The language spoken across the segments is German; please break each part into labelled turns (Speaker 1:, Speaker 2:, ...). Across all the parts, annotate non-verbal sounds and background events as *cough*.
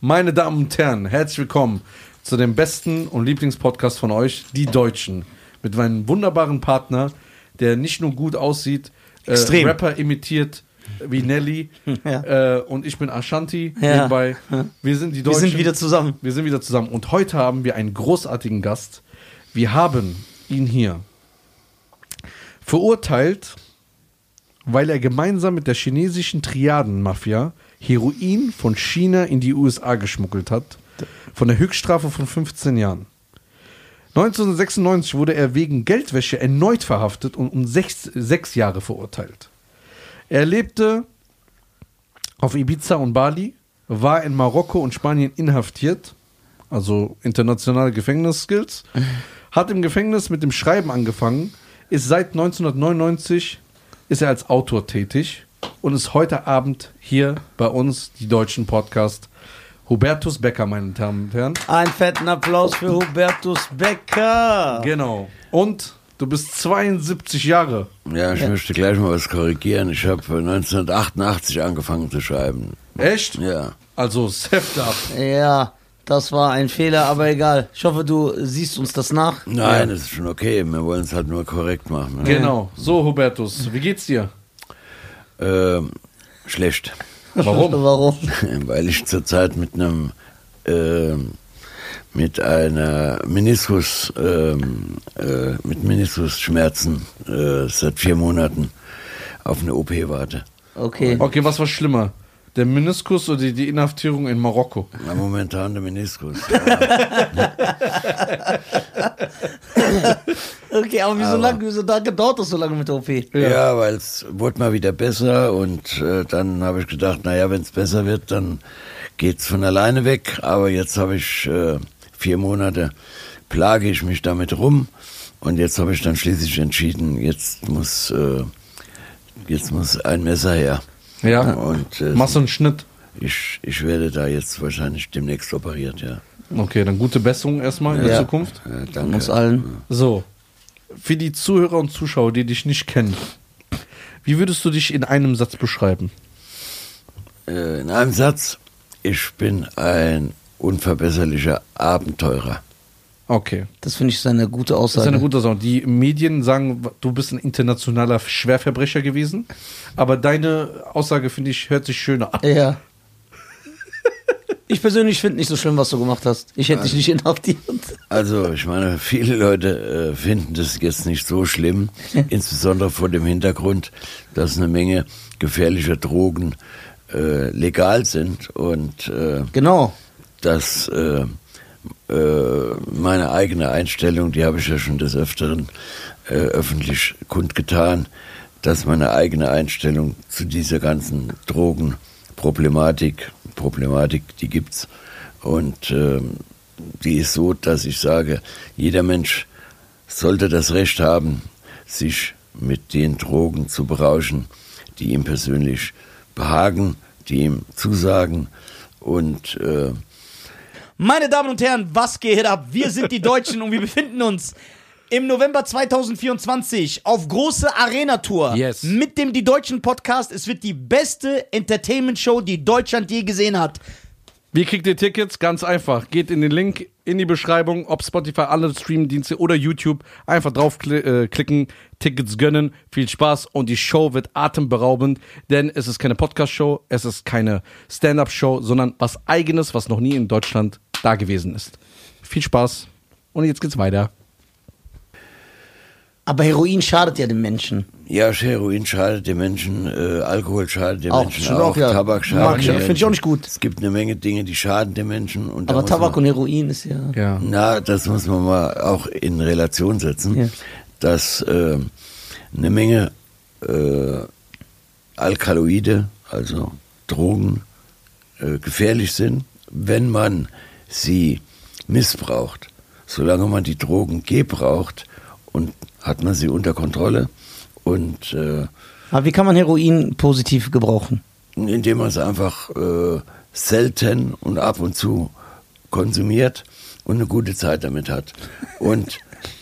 Speaker 1: Meine Damen und Herren, herzlich willkommen zu dem besten und Lieblingspodcast von euch, die Deutschen. Mit meinem wunderbaren Partner, der nicht nur gut aussieht, äh. Rapper imitiert wie Nelly *laughs*
Speaker 2: Ja.
Speaker 1: äh, und ich bin Ashanti
Speaker 2: Ja.
Speaker 1: nebenbei. *laughs* Wir sind die
Speaker 2: Wir
Speaker 1: Deutschen.
Speaker 2: sind wieder zusammen.
Speaker 1: Wir sind wieder zusammen und heute haben wir einen großartigen Gast. Wir haben ihn hier verurteilt, weil er gemeinsam mit der chinesischen Triadenmafia Heroin von China in die USA geschmuggelt hat, von der Höchststrafe von 15 Jahren. 1996 wurde er wegen Geldwäsche erneut verhaftet und um sechs, sechs Jahre verurteilt. Er lebte auf Ibiza und Bali, war in Marokko und Spanien inhaftiert, also internationale Gefängnisskills, hat im Gefängnis mit dem Schreiben angefangen, ist seit 1999 ist er als Autor tätig und ist heute Abend hier bei uns, die deutschen Podcast, Hubertus Becker, meine Damen und Herren.
Speaker 2: Einen fetten Applaus für Hubertus Becker.
Speaker 1: Genau. Und du bist 72 Jahre.
Speaker 3: Ja, ich möchte gleich mal was korrigieren. Ich habe 1988 angefangen zu schreiben.
Speaker 1: Echt?
Speaker 3: Ja.
Speaker 1: Also, Säfte ab.
Speaker 2: Ja, das war ein Fehler, aber egal. Ich hoffe, du siehst uns das nach.
Speaker 3: Nein, das ist schon okay. Wir wollen es halt nur korrekt machen. Ne?
Speaker 1: Genau. So, Hubertus, wie geht's dir?
Speaker 3: Ähm, schlecht.
Speaker 1: Warum? *laughs*
Speaker 2: Warum? *laughs*
Speaker 3: Weil ich zurzeit mit einem ähm, mit einer Meniskus ähm, äh, mit Meniskusschmerzen äh, seit vier Monaten auf eine OP warte.
Speaker 2: Okay.
Speaker 1: Okay, was war schlimmer? Der Meniskus oder die, die Inhaftierung in Marokko?
Speaker 3: Na, momentan der Meniskus. *laughs*
Speaker 2: Okay, aber wieso lange, wieso lange dauert das so lange mit der OP?
Speaker 3: Ja, weil es wurde mal wieder besser und äh, dann habe ich gedacht, naja, wenn es besser wird, dann geht's von alleine weg. Aber jetzt habe ich äh, vier Monate, plage ich mich damit rum und jetzt habe ich dann schließlich entschieden, jetzt muss, äh, jetzt muss ein Messer her.
Speaker 1: Ja.
Speaker 3: Und äh,
Speaker 1: Machst du einen Schnitt?
Speaker 3: ich, ich werde da jetzt wahrscheinlich demnächst operiert, ja.
Speaker 1: Okay, dann gute Besserung erstmal in der
Speaker 2: Ja.
Speaker 1: Zukunft.
Speaker 3: Äh,
Speaker 2: Von
Speaker 3: danke.
Speaker 2: uns allen.
Speaker 1: So, für die Zuhörer und Zuschauer, die dich nicht kennen, wie würdest du dich in einem Satz beschreiben?
Speaker 3: Äh, in einem Satz, ich bin ein unverbesserlicher Abenteurer.
Speaker 1: Okay.
Speaker 2: Das finde ich ist eine gute
Speaker 1: Das
Speaker 2: Aussage.
Speaker 1: ist eine gute Sache. Die Medien sagen, du bist ein internationaler Schwerverbrecher gewesen, aber deine Aussage, finde ich, hört sich schöner an.
Speaker 2: Ja. Ich persönlich finde nicht so schlimm, was du gemacht hast. Ich hätte dich nicht inhaftiert.
Speaker 3: Also, ich meine, viele Leute äh, finden das jetzt nicht so schlimm, *laughs* insbesondere vor dem Hintergrund, dass eine Menge gefährlicher Drogen äh, legal sind und äh,
Speaker 2: Genau.
Speaker 3: dass äh, meine eigene Einstellung, die habe ich ja schon des Öfteren äh, öffentlich kundgetan, dass meine eigene Einstellung zu dieser ganzen Drogenproblematik, Problematik, die gibt's. Und ähm, die ist so, dass ich sage, jeder Mensch sollte das Recht haben, sich mit den Drogen zu berauschen, die ihm persönlich behagen, die ihm zusagen. Und äh,
Speaker 2: Meine Damen und Herren, was geht ab? Wir sind die Deutschen und wir befinden uns im November 2024 auf große Arena-Tour
Speaker 1: Yes.
Speaker 2: mit dem Die Deutschen Podcast. Es wird die beste Entertainment-Show, die Deutschland je gesehen hat.
Speaker 1: Wie kriegt ihr Tickets? Ganz einfach. Geht in den Link in die Beschreibung, ob Spotify, alle Streamdienste oder YouTube. Einfach draufklicken, Tickets gönnen. Viel Spaß und die Show wird atemberaubend, denn es ist keine Podcast-Show, es ist keine Stand-Up-Show, sondern was Eigenes, was noch nie in Deutschland da gewesen ist. Viel Spaß und jetzt geht's weiter.
Speaker 2: Aber Heroin schadet ja den Menschen.
Speaker 3: Ja, Heroin schadet den Menschen, äh, Alkohol schadet den
Speaker 2: Auch,
Speaker 3: Menschen auch,
Speaker 2: auch, ja.
Speaker 3: Tabak
Speaker 2: Mag
Speaker 3: schadet
Speaker 2: ich,
Speaker 3: den
Speaker 2: finde ich auch nicht gut.
Speaker 3: Es gibt eine Menge Dinge, die schaden den Menschen.
Speaker 2: Aber Tabak
Speaker 3: man,
Speaker 2: und Heroin ist ja.
Speaker 1: Ja.
Speaker 3: Na, das muss man mal auch in Relation setzen,
Speaker 2: Ja.
Speaker 3: dass äh, eine Menge äh, Alkaloide, also Drogen, äh, gefährlich sind, wenn man sie missbraucht. Solange man die Drogen gebraucht und hat man sie unter Kontrolle und äh,
Speaker 2: Aber wie kann man Heroin positiv gebrauchen?
Speaker 3: indem man es einfach äh, selten und ab und zu konsumiert und eine gute Zeit damit hat. Und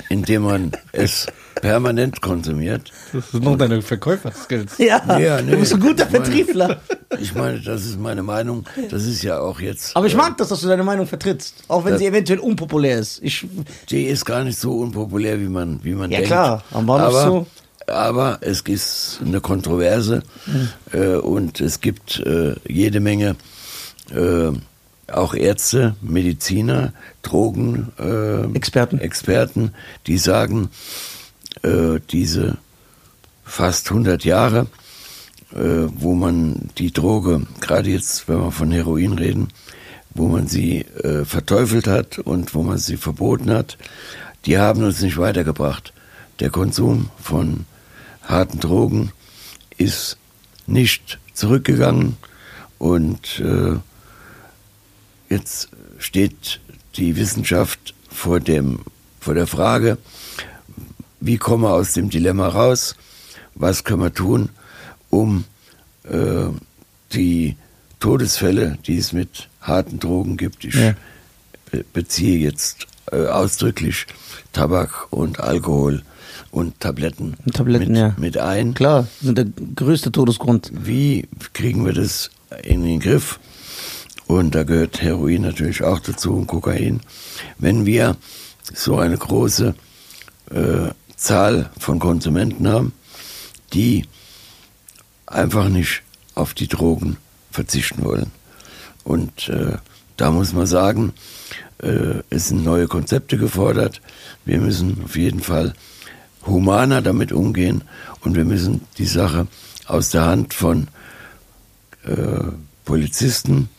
Speaker 3: indem man es permanent konsumiert.
Speaker 1: Das sind noch deine Verkäuferskills.
Speaker 2: Ja,
Speaker 3: Ja,
Speaker 2: du
Speaker 3: nee,
Speaker 2: bist ein guter
Speaker 3: ich meine-
Speaker 2: Vertriebler.
Speaker 3: Ich meine, das ist meine Meinung. Das ist ja auch jetzt.
Speaker 2: Aber ich
Speaker 3: äh,
Speaker 2: mag das, dass du deine Meinung vertrittst. Auch wenn sie eventuell unpopulär ist. Ich,
Speaker 3: Die ist gar nicht so unpopulär, wie man, wie man
Speaker 2: Ja,
Speaker 3: denkt.
Speaker 2: klar, am Bahnhof
Speaker 3: aber,
Speaker 2: so.
Speaker 3: aber es ist eine Kontroverse äh, und es gibt äh, jede Menge äh, auch Ärzte, Mediziner, Drogen äh,
Speaker 2: Experten.
Speaker 3: Experten, die sagen, äh, diese fast 100 Jahre, äh, wo man die Droge, gerade jetzt, wenn wir von Heroin reden, wo man sie äh, verteufelt hat und wo man sie verboten hat, die haben uns nicht weitergebracht. Der Konsum von harten Drogen ist nicht zurückgegangen und äh, jetzt steht die Wissenschaft vor, dem, vor der Frage, wie kommen wir aus dem Dilemma raus? Was können wir tun, um äh, die Todesfälle, die es mit harten Drogen gibt, ich
Speaker 2: Ja.
Speaker 3: be beziehe jetzt äh, ausdrücklich Tabak und Alkohol und Tabletten,
Speaker 2: Tabletten,
Speaker 3: mit,
Speaker 2: ja.
Speaker 3: mit ein.
Speaker 2: klar, sind der größte Todesgrund.
Speaker 3: Wie kriegen wir das in den Griff? Und da gehört Heroin natürlich auch dazu und Kokain. Wenn wir so eine große äh, Zahl von Konsumenten haben, die einfach nicht auf die Drogen verzichten wollen. Und äh, da muss man sagen, äh, es sind neue Konzepte gefordert. Wir müssen auf jeden Fall humaner damit umgehen und wir müssen die Sache aus der Hand von äh, Polizisten,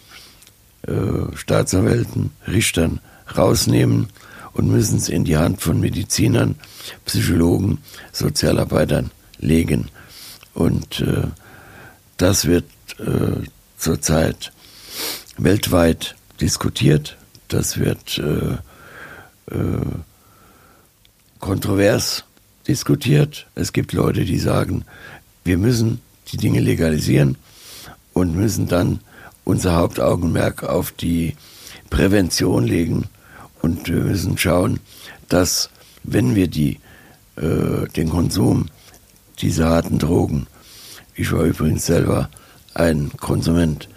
Speaker 3: äh, Staatsanwälten, Richtern rausnehmen und müssen es in die Hand von Medizinern, Psychologen, Sozialarbeitern legen. Und äh, das wird äh, zurzeit weltweit diskutiert. Das wird äh, äh, kontrovers diskutiert. Es gibt Leute, die sagen, wir müssen die Dinge legalisieren und müssen dann unser Hauptaugenmerk auf die Prävention legen und wir müssen schauen, dass wenn wir die, äh, den Konsum dieser harten Drogen, ich war übrigens selber ein Konsument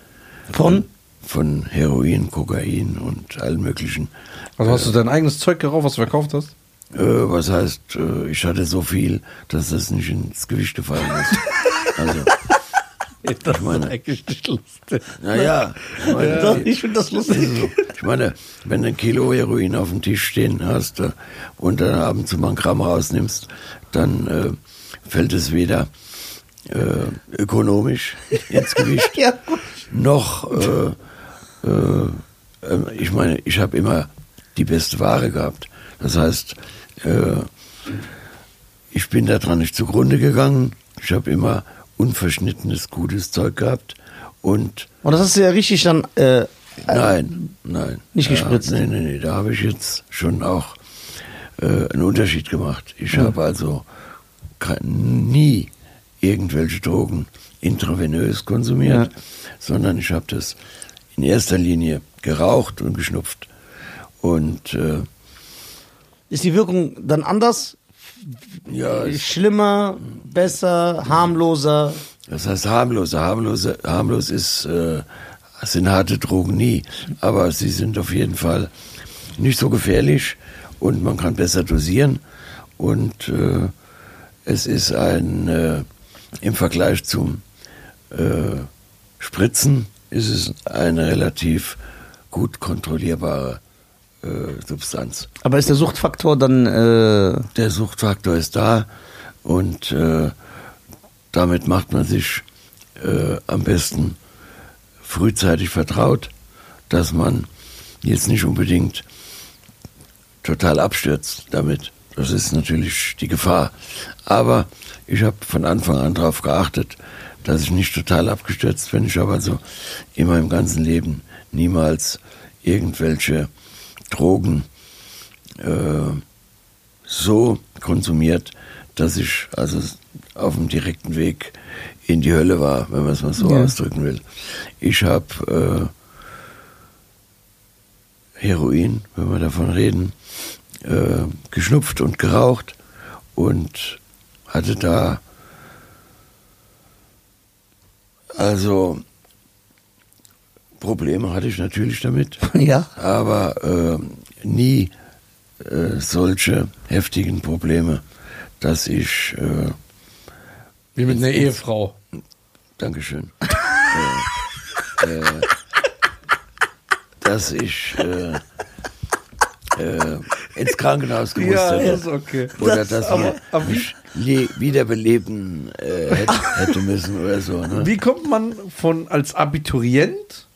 Speaker 2: Von?
Speaker 3: von Heroin, Kokain und allen möglichen.
Speaker 1: Also hast du dein eigenes Zeug geraucht, was du verkauft hast?
Speaker 3: Äh, was heißt, äh, ich hatte so viel, dass das nicht ins Gewicht gefallen ist. *laughs* Also,
Speaker 1: Das
Speaker 3: meine-
Speaker 1: eigentlich nicht lustig.
Speaker 3: naja, ich meine,
Speaker 2: Doch, ich finde das lustig.
Speaker 3: Also, ich meine, wenn du ein Kilo Heroin auf dem Tisch stehen hast äh, und dann abends mal ein Gramm rausnimmst, dann äh, fällt es weder äh, ökonomisch ins Gewicht, *laughs*
Speaker 2: Ja,
Speaker 3: noch, äh, äh, äh, ich meine, ich habe immer die beste Ware gehabt. Das heißt, ich bin daran nicht zugrunde gegangen. Ich habe immer unverschnittenes, gutes Zeug gehabt und
Speaker 2: Und das hast du ja richtig dann, äh,
Speaker 3: Nein, nein.
Speaker 2: Nicht gespritzt?
Speaker 3: Ja, nee, nee, nee. Da habe ich jetzt schon auch äh, einen Unterschied gemacht. Ich habe also kein, nie irgendwelche Drogen intravenös konsumiert,
Speaker 2: Ja.
Speaker 3: sondern ich habe das in erster Linie geraucht und geschnupft. Und äh,
Speaker 2: ist die Wirkung dann anders?
Speaker 3: Ja,
Speaker 2: Schlimmer, besser, harmloser?
Speaker 3: Das heißt harmlos. Harmlos, harmlos ist, äh, sind harte Drogen nie, aber sie sind auf jeden Fall nicht so gefährlich und man kann besser dosieren und äh, es ist ein äh, im Vergleich zum äh, Spritzen ist es eine relativ gut kontrollierbare äh, Substanz
Speaker 2: Aber ist der Suchtfaktor dann, äh,
Speaker 3: der Suchtfaktor ist da und äh, damit macht man sich äh, am besten frühzeitig vertraut, dass man jetzt nicht unbedingt total abstürzt damit. Das ist natürlich die Gefahr. Aber ich habe von Anfang an darauf geachtet, dass ich nicht total abgestürzt bin. Ich habe also in meinem ganzen Leben niemals irgendwelche Drogen äh, so konsumiert, dass ich also auf dem direkten Weg in die Hölle war, wenn man es mal so
Speaker 2: Ja.
Speaker 3: ausdrücken will. Ich habe äh, Heroin, wenn wir davon reden, äh, geschnupft und geraucht und hatte da also Probleme hatte ich natürlich damit, *laughs*
Speaker 2: Ja.
Speaker 3: aber äh, nie äh, solche heftigen Probleme, dass ich, äh,
Speaker 1: Wie mit einer Ehefrau.
Speaker 3: Dankeschön, äh, äh, *laughs* dass ich äh, äh, ins Krankenhaus gemusst
Speaker 1: Ja,
Speaker 3: hätte.
Speaker 1: das ist okay.
Speaker 3: Oder
Speaker 1: Das-
Speaker 3: dass
Speaker 1: aber-
Speaker 3: man
Speaker 1: aber wie-
Speaker 3: wiederbeleben äh, hätte, hätte müssen oder so. Ne?
Speaker 1: Wie kommt man von als Abiturient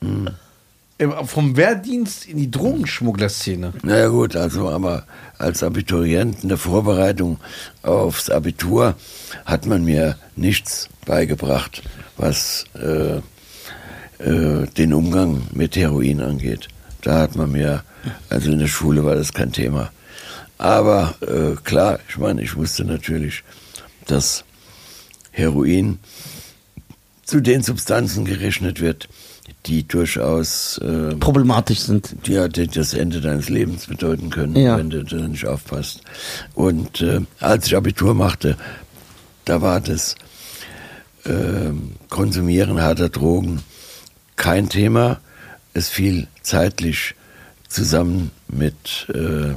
Speaker 1: äh, vom Wehrdienst in die Drogenschmugglerszene?
Speaker 3: Naja gut, also aber als Abiturient in der Vorbereitung aufs Abitur hat man mir nichts beigebracht, was äh, äh, den Umgang mit Heroin angeht. Da hat man mir, also in der Schule war das kein Thema. Aber äh, klar, ich meine, ich wusste natürlich, dass Heroin zu den Substanzen gerechnet wird, die durchaus äh,
Speaker 2: Problematisch sind.
Speaker 3: ja, die das Ende deines Lebens bedeuten können,
Speaker 2: Ja.
Speaker 3: wenn du da nicht aufpasst. Und äh, als ich Abitur machte, da war das ähm, Konsumieren harter Drogen kein Thema. Es fiel zeitlich zusammen mit äh,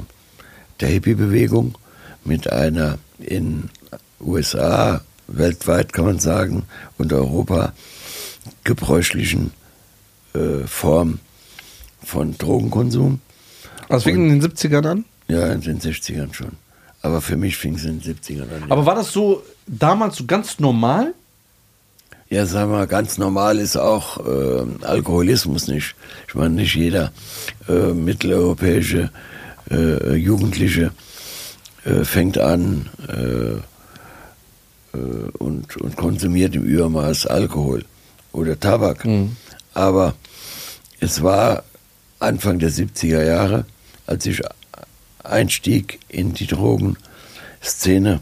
Speaker 3: der Hippie-Bewegung, mit einer in USA, weltweit kann man sagen, und Europa gebräuchlichen äh, Form von Drogenkonsum.
Speaker 1: Was fing in den 70ern an?
Speaker 3: Ja, in den 60ern schon. Aber für mich fing es in den 70ern an. ja.
Speaker 1: Aber war das so damals so ganz normal?
Speaker 3: Ja, sagen wir mal, ganz normal ist auch äh, Alkoholismus nicht. Ich meine, nicht jeder äh, mitteleuropäische äh, Jugendliche äh, fängt an äh, äh, und, und konsumiert im Übermaß Alkohol oder Tabak. Aber es war Anfang der 70er Jahre, als ich einstieg in die Drogenszene,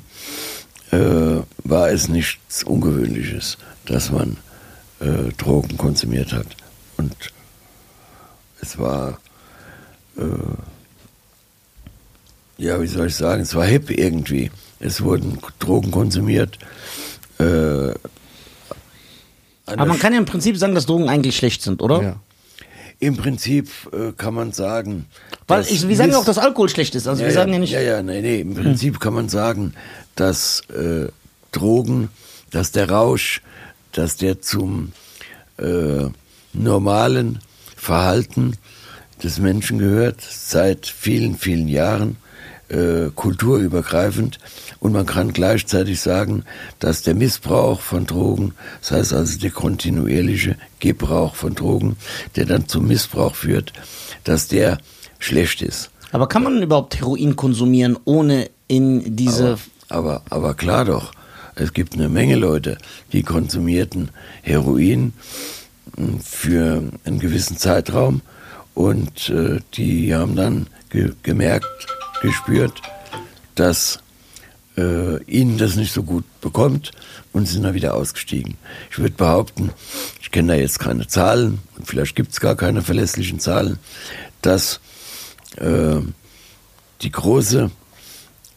Speaker 3: äh, war es nichts Ungewöhnliches, dass man äh, Drogen konsumiert hat. Und es war, äh, ja, wie soll ich sagen, es war hip irgendwie. Es wurden Drogen konsumiert. Äh,
Speaker 2: Aber man kann ja im Prinzip sagen, dass Drogen eigentlich schlecht sind, oder?
Speaker 3: Im Prinzip äh, kann man sagen.
Speaker 2: Weil ich, wir sagen ja auch, dass Alkohol schlecht ist. Also wir sagen ja nicht.
Speaker 3: Ja, ja, nee, nee. Im Prinzip kann man sagen, dass äh, Drogen, dass der Rausch, dass der zum äh, normalen Verhalten des Menschen gehört, seit vielen, vielen Jahren, äh, kulturübergreifend. Und man kann gleichzeitig sagen, dass der Missbrauch von Drogen, das heißt also der kontinuierliche Gebrauch von Drogen, der dann zum Missbrauch führt, dass der schlecht ist.
Speaker 2: Aber kann man überhaupt Heroin konsumieren, ohne in diese.
Speaker 3: Aber, aber klar doch, es gibt eine Menge Leute, die konsumierten Heroin mh, für einen gewissen Zeitraum und äh, die haben dann ge gemerkt, gespürt, dass äh, ihnen das nicht so gut bekommt und sind dann wieder ausgestiegen. Ich würde behaupten, ich kenne da jetzt keine Zahlen, vielleicht gibt es gar keine verlässlichen Zahlen, dass äh, die große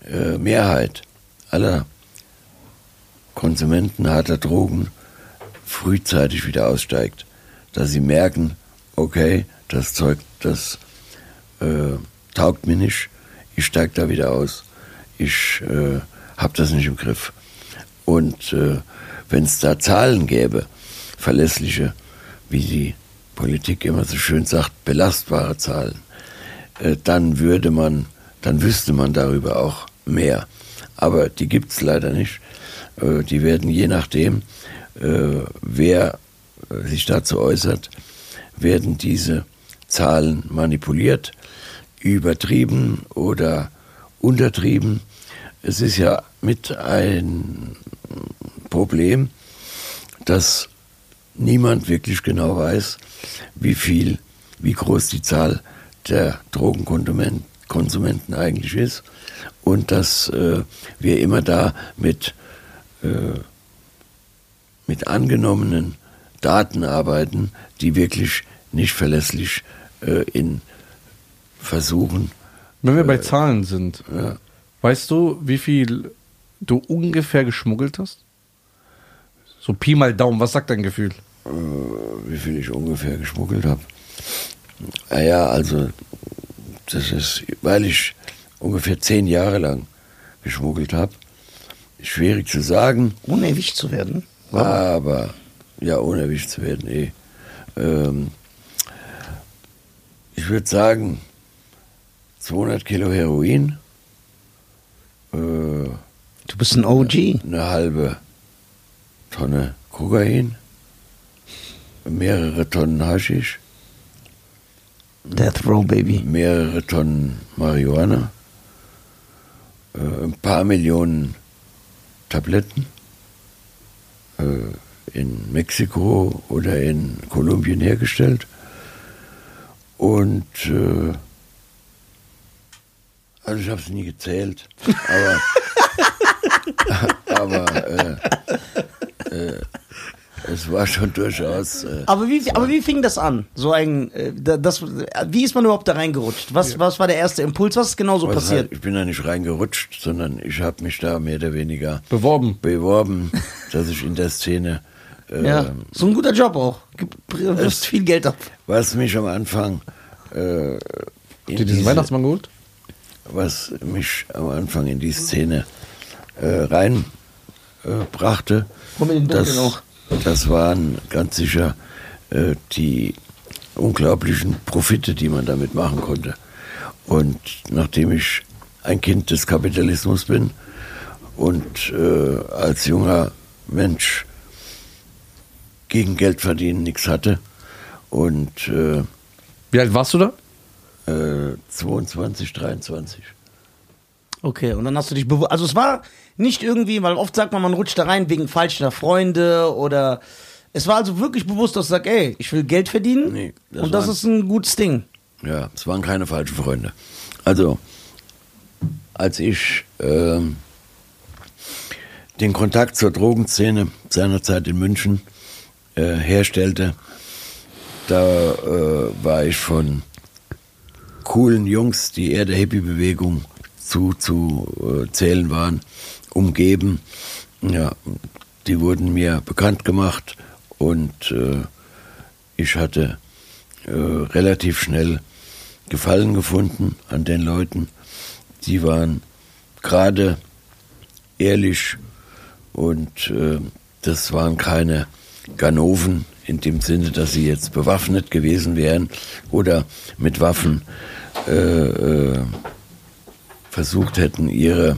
Speaker 3: äh, Mehrheit aller Konsumenten harter Drogen frühzeitig wieder aussteigt, dass sie merken, okay, das Zeug, das äh, taugt mir nicht, ich steige da wieder aus, ich äh, habe das nicht im Griff. Und äh, wenn es da Zahlen gäbe, verlässliche, wie die Politik immer so schön sagt, belastbare Zahlen, äh, dann würde man, dann wüsste man darüber auch mehr. Aber die gibt es leider nicht. Äh, die werden je nachdem, äh, wer äh, sich dazu äußert, werden diese Zahlen manipuliert, übertrieben oder untertrieben. Es ist ja mit ein Problem, dass niemand wirklich genau weiß, wie viel, wie groß die Zahl der Drogenkonsumenten eigentlich ist und dass äh, wir immer da mit, äh, mit angenommenen Daten arbeiten, die wirklich nicht verlässlich äh, in Versuchen
Speaker 1: Wenn wir bei Zahlen sind, weißt du, wie viel du ungefähr geschmuggelt hast? So Pi mal Daumen, was sagt dein Gefühl?
Speaker 3: wie viel ich ungefähr geschmuggelt habe. Naja, also das ist, weil ich ungefähr zehn Jahre lang geschmuggelt habe. Schwierig zu sagen,
Speaker 2: Ohne erwischt zu werden.
Speaker 3: aber ja, ohne erwischt zu werden, eh. Ähm, ich würde sagen, 200 Kilo Heroin, äh,
Speaker 2: Du bist ein OG.
Speaker 3: eine halbe Tonne Kokain, mehrere Tonnen Haschisch,
Speaker 2: Death Row Baby.
Speaker 3: mehrere Tonnen Marihuana, äh, ein paar Millionen Tabletten äh, in Mexiko oder in Kolumbien hergestellt. Und äh, also ich habe es nie gezählt, aber, *laughs* aber äh, äh, es war schon durchaus. Äh,
Speaker 2: Aber wie, aber wie fing das an? So ein, äh, da- das, wie ist man überhaupt da reingerutscht? Was, was war der erste Impuls? Was ist genau so
Speaker 3: was
Speaker 2: passiert?
Speaker 3: Halt, ich bin da nicht reingerutscht, sondern ich habe mich da mehr oder weniger
Speaker 1: Beworben.
Speaker 3: beworben, dass ich in der Szene, äh, *laughs*
Speaker 2: ja, so ein guter Job auch. Gib- Wirfst viel Geld ab.
Speaker 3: was mich am Anfang, äh, in
Speaker 1: Habt ihr diesen
Speaker 3: diese-
Speaker 1: Weihnachtsmann geholt?
Speaker 3: was mich am Anfang in die Szene äh, rein äh,
Speaker 2: Komm in den Dunkeln auch.
Speaker 3: Das waren ganz sicher äh, die unglaublichen Profite, die man damit machen konnte. Und nachdem ich ein Kind des Kapitalismus bin und äh, als junger Mensch gegen Geld verdienen nichts hatte und äh,
Speaker 1: Wie alt warst du da?
Speaker 3: äh, 22, 23.
Speaker 2: Okay, und dann hast du dich bewusst. Also es war nicht irgendwie, weil oft sagt man, man rutscht da rein wegen falscher Freunde oder. Es war also wirklich bewusst, dass du sagst, ey, ich will Geld verdienen
Speaker 3: Nee, das
Speaker 2: und das ist ein gutes Ding.
Speaker 3: Ja, es waren keine falschen Freunde. Also, als ich ähm, den Kontakt zur Drogenszene seinerzeit in München äh, herstellte, da äh, war ich von coolen Jungs, die eher der Hippie-Bewegung zu, zu äh, zählen waren, umgeben. Ja, die wurden mir bekannt gemacht und äh, ich hatte äh, relativ schnell Gefallen gefunden an den Leuten. Die waren gerade ehrlich und äh, das waren keine Ganoven in dem Sinne, dass sie jetzt bewaffnet gewesen wären oder mit Waffen äh, äh, versucht hätten, ihre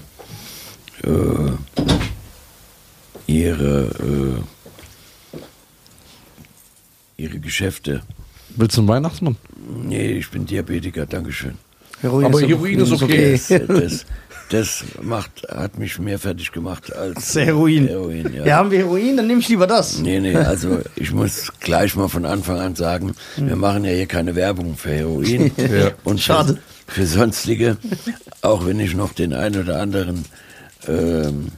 Speaker 3: äh, ihre äh, ihre Geschäfte.
Speaker 1: Willst du einen Weihnachtsmann?
Speaker 3: Nee, ich bin Diabetiker, Dankeschön.
Speaker 2: Heroin
Speaker 1: Aber
Speaker 2: ist
Speaker 1: Heroin ist okay.
Speaker 3: Das, *laughs* das, das macht, hat mich mehr fertig gemacht als
Speaker 2: Heroin.
Speaker 3: Heroin ja.
Speaker 2: Ja, haben wir Heroin, dann nehme ich lieber das.
Speaker 3: Nee, nee, also ich muss gleich mal von Anfang an sagen,
Speaker 2: Hm.
Speaker 3: wir machen ja hier keine Werbung für Heroin *laughs*
Speaker 1: Ja.
Speaker 3: und
Speaker 2: Schade.
Speaker 3: Für, für sonstige, auch wenn ich noch den ein oder anderen ähm,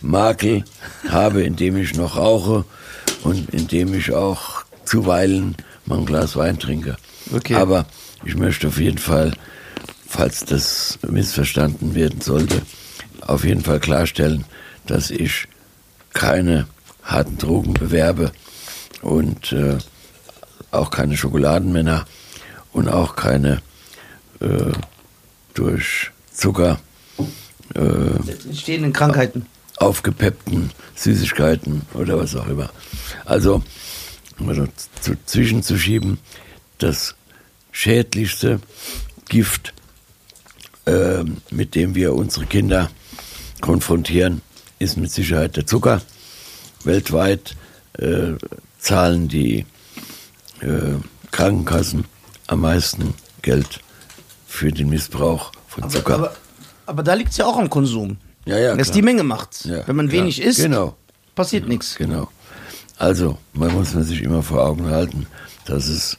Speaker 3: Makel habe, indem ich noch rauche und indem ich auch zuweilen mal ein Glas Wein trinke.
Speaker 2: Okay.
Speaker 3: Aber ich möchte auf jeden Fall, falls das missverstanden werden sollte, auf jeden Fall klarstellen, dass ich keine harten Drogen bewerbe und äh, auch keine Schokoladenmänner und auch keine äh, durch Zucker äh,
Speaker 2: Entstehenden Krankheiten.
Speaker 3: aufgepeppten Süßigkeiten oder was auch immer. Also, um das zu, zwischenzuschieben, das schädlichste Gift, äh, mit dem wir unsere Kinder konfrontieren, ist mit Sicherheit der Zucker. Weltweit äh, zahlen die äh, Krankenkassen am meisten Geld für den Missbrauch von Zucker.
Speaker 2: Aber, aber, aber da liegt es ja auch am Konsum.
Speaker 3: Ja, ja,
Speaker 2: Dass
Speaker 3: klar.
Speaker 2: die Menge macht's.
Speaker 3: Ja,
Speaker 2: Wenn man
Speaker 3: klar.
Speaker 2: wenig isst,
Speaker 3: Genau.
Speaker 2: passiert nichts.
Speaker 3: Genau. Also, man muss man sich immer vor Augen halten, dass es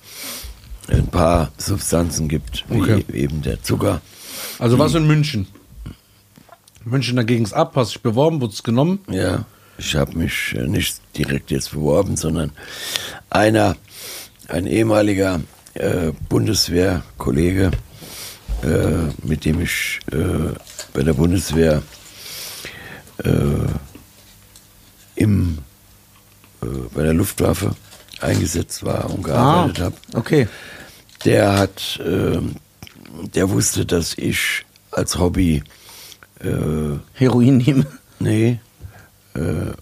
Speaker 3: ein paar Substanzen gibt, wie
Speaker 1: Okay.
Speaker 3: eben der Zucker.
Speaker 1: Also warst du in München. München dagegen ist ab, hast dich beworben, wurdest genommen.
Speaker 3: Ja, ich habe mich äh, nicht direkt jetzt beworben, sondern einer, ein ehemaliger äh, Bundeswehrkollege, äh, mit dem ich äh, bei der Bundeswehr äh, im, äh, bei der Luftwaffe eingesetzt war und gearbeitet habe.
Speaker 2: Ah, okay.
Speaker 3: Der hat, äh, der wusste, dass ich als Hobby,
Speaker 2: Heroin nehmen.
Speaker 3: nee,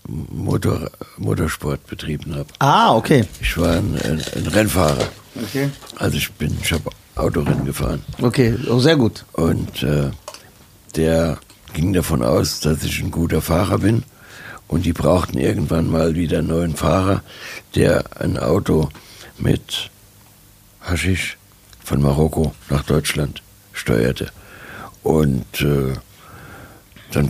Speaker 3: Motor, Motorsport betrieben habe.
Speaker 2: Ah, okay.
Speaker 3: Ich war ein, ein, ein Rennfahrer.
Speaker 2: Okay.
Speaker 3: Also ich bin, ich habe Autorennen gefahren.
Speaker 2: Okay, oh, sehr gut.
Speaker 3: Und äh, der ging davon aus, dass ich ein guter Fahrer bin. Und die brauchten irgendwann mal wieder einen neuen Fahrer, der ein Auto mit Haschisch von Marokko nach Deutschland steuerte. Und äh, dann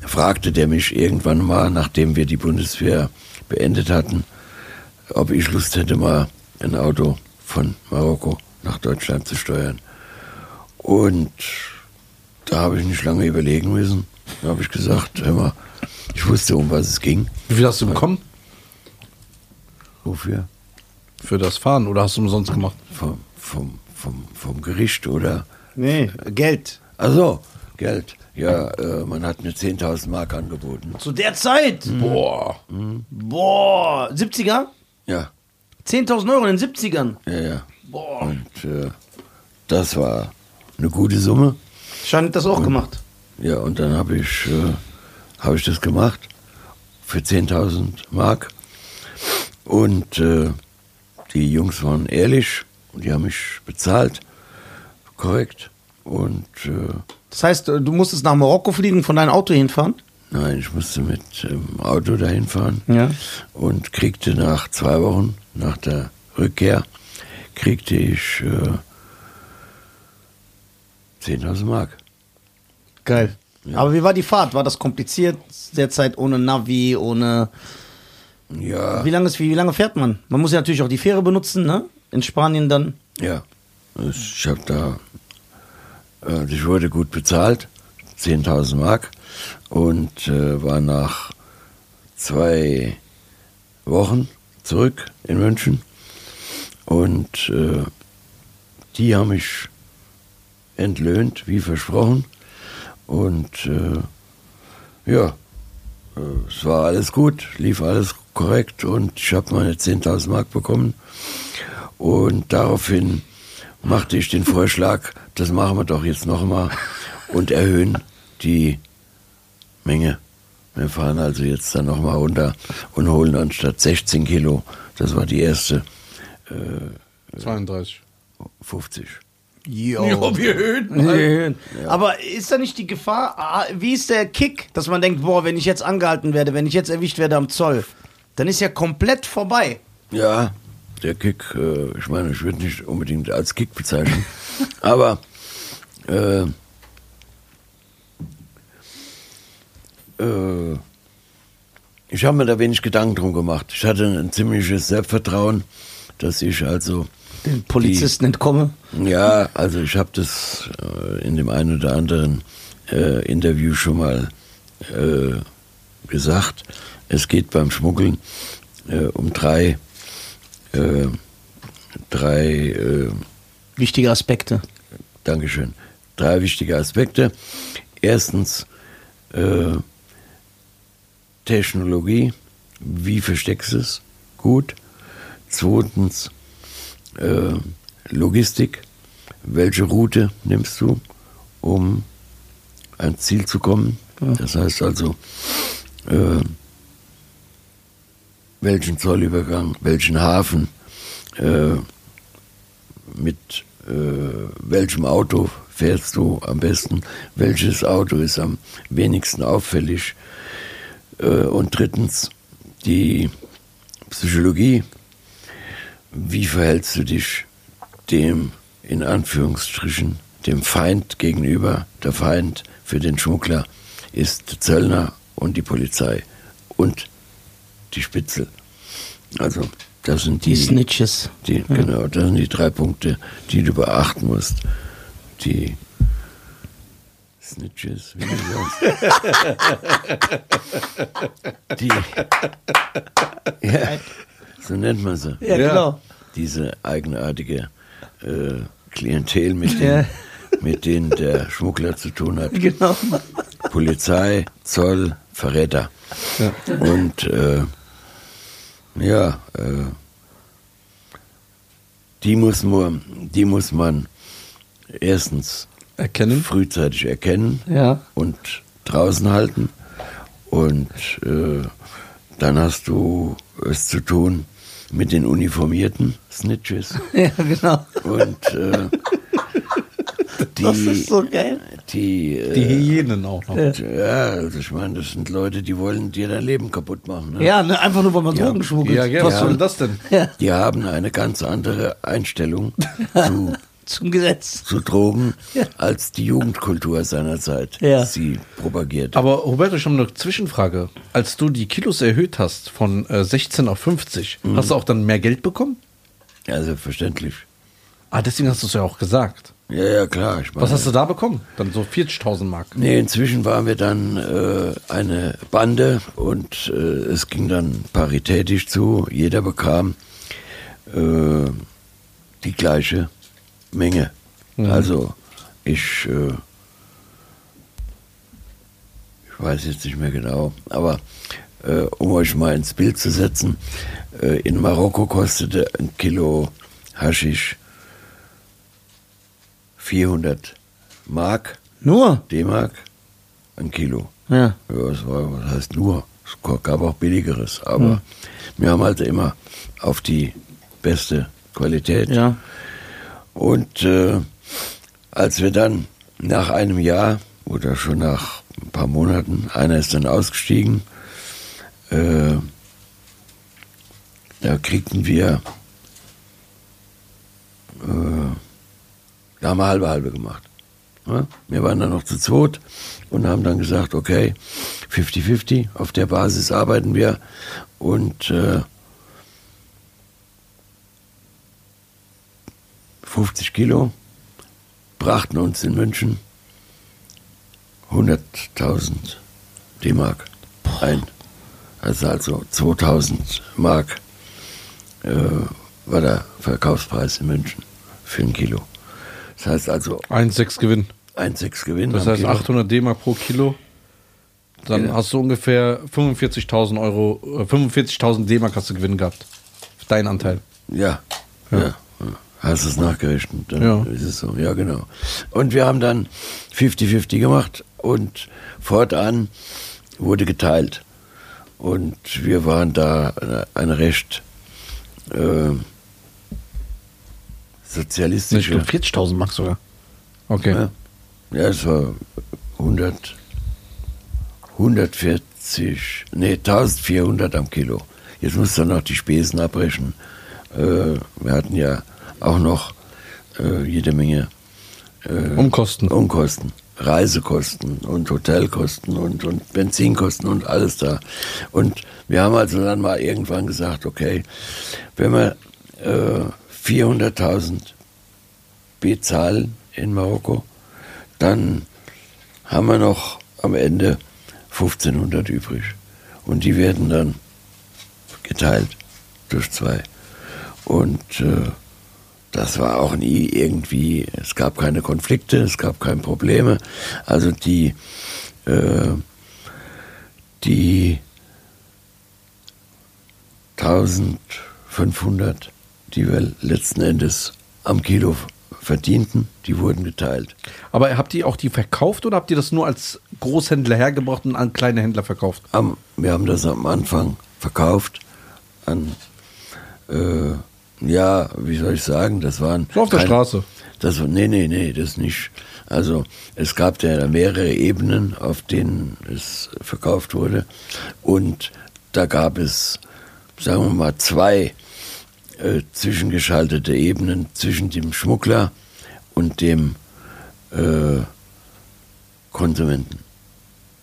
Speaker 3: fragte der mich irgendwann mal, nachdem wir die Bundeswehr beendet hatten, ob ich Lust hätte, mal ein Auto von Marokko nach Deutschland zu steuern. Und da habe ich nicht lange überlegen müssen. Da habe ich gesagt, hör mal, ich wusste, um was es ging.
Speaker 1: Wie viel hast du bekommen
Speaker 3: Wofür?
Speaker 1: für das Fahren oder hast du umsonst gemacht?
Speaker 3: Vom, vom, vom, vom Gericht oder?
Speaker 2: Nee, Geld.
Speaker 3: Also Geld. Ja, äh, man hat mir 10.000 Mark angeboten.
Speaker 2: Zu der Zeit?
Speaker 1: Boah.
Speaker 2: Boah. 70er?
Speaker 3: Ja,
Speaker 2: 10.000 Euro in den 70ern.
Speaker 3: ja, ja.
Speaker 2: Boah.
Speaker 3: Und äh, das war eine gute Summe.
Speaker 2: Schein hat das auch gemacht.
Speaker 3: Ja, und dann habe ich, äh, hab ich das gemacht für 10.000 Mark. Und äh, die Jungs waren ehrlich und die haben mich bezahlt. Korrekt. Und äh,
Speaker 2: Das heißt, du musstest nach Marokko fliegen, von deinem Auto hinfahren?
Speaker 3: nein, ich musste mit dem Auto dahin fahren
Speaker 2: Ja.
Speaker 3: und kriegte nach zwei Wochen, nach der Rückkehr, kriegte ich äh, 10.000 Mark.
Speaker 2: Geil. Aber wie war die Fahrt? War das kompliziert? Derzeit ohne Navi, ohne.
Speaker 3: Ja.
Speaker 2: Wie lange, ist, wie, wie lange fährt man? Man muss ja natürlich auch die Fähre benutzen, ne? In Spanien dann.
Speaker 3: Ja, ich habe da, äh, ich wurde gut bezahlt, 10.000 Mark und äh, war nach zwei Wochen zurück in München und äh, die haben mich entlöhnt, wie versprochen und äh, ja, äh, es war alles gut, lief alles korrekt und ich habe meine 10.000 Mark bekommen. Und daraufhin machte ich den Vorschlag, das machen wir doch jetzt nochmal und erhöhen die Menge. Wir fahren also jetzt dann nochmal runter und holen anstatt 16 Kilo, das war die erste,
Speaker 1: 32.
Speaker 3: 50.
Speaker 2: Jo.
Speaker 1: wir hören.
Speaker 2: Aber ist da nicht die Gefahr, ah, wie ist der Kick, dass man denkt, boah, wenn ich jetzt angehalten werde, wenn ich jetzt erwischt werde am Zoll, dann ist ja komplett vorbei.
Speaker 3: Ja, der Kick, äh, ich meine, ich würde nicht unbedingt als Kick bezeichnen, *laughs* aber äh, äh, ich habe mir da wenig Gedanken drum gemacht. Ich hatte ein ziemliches Selbstvertrauen, dass ich also
Speaker 2: Den Polizisten entkomme.
Speaker 3: ja, also ich habe das äh, in dem einen oder anderen äh, Interview schon mal äh, gesagt. Es geht beim Schmuggeln äh, um drei, äh, drei,
Speaker 2: Wichtige Aspekte.
Speaker 3: Dankeschön, drei wichtige Aspekte. Erstens Technologie, wie versteckst du es? Gut. Zweitens äh, Logistik, welche Route nimmst du, um ans Ziel zu kommen? Das heißt also, äh, welchen Zollübergang, welchen Hafen, äh, mit äh, welchem Auto fährst du am besten, welches Auto ist am wenigsten auffällig? Äh, und drittens die Psychologie, wie verhältst du dich dem, in Anführungsstrichen, dem Feind gegenüber? Der Feind für den Schmuggler ist der Zöllner und die Polizei und die Spitzel. Also, das sind
Speaker 2: Die
Speaker 3: die,
Speaker 2: Snitches.
Speaker 3: die genau, das sind die drei Punkte, die du beachten musst. Die Snitches, wie du sagst. *laughs* die, ja, so nennt man sie.
Speaker 2: Ja,
Speaker 1: Ja.
Speaker 2: genau.
Speaker 3: Diese eigenartige äh, Klientel mit den
Speaker 2: Ja.
Speaker 3: mit denen der Schmuggler zu tun hat.
Speaker 2: Genau.
Speaker 3: Polizei, Zoll, Verräter.
Speaker 1: Ja.
Speaker 3: Und äh, ja, äh, die, muss man, die muss man erstens
Speaker 1: Erkennen?
Speaker 3: frühzeitig erkennen
Speaker 2: Ja.
Speaker 3: und draußen halten. Und äh, dann hast du es zu tun mit den uniformierten Snitches. *laughs*
Speaker 2: Ja, genau.
Speaker 3: Und äh, *laughs* die,
Speaker 2: Das ist so geil.
Speaker 3: die, äh,
Speaker 1: Die Hyänen auch noch.
Speaker 2: Ja.
Speaker 3: ja, also ich meine, das sind Leute, die wollen dir dein Leben kaputt machen. Ne?
Speaker 2: Ja, ne, einfach nur, weil man Drogen schmuggelt.
Speaker 1: Ja, ja, was
Speaker 3: Ja.
Speaker 1: soll das denn?
Speaker 2: Ja,
Speaker 3: Die haben eine ganz andere Einstellung *laughs* zu,
Speaker 2: zum Gesetz.
Speaker 3: zu Drogen, *laughs*
Speaker 2: Ja.
Speaker 3: als die Jugendkultur seiner Zeit
Speaker 2: Ja.
Speaker 3: sie propagiert.
Speaker 1: Aber Roberto, ich habe eine Zwischenfrage. Als du die Kilos erhöht hast von äh, 16 auf 50, hast du auch dann mehr Geld bekommen?
Speaker 3: ja, selbstverständlich.
Speaker 1: Ah, deswegen hast du es ja auch gesagt.
Speaker 3: Ja, ja, klar. Ich meine,
Speaker 1: Was hast du da bekommen? Dann so 40.000 Mark.
Speaker 3: Nee, inzwischen waren wir dann äh, eine Bande und äh, es ging dann paritätisch zu. Jeder bekam äh, die gleiche Menge. Also ich, äh, ich weiß jetzt nicht mehr genau, aber äh, um euch mal ins Bild zu setzen, äh, in Marokko kostete ein Kilo Haschisch 400 Mark.
Speaker 2: Nur?
Speaker 3: D-Mark, ein Kilo.
Speaker 2: Ja.
Speaker 3: Ja, das war, was heißt nur? Es gab auch billigeres, aber wir haben halt immer auf die beste Qualität.
Speaker 2: Ja.
Speaker 3: Und äh, als wir dann nach einem Jahr oder schon nach ein paar Monaten, einer ist dann ausgestiegen, äh, da kriegten wir, äh, da haben wir halbe halbe gemacht. Ja? Wir waren dann noch zu zweit und haben dann gesagt, okay, 50-50, auf der Basis arbeiten wir und äh, 50 Kilo brachten uns in München 100.000 D-Mark ein. Also, also 2000 Mark äh, war der Verkaufspreis in München für ein Kilo. Das heißt also
Speaker 1: 1,6 Gewinn.
Speaker 3: 1,6 Gewinn.
Speaker 1: Das heißt
Speaker 3: Kilo.
Speaker 1: 800 D-Mark pro Kilo. Dann
Speaker 3: Ja.
Speaker 1: hast du ungefähr 45.000 Euro, äh, 45.000 D-Mark hast du Gewinn gehabt. Dein Anteil.
Speaker 3: Ja, ja. ja. Hast du es nachgerechnet? Dann
Speaker 1: Ja.
Speaker 3: ist es so. Ja, genau. Und wir haben dann 50-50 gemacht und fortan wurde geteilt. Und wir waren da eine, eine recht äh,
Speaker 1: Ich
Speaker 3: sozialistische.
Speaker 1: glaube 40.000 Mark sogar. Okay.
Speaker 3: Ja, ja es war 100, 140, nee, 1400 am Kilo. Jetzt musst du noch die Spesen abbrechen. Äh, wir hatten ja auch noch äh, jede Menge
Speaker 1: Umkosten.
Speaker 3: Umkosten, Reisekosten und Hotelkosten und, und Benzinkosten und alles da. Und wir haben also dann mal irgendwann gesagt, okay, wenn wir äh, 400.000 bezahlen in Marokko, dann haben wir noch am Ende 1500 übrig. Und die werden dann geteilt durch zwei. Und äh, das war auch nie irgendwie, es gab keine Konflikte, es gab keine Probleme. Also die, äh, die 1500, die wir letzten Endes am Kilo verdienten, die wurden geteilt.
Speaker 1: Aber habt ihr auch die verkauft oder habt ihr das nur als Großhändler hergebracht und an kleine Händler verkauft?
Speaker 3: Am, wir haben das am Anfang verkauft an, äh, ja, wie soll ich sagen, das waren...
Speaker 1: So auf der
Speaker 3: kein-
Speaker 1: Straße.
Speaker 3: Das, nee, nee, nee, das nicht. Also es gab ja mehrere Ebenen, auf denen es verkauft wurde. Und da gab es, sagen wir mal, zwei äh, zwischengeschaltete Ebenen zwischen dem Schmuggler und dem äh, Konsumenten.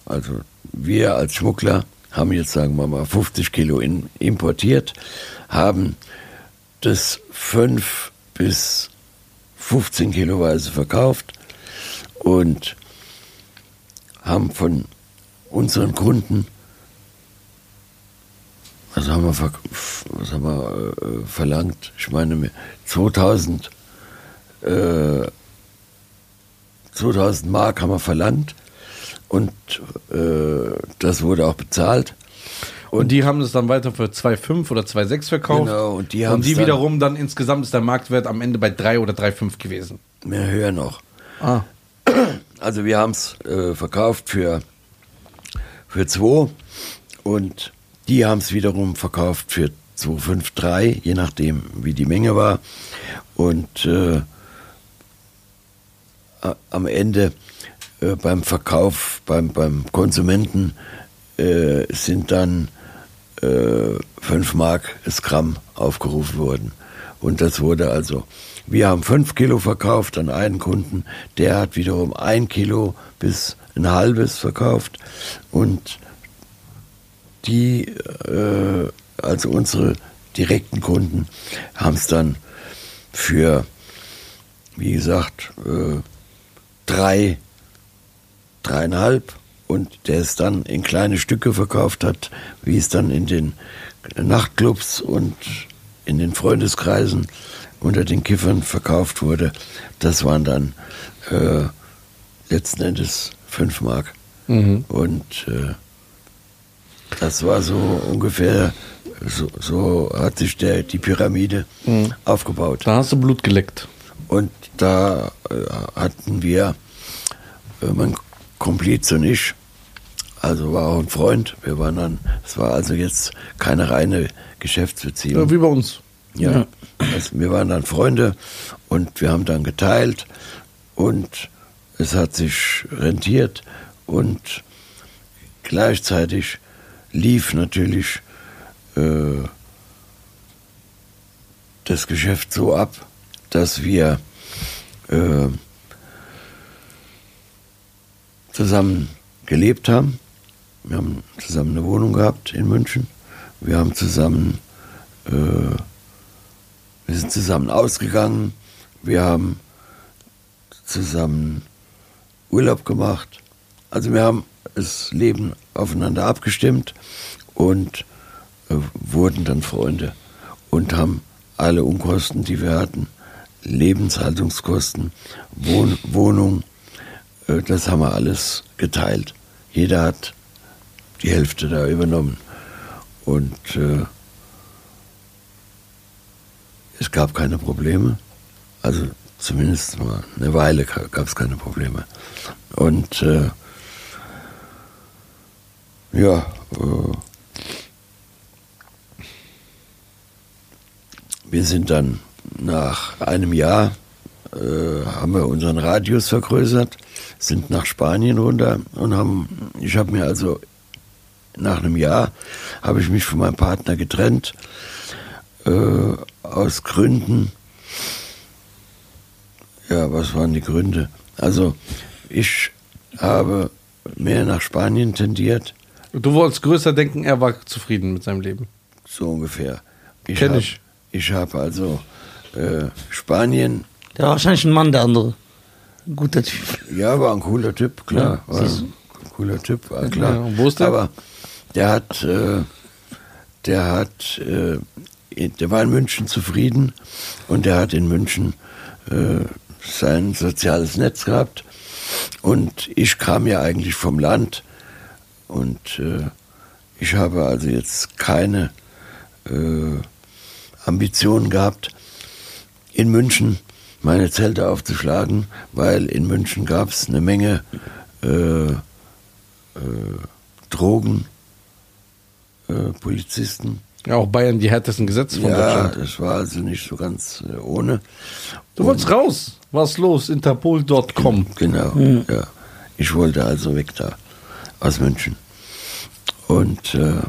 Speaker 3: Also wir als Schmuggler haben jetzt, sagen wir mal, 50 Kilo in, importiert, haben das 5 bis 15 Kiloweise verkauft und haben von unseren Kunden, was haben wir, was haben wir äh, verlangt? Ich meine, 2000 äh, 2000 Mark haben wir verlangt und äh, das wurde auch bezahlt.
Speaker 1: Und die haben es dann weiter für 2,5 oder 2,6 verkauft.
Speaker 3: Genau, und die
Speaker 1: und
Speaker 3: haben's
Speaker 1: die
Speaker 3: dann-
Speaker 1: wiederum dann insgesamt ist der Marktwert am Ende bei 3 oder 3,5 gewesen.
Speaker 3: Mehr höher noch.
Speaker 1: Ah.
Speaker 3: Also wir haben es äh, verkauft für, für 2 und die haben es wiederum verkauft für 2,53, je nachdem wie die Menge war. Und äh, am Ende äh, beim Verkauf, beim, beim Konsumenten äh, sind dann äh, 5 Mark das Gramm aufgerufen worden. Und das wurde also, wir haben 5 Kilo verkauft an einen Kunden, der hat wiederum ein Kilo bis ein halbes verkauft und die, äh, also unsere direkten Kunden, haben es dann für, wie gesagt, äh, drei, dreieinhalb und der es dann in kleine Stücke verkauft hat, wie es dann in den Nachtclubs und in den Freundeskreisen unter den Kiffern verkauft wurde, das waren dann äh, letzten Endes fünf Mark. Und äh, das war so ungefähr, so, so hat sich der, die Pyramide aufgebaut.
Speaker 1: Da hast du Blut geleckt.
Speaker 3: Und da äh, hatten wir, äh, mein Kompliz und ich, also war auch ein Freund, wir waren dann, es war also jetzt keine reine Geschäftsbeziehung.
Speaker 1: Ja, wie bei uns.
Speaker 3: Ja, also wir waren dann Freunde und wir haben dann geteilt und es hat sich rentiert und gleichzeitig lief natürlich äh, das Geschäft so ab, dass wir äh, zusammen gelebt haben. Wir haben zusammen eine Wohnung gehabt in München. Wir haben zusammen äh, wir sind zusammen ausgegangen, wir haben zusammen Urlaub gemacht. Also wir haben das Leben aufeinander abgestimmt und äh, wurden dann Freunde und haben alle Unkosten, die wir hatten, Lebenshaltungskosten, Wohn Wohnung, äh, das haben wir alles geteilt. Jeder hat die Hälfte da übernommen. Und äh, es gab keine Probleme. Also zumindest mal eine Weile gab es keine Probleme. Und äh, ja, äh, wir sind dann nach einem Jahr, äh, haben wir unseren Radius vergrößert, sind nach Spanien runter und haben, ich habe mir also nach einem Jahr, habe ich mich von meinem Partner getrennt, äh, aus Gründen, ja, was waren die Gründe? Also ich habe mehr nach Spanien tendiert,
Speaker 1: Du wolltest größer denken, er war zufrieden mit seinem Leben.
Speaker 3: so ungefähr.
Speaker 1: Kenn
Speaker 3: hab-
Speaker 1: ich.
Speaker 3: Ich habe also äh, Spanien,
Speaker 2: Der war wahrscheinlich ein Mann, der andere. Ein guter Typ.
Speaker 3: ja, war ein cooler Typ, klar.
Speaker 2: Ja,
Speaker 3: war ein cooler Typ, war klar.
Speaker 1: Ja, wo ist der?
Speaker 3: Aber der hat, äh, der hat, äh, der war in München zufrieden und der hat in München äh, sein soziales Netz gehabt. Und ich kam ja eigentlich vom Land und äh, ich habe also jetzt keine äh, Ambitionen gehabt, in München meine Zelte aufzuschlagen, weil in München gab es eine Menge äh, äh, Drogen, äh, Polizisten.
Speaker 1: Ja, auch Bayern die härtesten Gesetze von
Speaker 3: Ja,
Speaker 1: Deutschland.
Speaker 3: das war also nicht so ganz äh, ohne.
Speaker 1: Du wolltest raus. Was los? Interpol.com.
Speaker 3: Genau, ja. Ich wollte also weg da, aus München. Und äh,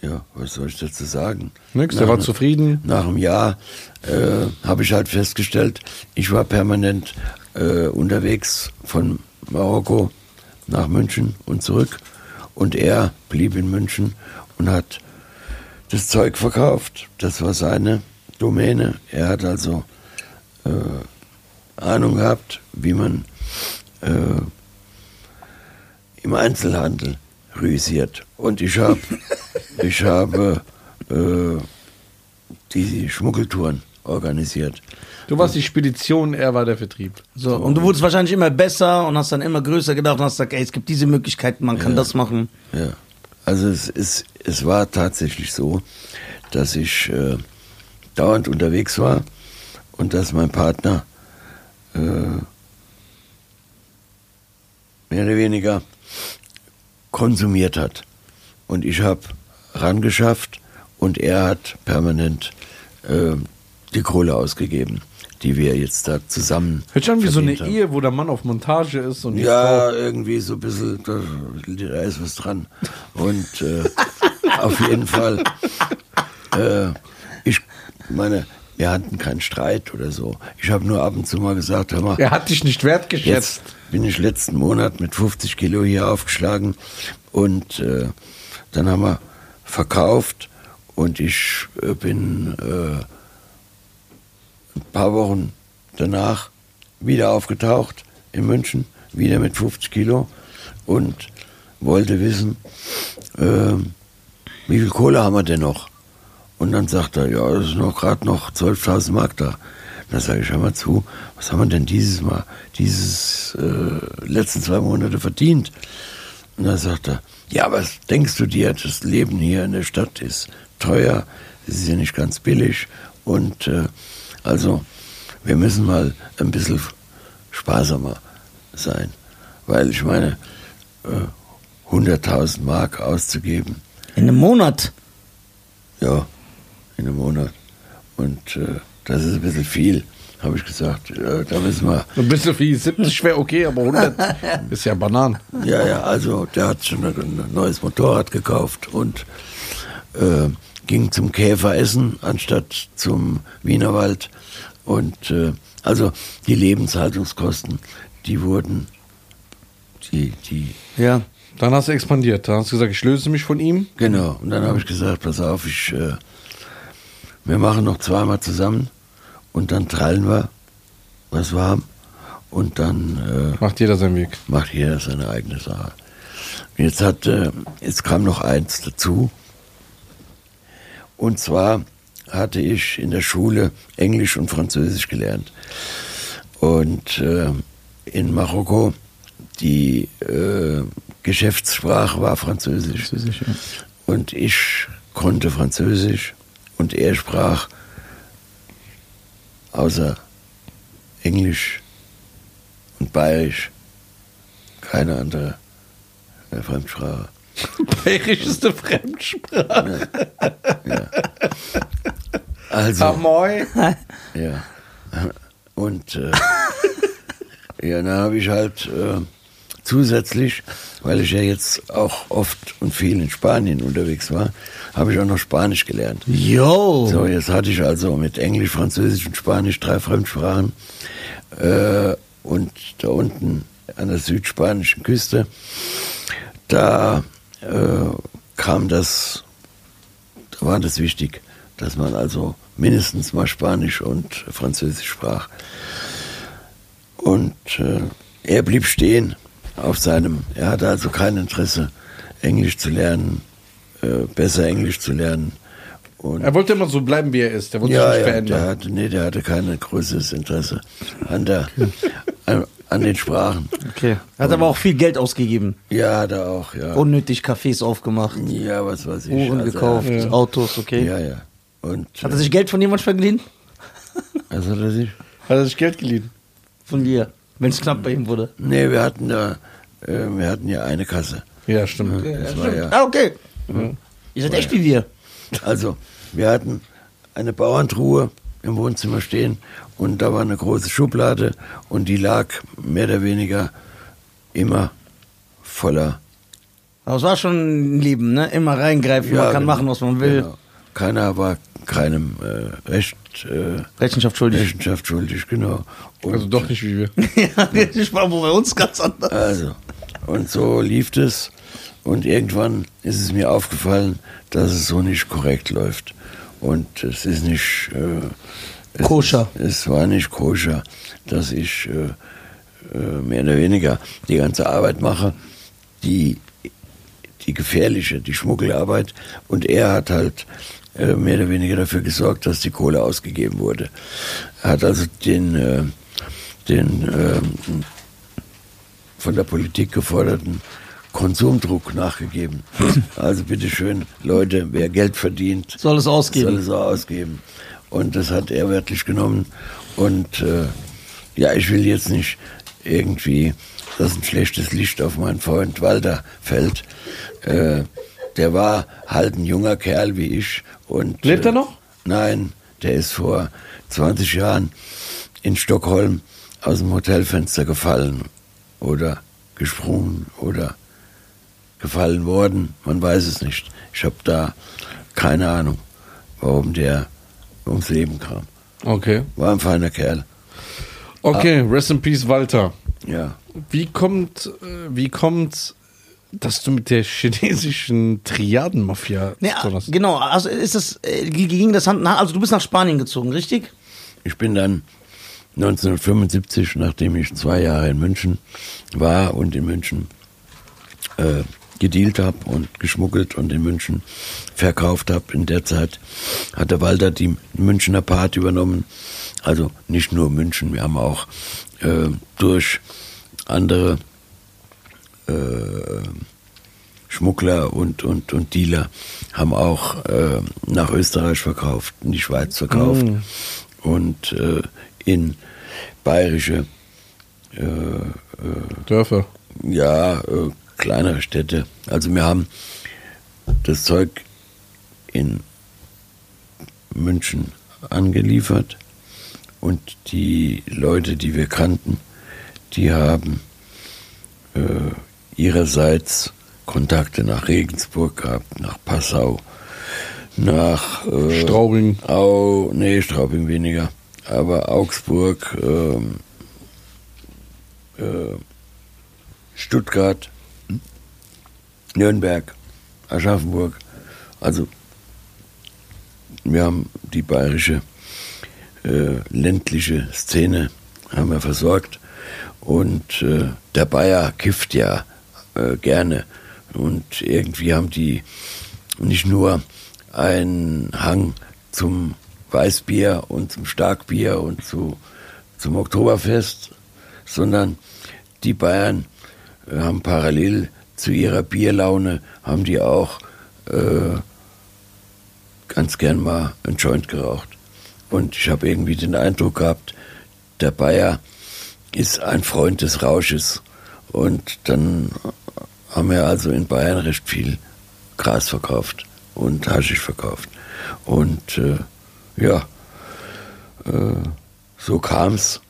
Speaker 3: ja, was soll ich dazu sagen?
Speaker 1: Nix, der
Speaker 3: Nach-
Speaker 1: war zufrieden.
Speaker 3: Nach einem Jahr äh, habe ich halt festgestellt, ich war permanent äh, unterwegs von Marokko nach München und zurück. Und er blieb in München und hat das Zeug verkauft. Das war seine Domäne. Er hat also äh, Ahnung gehabt, wie man äh, im Einzelhandel rüsiert. Und ich habe *laughs* ich habe äh, die Schmuggeltouren organisiert.
Speaker 1: Du warst die Spedition, er war der Vertrieb.
Speaker 2: So, und du wurdest wahrscheinlich immer besser und hast dann immer größer gedacht und hast gesagt, ey, es gibt diese Möglichkeiten, man kann das machen.
Speaker 3: Ja. Also es, ist, es war tatsächlich so, dass ich äh, dauernd unterwegs war und dass mein Partner äh, mehr oder weniger konsumiert hat. Und ich habe rangeschafft und er hat permanent äh, die Kohle ausgegeben, die wir jetzt da zusammen.
Speaker 1: Hört sich an wie so eine
Speaker 3: haben.
Speaker 1: Ehe, wo der Mann auf Montage ist und die
Speaker 3: Ja, irgendwie so ein bisschen, da, da ist was dran. Und äh, auf jeden Fall, äh, ich meine, wir hatten keinen Streit oder so. Ich habe nur ab und zu mal gesagt, hör mal,
Speaker 1: Frau. Er hat dich nicht wertgeschätzt.
Speaker 3: Jetzt bin ich letzten Monat mit 50 Kilo hier aufgeschlagen und äh, dann haben wir verkauft und ich äh, bin äh, ein paar Wochen danach wieder aufgetaucht in München, wieder mit 50 Kilo und wollte wissen, äh, wie viel Kohle haben wir denn noch? Und dann sagt er, ja, es ist noch gerade noch 12.000 Mark da. Da sage ich, hör mal zu, was haben wir denn dieses Mal, dieses äh, letzten zwei Monate verdient? Und dann sagt er, ja, was denkst du dir, das Leben hier in der Stadt ist teuer, es ist ja nicht ganz billig und äh, also wir müssen mal ein bisschen sparsamer sein, weil ich meine, äh, 100.000 Mark auszugeben,
Speaker 2: In einem Monat.
Speaker 3: ja, in einem Monat. Und äh, das ist ein bisschen viel, habe ich gesagt. Ja, da müssen wir.
Speaker 1: Ein bisschen wie 70 wäre okay, aber 100 *laughs* ist ja Bananen.
Speaker 3: Ja, ja, also der hat schon ein neues Motorrad gekauft und äh, ging zum Käferessen anstatt zum Wienerwald. Und äh, also die Lebenshaltungskosten, die wurden, die, die,
Speaker 2: Ja.
Speaker 1: Dann hast du expandiert. Dann hast du gesagt, ich löse mich von ihm.
Speaker 3: genau. Und dann habe ich gesagt, pass auf, ich, äh, wir machen noch zweimal zusammen und dann teilen wir, was wir haben. Und dann äh,
Speaker 1: Macht jeder seinen Weg.
Speaker 3: macht jeder seine eigene Sache. Jetzt hat, äh, jetzt kam noch eins dazu. Und zwar hatte ich in der Schule Englisch und Französisch gelernt. Und äh, in Marokko die äh, Geschäftssprache war Französisch.
Speaker 2: Französisch, ja.
Speaker 3: Und ich konnte Französisch und er sprach außer Englisch und Bayerisch keine andere äh, Fremdsprache. *laughs*
Speaker 1: Bayerisch ist eine Fremdsprache.
Speaker 3: Also,
Speaker 1: Amoy. *laughs*
Speaker 3: ja. Und äh, ja, dann habe ich halt äh, zusätzlich, weil ich ja jetzt auch oft und viel in Spanien unterwegs war, habe ich auch noch Spanisch gelernt.
Speaker 2: Yo.
Speaker 3: So, jetzt hatte ich also mit Englisch, Französisch und Spanisch drei Fremdsprachen. Äh, und da unten an der südspanischen Küste, da äh, kam das, da war das wichtig, dass man also mindestens mal Spanisch und Französisch sprach. Und äh, er blieb stehen auf seinem, er hatte also kein Interesse, Englisch zu lernen, äh, besser Englisch zu lernen. Und
Speaker 1: Er wollte immer so bleiben, wie er ist. Er wollte
Speaker 3: ja,
Speaker 1: sich nicht
Speaker 3: ja,
Speaker 1: verändern.
Speaker 3: der hatte, nee, der hatte kein größeres Interesse an, der, an, an den Sprachen.
Speaker 2: Okay. Hat aber auch viel Geld ausgegeben.
Speaker 3: Ja, hat er auch, ja.
Speaker 2: Unnötig Cafés aufgemacht.
Speaker 3: ja, was weiß ich.
Speaker 2: Uhren
Speaker 3: Also,
Speaker 2: gekauft,
Speaker 1: ja.
Speaker 2: Autos, okay.
Speaker 3: Ja, ja. Und
Speaker 2: Hat er sich Geld von jemand vergeliehen? *laughs*
Speaker 3: was hat er sich?
Speaker 1: Hat er sich Geld geliehen?
Speaker 2: Von dir. Wenn es knapp bei ihm wurde.
Speaker 3: Nee, wir hatten da, äh, wir hatten ja eine Kasse.
Speaker 1: Ja, stimmt.
Speaker 3: Das war ja,
Speaker 2: Ah, okay. Ihr seid echt wie wir.
Speaker 3: also, wir hatten eine Bauerntruhe im Wohnzimmer stehen und da war eine große Schublade und die lag mehr oder weniger immer voller
Speaker 2: Aber es war schon ein Leben, ne? Immer reingreifen, man kann
Speaker 3: genau.
Speaker 2: machen, was man will.
Speaker 3: Genau. Keiner war keinem äh, Recht, äh,
Speaker 2: Rechenschaft schuldig.
Speaker 3: Rechenschaft schuldig, genau. Und,
Speaker 1: Also doch nicht wie wir. *laughs*
Speaker 2: ja, ich war bei uns ganz anders.
Speaker 3: Also, und so lief es. Und irgendwann ist es mir aufgefallen, dass es so nicht korrekt läuft. Und es ist nicht. Äh, es
Speaker 2: Koscher.
Speaker 3: Es war nicht koscher, dass ich äh, äh, mehr oder weniger die ganze Arbeit mache, die, die gefährliche, die Schmuggelarbeit. Und er hat halt äh, mehr oder weniger dafür gesorgt, dass die Kohle ausgegeben wurde. Er hat also den, äh, den äh, von der Politik geforderten Konsumdruck nachgegeben. *laughs* Also bitteschön, Leute, wer Geld verdient,
Speaker 2: Soll es ausgeben.
Speaker 3: soll es auch ausgeben. Und das hat er wörtlich genommen. Und äh, ja, ich will jetzt nicht irgendwie, dass ein schlechtes Licht auf meinen Freund Walter fällt. Äh, der war halt ein junger Kerl wie ich. Und,
Speaker 1: Lebt er noch?
Speaker 3: Nein, der ist vor 20 Jahren in Stockholm aus dem Hotelfenster gefallen oder gesprungen oder gefallen worden. Man weiß es nicht. Ich habe da keine Ahnung, warum der ums Leben kam.
Speaker 1: Okay.
Speaker 3: War ein feiner Kerl.
Speaker 1: Okay, rest in peace, Walter.
Speaker 3: Ja.
Speaker 1: Wie kommt, äh, wie kommt, dass du mit der chinesischen Triadenmafia
Speaker 2: Nee,
Speaker 1: zu tun hast?
Speaker 2: genau, also ist das, äh, ging das Hand in Hand, also du bist nach Spanien gezogen, richtig?
Speaker 3: Ich bin dann 1975, nachdem ich zwei Jahre in München war und in München äh, gedealt habe und geschmuggelt und in München verkauft habe. In der Zeit hat der Walter die Münchner Part übernommen. Also nicht nur München, wir haben auch äh, durch andere äh, Schmuggler und, und, und Dealer haben auch äh, nach Österreich verkauft, in die Schweiz verkauft und äh, in bayerische
Speaker 1: Dörfer.
Speaker 3: ja, äh, kleinere Städte. Also wir haben das Zeug in München angeliefert und die Leute, die wir kannten, die haben äh, ihrerseits Kontakte nach Regensburg gehabt, nach Passau, nach äh,
Speaker 1: Straubing.
Speaker 3: Au, nee, Straubing weniger, aber Augsburg, ähm, äh, Stuttgart, Nürnberg, Aschaffenburg. Also wir haben die bayerische äh, ländliche Szene haben wir versorgt und äh, der Bayer kifft ja äh, gerne und irgendwie haben die nicht nur einen Hang zum Weißbier und zum Starkbier und zu, zum Oktoberfest, sondern die Bayern äh, haben parallel zu ihrer Bierlaune, haben die auch äh, ganz gern mal einen Joint geraucht. Und ich habe irgendwie den Eindruck gehabt, der Bayer ist ein Freund des Rausches. Und dann haben wir also in Bayern recht viel Gras verkauft und Haschisch verkauft. Und äh, ja, äh, so kam es,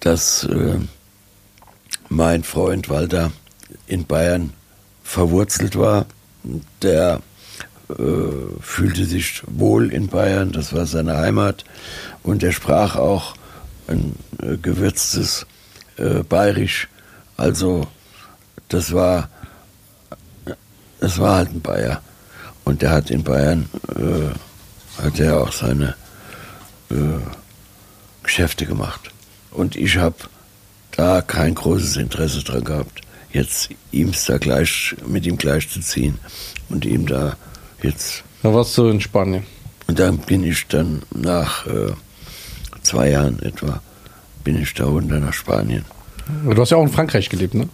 Speaker 3: dass äh, mein Freund Walter in Bayern verwurzelt war. Der äh, fühlte sich wohl in Bayern, das war seine Heimat. Und er sprach auch ein äh, gewürztes äh, Bayerisch. Also das war, das war halt ein Bayer. Und der hat in Bayern, hat er auch seine Geschäfte gemacht. Und ich habe da kein großes Interesse dran gehabt, jetzt ihm da gleich, mit ihm gleichzuziehen und ihm da jetzt.
Speaker 1: Da warst du in Spanien.
Speaker 3: Und dann bin ich dann nach äh, zwei Jahren etwa, bin ich da runter nach Spanien.
Speaker 1: Du hast ja auch in Frankreich gelebt, ne?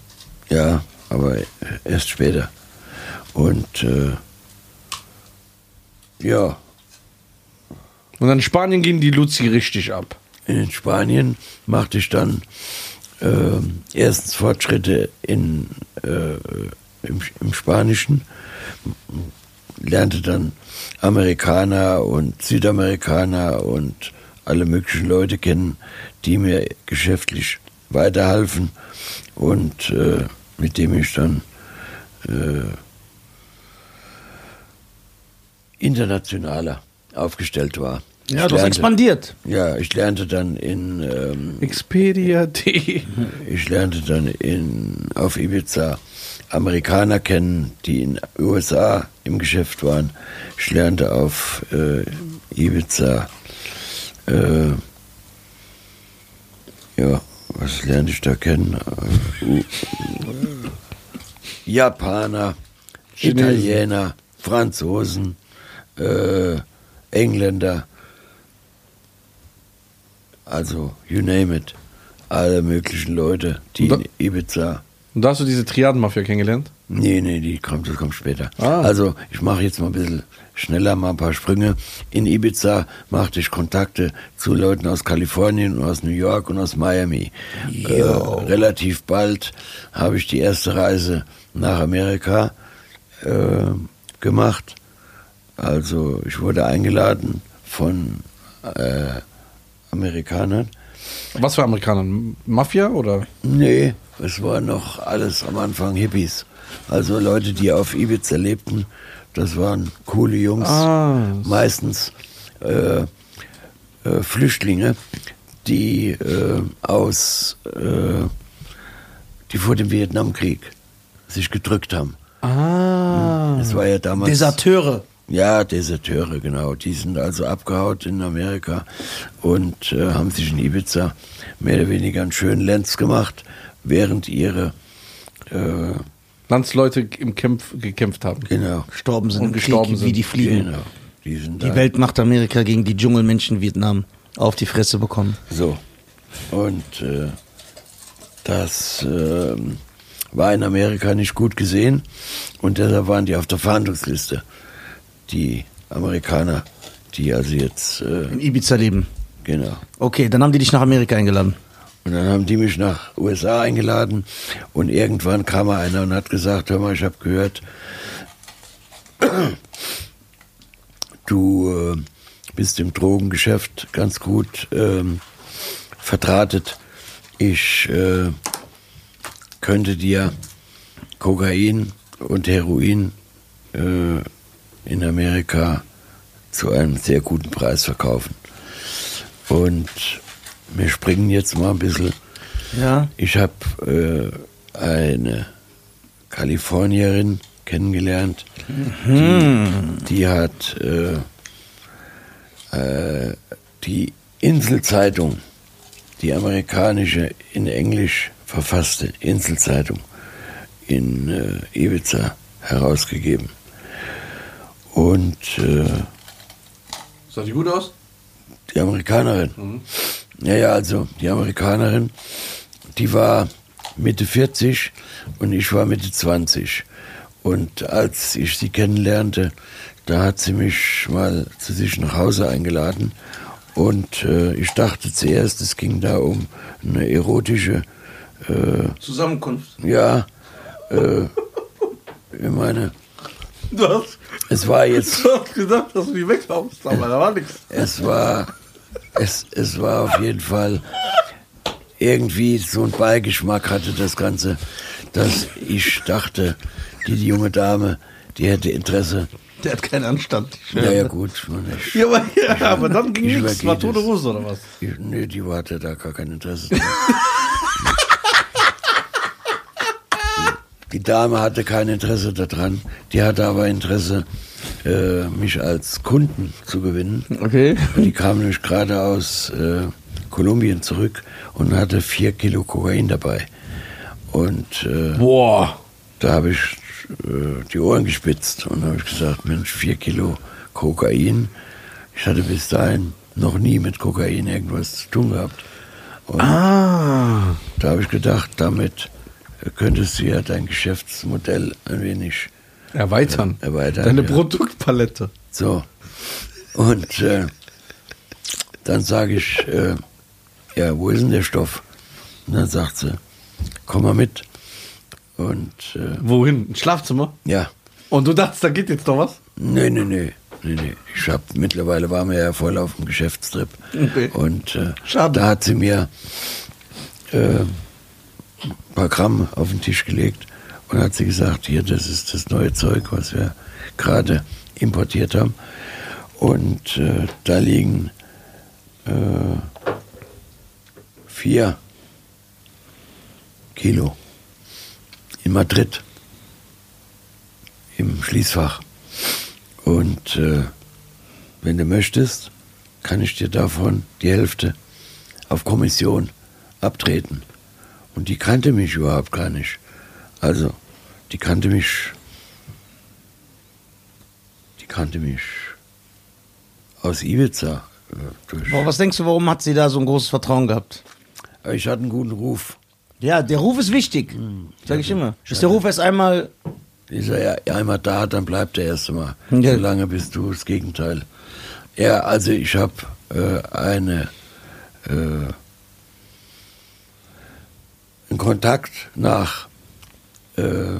Speaker 3: Ja, aber erst später. Und äh, ja,
Speaker 1: Und dann in Spanien ging die Luzi richtig ab.
Speaker 3: in Spanien machte ich dann äh, erstens Fortschritte in, äh, im, im Spanischen, lernte dann Amerikaner und Südamerikaner und alle möglichen Leute kennen, die mir geschäftlich weiterhalfen und äh, mit dem ich dann äh, internationaler aufgestellt war.
Speaker 2: Ja,
Speaker 3: Ich
Speaker 2: du hast
Speaker 3: lernte-
Speaker 2: expandiert.
Speaker 3: ja, ich lernte dann in, ähm,
Speaker 1: Expedia.de.
Speaker 3: ich lernte dann in, auf Ibiza Amerikaner kennen, die in USA im Geschäft waren. Ich lernte auf äh, Ibiza, äh, ja, was lernte ich da kennen? Äh, Japaner,
Speaker 1: Chinesen.
Speaker 3: Italiener, Franzosen, äh, Engländer, also you name it, alle möglichen Leute, die in Ibiza.
Speaker 1: Und da hast du diese Triadenmafia kennengelernt?
Speaker 3: Nee, nee, die kommt, das kommt später.
Speaker 1: Ah.
Speaker 3: Also ich mache jetzt mal ein bisschen schneller mal ein paar Sprünge. In Ibiza machte ich Kontakte zu Leuten aus Kalifornien und aus New York und aus Miami. Äh, relativ bald habe ich die erste Reise nach Amerika äh, gemacht. Also ich wurde eingeladen von äh, Amerikanern.
Speaker 1: Was für Amerikaner? Mafia oder?
Speaker 3: Nee, es war noch alles am Anfang Hippies. Also Leute, die auf Ibiza lebten, das waren coole Jungs.
Speaker 1: Ah.
Speaker 3: Meistens äh, äh, Flüchtlinge, die äh, aus, äh, die vor dem Vietnamkrieg sich gedrückt haben.
Speaker 1: Ah.
Speaker 3: Es war ja damals.
Speaker 2: Deserteure.
Speaker 3: Ja, Deserteure, genau. Die sind also abgehaut in Amerika und äh, haben sich in Ibiza mehr oder weniger einen schönen Lenz gemacht, während ihre, äh,
Speaker 1: Landsleute im Kämpf, gekämpft haben.
Speaker 3: genau,
Speaker 2: Gestorben sind
Speaker 1: Und gestorben
Speaker 2: Krieg,
Speaker 1: sind.
Speaker 2: wie die Fliegen.
Speaker 3: genau, die sind
Speaker 2: Die. Weltmacht Amerika gegen die Dschungelmenschen Vietnam auf die Fresse bekommen.
Speaker 3: So. Und äh, das ähm, war in Amerika nicht gut gesehen und deshalb waren die auf der Fahndungsliste. Die Amerikaner, die also jetzt, äh,
Speaker 2: In Ibiza leben.
Speaker 3: genau.
Speaker 2: Okay, dann haben die dich nach Amerika eingeladen.
Speaker 3: Und dann haben die mich nach USA eingeladen und irgendwann kam mal einer und hat gesagt, hör mal, ich habe gehört, du äh, bist im Drogengeschäft ganz gut ähm, verdrahtet. Ich äh, könnte dir Kokain und Heroin äh, in Amerika zu einem sehr guten Preis verkaufen. Und wir springen jetzt mal ein bisschen.
Speaker 2: Ja.
Speaker 3: Ich habe äh, eine Kalifornierin kennengelernt, die, die hat äh, äh, die Inselzeitung, die amerikanische in Englisch verfasste Inselzeitung in äh, Ibiza herausgegeben. Und äh,
Speaker 1: Sah die gut aus?
Speaker 3: die Amerikanerin. Ja, ja, also die Amerikanerin, die war Mitte 40 und ich war Mitte 20. Und als ich sie kennenlernte, da hat sie mich mal zu sich nach Hause eingeladen. Und äh, ich dachte zuerst, es ging da um eine erotische, äh,
Speaker 2: Zusammenkunft.
Speaker 3: ja, äh, *laughs* ich meine,
Speaker 1: Du hast,
Speaker 3: es war jetzt
Speaker 1: du hast gesagt, dass du die weghaust, aber da war nichts.
Speaker 3: Es war, es, es war auf jeden Fall irgendwie so ein Beigeschmack hatte das Ganze, dass ich dachte, die, die junge Dame, die hätte Interesse.
Speaker 2: Der hat keinen Anstand.
Speaker 3: Ja, ja, gut. man, Ich,
Speaker 1: Ja, aber, ja, aber dann ging
Speaker 3: Ich
Speaker 1: nichts. War tote. Hose oder was?
Speaker 3: ich, nee, die hatte da gar kein Interesse. *laughs* dran. Die, Dame hatte kein Interesse daran, die hatte aber Interesse, äh, mich als Kunden zu gewinnen.
Speaker 2: Okay.
Speaker 3: Die kam nämlich gerade aus äh, Kolumbien zurück und hatte vier Kilo Kokain dabei. Und äh,
Speaker 1: Boah.
Speaker 3: da habe ich äh, die Ohren gespitzt und habe ich gesagt, Mensch, vier Kilo Kokain. Ich hatte bis dahin noch nie mit Kokain irgendwas zu tun gehabt. Und
Speaker 1: Ah.
Speaker 3: da habe ich gedacht, damit könntest du ja dein Geschäftsmodell ein wenig
Speaker 1: Erweitern.
Speaker 3: Ja, erweitern,
Speaker 1: Deine
Speaker 3: ja.
Speaker 1: Produktpalette.
Speaker 3: So. Und äh, dann sage ich, äh, ja, wo ist denn der Stoff? Und dann sagt sie, komm mal mit. Und äh,
Speaker 1: Wohin? Ins Schlafzimmer?
Speaker 3: ja,
Speaker 1: Und du dachtest, da geht jetzt noch was?
Speaker 3: nee, nee, nee. Nee, nee. Ich hab, mittlerweile waren wir ja voll auf dem Geschäftstrip.
Speaker 1: Okay.
Speaker 3: Und äh,
Speaker 1: Schade.
Speaker 3: da hat sie mir äh, ein paar Gramm auf den Tisch gelegt und hat sie gesagt, hier, das ist das neue Zeug, was wir gerade importiert haben. Und äh, da liegen äh, vier Kilo in Madrid im Schließfach. Und äh, wenn du möchtest, kann ich dir davon die Hälfte auf Kommission abtreten. Und die kannte mich überhaupt gar nicht. Also, die kannte mich, die kannte mich aus Ibiza. Äh, durch.
Speaker 2: Boah, was denkst du, warum hat sie da so ein großes Vertrauen gehabt?
Speaker 3: Ich hatte einen guten Ruf.
Speaker 2: Ja, der Ruf ist wichtig,
Speaker 3: Hm.
Speaker 2: sag ich immer. Ist der Ruf erst einmal.
Speaker 3: Ist er ja einmal da, dann bleibt er erst einmal.
Speaker 2: Ja.
Speaker 3: So lange bist du das Gegenteil. Ja, also ich habe äh, eine äh, einen Kontakt nach äh,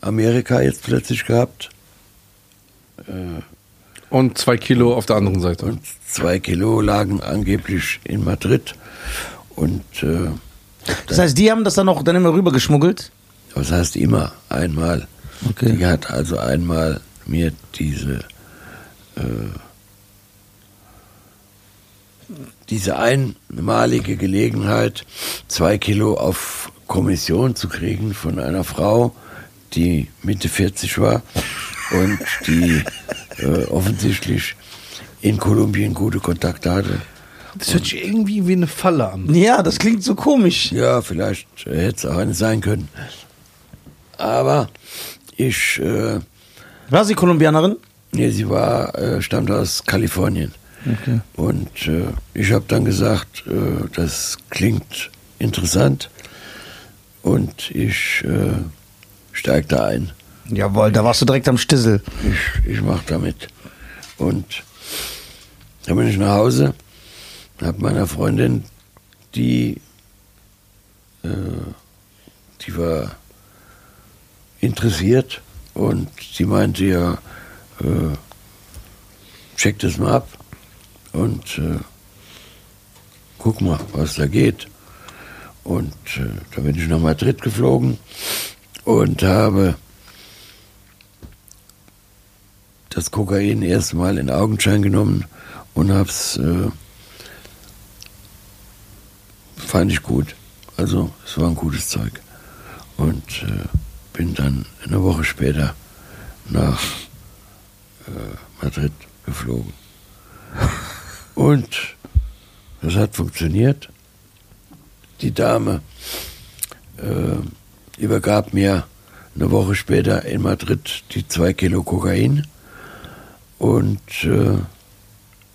Speaker 3: Amerika jetzt plötzlich gehabt
Speaker 1: Und zwei Kilo auf der anderen Seite.
Speaker 3: und zwei Kilo lagen angeblich in Madrid und äh,
Speaker 2: Das heißt, die haben das dann auch dann immer rübergeschmuggelt?
Speaker 3: was heißt immer einmal.
Speaker 2: Okay.
Speaker 3: Die hat also einmal mir diese äh, diese einmalige Gelegenheit, zwei Kilo auf Kommission zu kriegen von einer Frau, die Mitte 40 war und die äh, offensichtlich in Kolumbien gute Kontakte hatte.
Speaker 1: Das hört sich irgendwie wie eine Falle an.
Speaker 2: Ja, das klingt so komisch.
Speaker 3: Ja, vielleicht äh, hätte es auch eine sein können. Aber ich, äh,
Speaker 2: War sie Kolumbianerin?
Speaker 3: nee, sie war, äh, stammt aus Kalifornien. Und äh, ich habe dann gesagt, äh, das klingt interessant und ich äh, steige da ein.
Speaker 2: Jawohl, da warst du direkt am Stissel.
Speaker 3: Ich, ich mache damit. Und dann bin ich nach Hause, habe meiner Freundin, die, äh, die war interessiert und sie meinte ja, äh, check das mal ab und äh, guck mal, was da geht. Und äh, da bin ich nach Madrid geflogen und habe das Kokain erstmal in Augenschein genommen und hab's äh, fand ich gut. Also es war ein gutes Zeug. Und äh, bin dann eine Woche später nach äh, Madrid geflogen. *laughs* Und das hat funktioniert. Die Dame äh, übergab mir eine Woche später in Madrid die zwei Kilo Kokain und äh,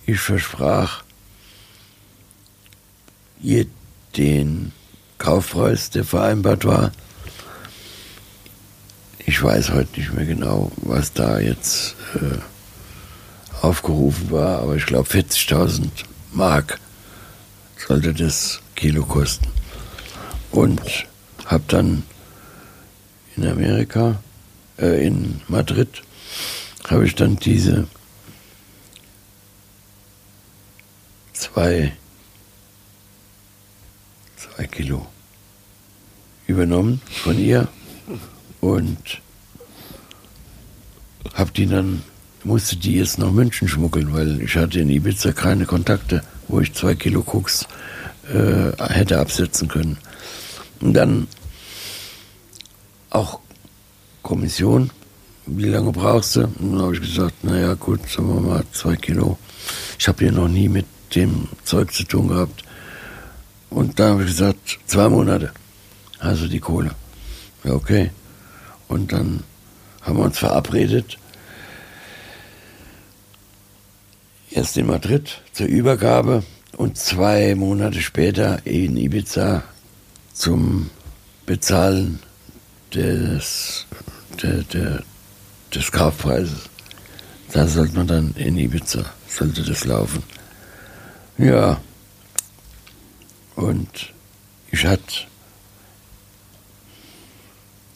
Speaker 3: ich versprach ihr den Kaufpreis, der vereinbart war. Ich weiß heute nicht mehr genau, was da jetzt äh, aufgerufen war, aber ich glaube 40.000 Mark sollte das Kilo kosten. Und habe dann in Amerika, äh, in Madrid, habe ich dann diese zwei, zwei Kilo übernommen von ihr und habe die dann, musste die jetzt nach München schmuggeln, weil ich hatte in Ibiza keine Kontakte, wo ich zwei Kilo Koks äh, hätte absetzen können. Und dann auch Kommission, wie lange brauchst du? Und dann habe ich gesagt, naja gut, sagen wir mal zwei Kilo. Ich habe hier noch nie mit dem Zeug zu tun gehabt. Und da habe ich gesagt, zwei Monate. Also die Kohle. Ja, okay. Und dann haben wir uns verabredet. Erst in Madrid zur Übergabe und zwei Monate später in Ibiza zum Bezahlen des, der, der, des Kaufpreises. Da sollte man dann in Ibiza, sollte das laufen. Ja. Und ich hatte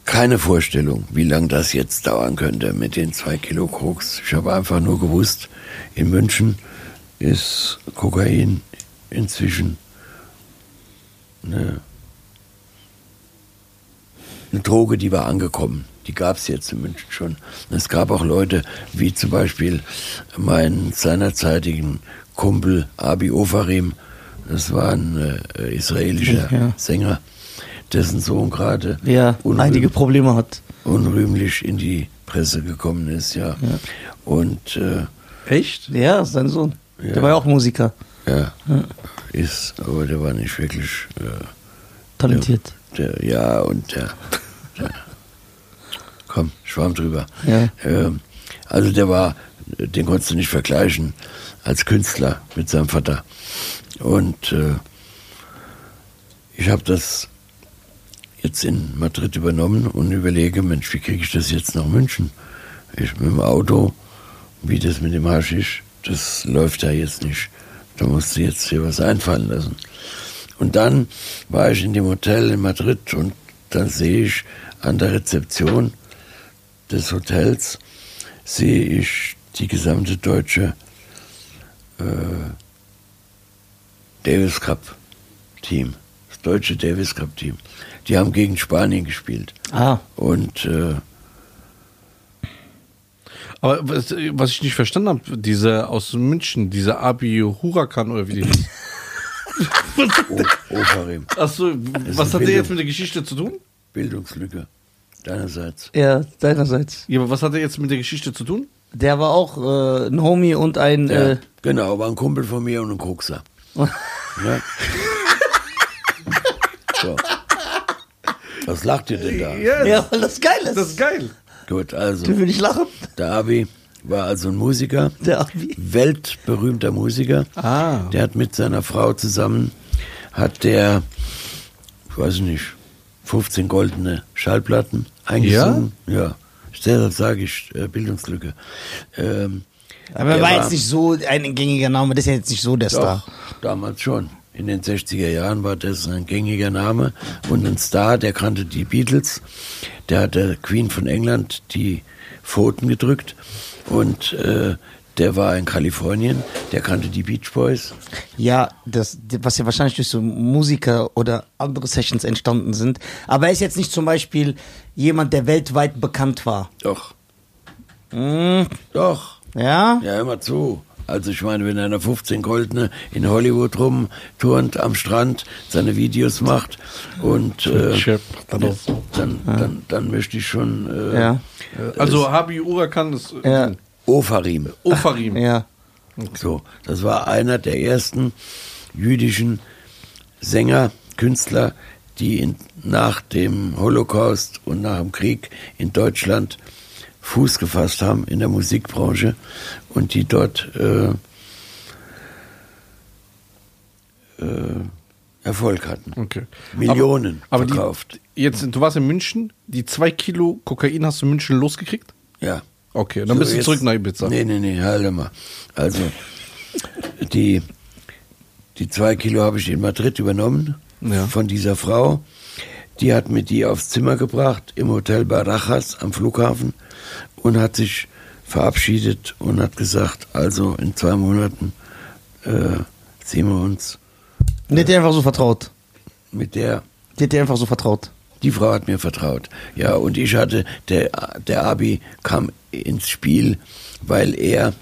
Speaker 3: keine Vorstellung, wie lange das jetzt dauern könnte mit den zwei Kilo Koks. Ich habe einfach nur gewusst, in München ist Kokain inzwischen eine, eine Droge, die war angekommen. Die gab es jetzt in München schon. Es gab auch Leute, wie zum Beispiel meinen seinerzeitigen Kumpel Abi Ofarim, das war ein äh, israelischer
Speaker 2: Ja.
Speaker 3: Sänger, dessen Sohn gerade
Speaker 2: Ja, einige Probleme hat.
Speaker 3: unrühmlich in die Presse gekommen ist, ja. Und äh,
Speaker 1: Echt?
Speaker 2: Ja, sein Sohn.
Speaker 3: Ja.
Speaker 2: Der war ja auch Musiker.
Speaker 3: ja, ist, aber der war nicht wirklich äh,
Speaker 2: Talentiert.
Speaker 3: der, ja, und der, der komm, schwamm drüber.
Speaker 2: Ja.
Speaker 3: Ähm, also der war den konntest du nicht vergleichen als Künstler mit seinem Vater. Und äh, ich habe das jetzt in Madrid übernommen und überlege, Mensch, wie kriege ich das jetzt nach München? Ich mit dem Auto, wie das mit dem Haschisch, das läuft ja jetzt nicht. Da musst du jetzt hier was einfallen lassen. Und dann war ich in dem Hotel in Madrid und dann sehe ich an der Rezeption des Hotels, sehe ich die gesamte deutsche äh, Davis Cup Team, das deutsche Davis Cup Team. Die haben gegen Spanien gespielt.
Speaker 2: Ah.
Speaker 3: Und äh,
Speaker 1: Aber was, was ich nicht verstanden habe, diese aus München, diese Abi Huracan oder wie die hieß.
Speaker 3: O- Ofarim,
Speaker 1: Achso, was hat der jetzt mit der Geschichte zu tun?
Speaker 3: Bildungslücke deinerseits.
Speaker 2: Ja, deinerseits.
Speaker 1: Ja, aber was hat er jetzt mit der Geschichte zu tun?
Speaker 2: Der war auch äh, ein Homie und ein.
Speaker 3: Ja,
Speaker 2: Äh,
Speaker 3: genau, war ein Kumpel von mir und ein Kokser. *laughs* Ja. So. Was lacht ihr denn da?
Speaker 2: ja, weil das geil ist.
Speaker 1: das ist geil.
Speaker 3: Gut, also,
Speaker 2: Du will ich lachen?
Speaker 3: der Abi war also ein Musiker,
Speaker 2: Der Abi.
Speaker 3: weltberühmter Musiker.
Speaker 1: Ah.
Speaker 3: Der hat mit seiner Frau zusammen, hat der, ich weiß nicht, 15 goldene Schallplatten eingesungen. Ja. Deshalb sage ich äh, Bildungslücke. Ähm,
Speaker 2: Aber er war jetzt nicht so ein gängiger Name, das ist ja jetzt nicht so der Star.
Speaker 3: Doch, damals schon. In den 60er Jahren war das ein gängiger Name und ein Star, der kannte die Beatles, der hat der Queen von England die Pfoten gedrückt und äh, der war in Kalifornien, der kannte die Beach Boys.
Speaker 2: Ja, das, was ja wahrscheinlich durch so Musiker oder andere Sessions entstanden sind. Aber er ist jetzt nicht zum Beispiel jemand, der weltweit bekannt war.
Speaker 3: Doch,
Speaker 2: Hm,
Speaker 3: doch,
Speaker 2: ja?
Speaker 3: ja, mal zu. Also ich meine, wenn einer 15 Goldene in Hollywood rumturnt am Strand, seine Videos macht und äh,
Speaker 1: dann
Speaker 3: dann, dann, dann möchte ich schon äh,
Speaker 2: Ja.
Speaker 1: Also Habi Huracan ist äh,
Speaker 2: Ja.
Speaker 3: Ofarim.
Speaker 1: Ofarim.
Speaker 2: Ja.
Speaker 3: So, das war einer der ersten jüdischen Sänger, Künstler, die in, nach dem Holocaust und nach dem Krieg in Deutschland Fuß gefasst haben in der Musikbranche und die dort äh, äh, Erfolg hatten.
Speaker 1: Okay.
Speaker 3: Millionen
Speaker 1: aber, aber
Speaker 3: verkauft.
Speaker 1: Die, jetzt, du warst in München, die zwei Kilo Kokain hast du in München losgekriegt?
Speaker 3: Ja.
Speaker 1: Okay, dann
Speaker 3: So,
Speaker 1: bist du
Speaker 3: jetzt-
Speaker 1: zurück nach Ibiza.
Speaker 3: Nee, nee, nee, halt mal. Also, die, die zwei Kilo habe ich in Madrid übernommen
Speaker 1: Ja.
Speaker 3: von dieser Frau. Die hat mir die aufs Zimmer gebracht im Hotel Barajas am Flughafen und hat sich verabschiedet und hat gesagt, also in zwei Monaten äh, sehen wir uns
Speaker 2: Die hat dir einfach so vertraut.
Speaker 3: mit der
Speaker 2: Die hat dir einfach so vertraut.
Speaker 3: Die Frau hat mir vertraut. Ja, und ich hatte, der, der Abi kam ins Spiel, weil er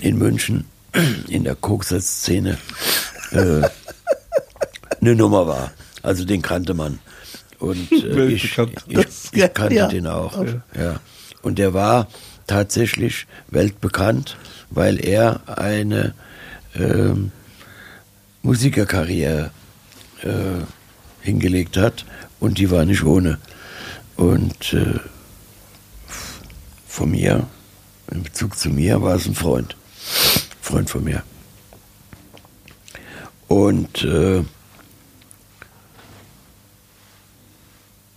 Speaker 3: in München in der Kokser-Szene äh, eine *laughs* Nummer war. Also den kannte man. Und *laughs* äh, ich, ich, ich kannte
Speaker 2: ja.
Speaker 3: den auch. Ja. Und der war tatsächlich weltbekannt, weil er eine ähm, Musikerkarriere äh, hingelegt hat und die war nicht ohne. Und äh, von mir, in Bezug zu mir, war es ein Freund. Freund von mir. Und äh,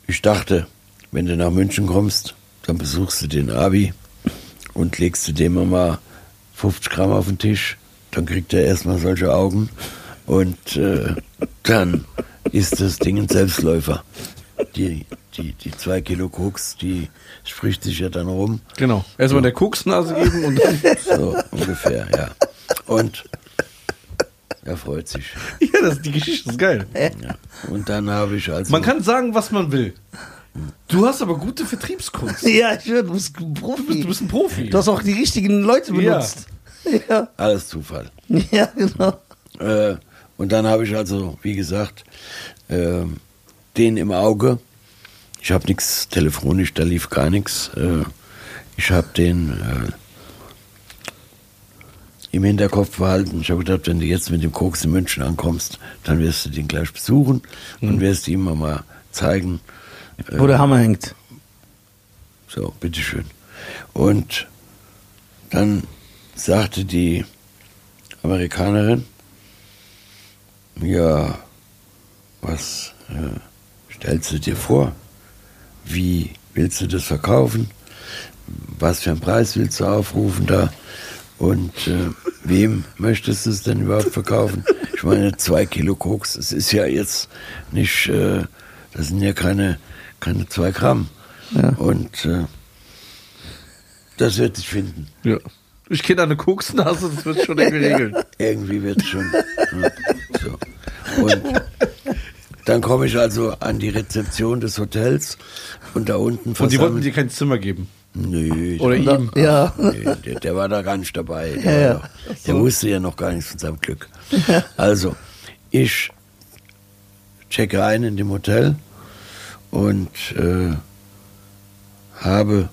Speaker 3: ich dachte, wenn du nach München kommst, dann besuchst du den Abi und legst du dem mal 50 Gramm auf den Tisch, dann kriegt er erstmal solche Augen und äh, dann ist das Ding ein Selbstläufer. Die, die, die zwei Kilo Koks, die spricht sich ja dann rum.
Speaker 1: Genau. Erstmal der Koksnase geben und dann.
Speaker 3: So ungefähr, ja. Und er freut sich. *laughs*
Speaker 1: ja, das, die Geschichte ist geil.
Speaker 3: Ja. Und dann habe ich also.
Speaker 1: Man kann sagen, was man will. Du hast aber gute Vertriebskunst. *laughs*
Speaker 2: Ja, ich höre, du bist ein
Speaker 1: Du bist,
Speaker 2: Profi.
Speaker 1: du bist ein Profi.
Speaker 2: Du hast auch die richtigen Leute
Speaker 1: Ja.
Speaker 2: benutzt. *laughs* Ja,
Speaker 3: alles Zufall.
Speaker 2: ja genau.
Speaker 3: Äh, und dann habe ich also, wie gesagt, äh, den im Auge. Ich habe nichts telefonisch, da lief gar nichts. Äh, ich habe den äh, im Hinterkopf behalten. Ich habe gedacht, wenn du jetzt mit dem Koks in München ankommst, dann wirst du den gleich besuchen und wirst ihm mal zeigen,
Speaker 2: Wo der Hammer hängt.
Speaker 3: so, bitteschön. Und dann sagte die Amerikanerin, ja, was äh, stellst du dir vor? Wie willst du das verkaufen? Was für einen Preis willst du aufrufen da? Und äh, wem möchtest du es denn überhaupt verkaufen? Ich meine, zwei Kilo Koks, es ist ja jetzt nicht, äh, das sind ja keine, keine zwei Gramm.
Speaker 2: Ja.
Speaker 3: Und äh, das wird sich finden.
Speaker 1: Ja. Ich kenne eine Koksnase, das wird schon irgendwie regeln.
Speaker 3: Irgendwie wird es schon. ja, so. Und dann komme ich also an die Rezeption des Hotels und da unten
Speaker 1: Und die wollten dir kein Zimmer geben.
Speaker 3: Nö,
Speaker 1: Oder
Speaker 3: der,
Speaker 1: ihm.
Speaker 2: Ja.
Speaker 3: nee, der, der war da gar nicht dabei. Der,
Speaker 2: Ja,
Speaker 3: noch, der wusste ja noch gar nichts von seinem Glück. Also, ich checke ein in dem Hotel und äh, habe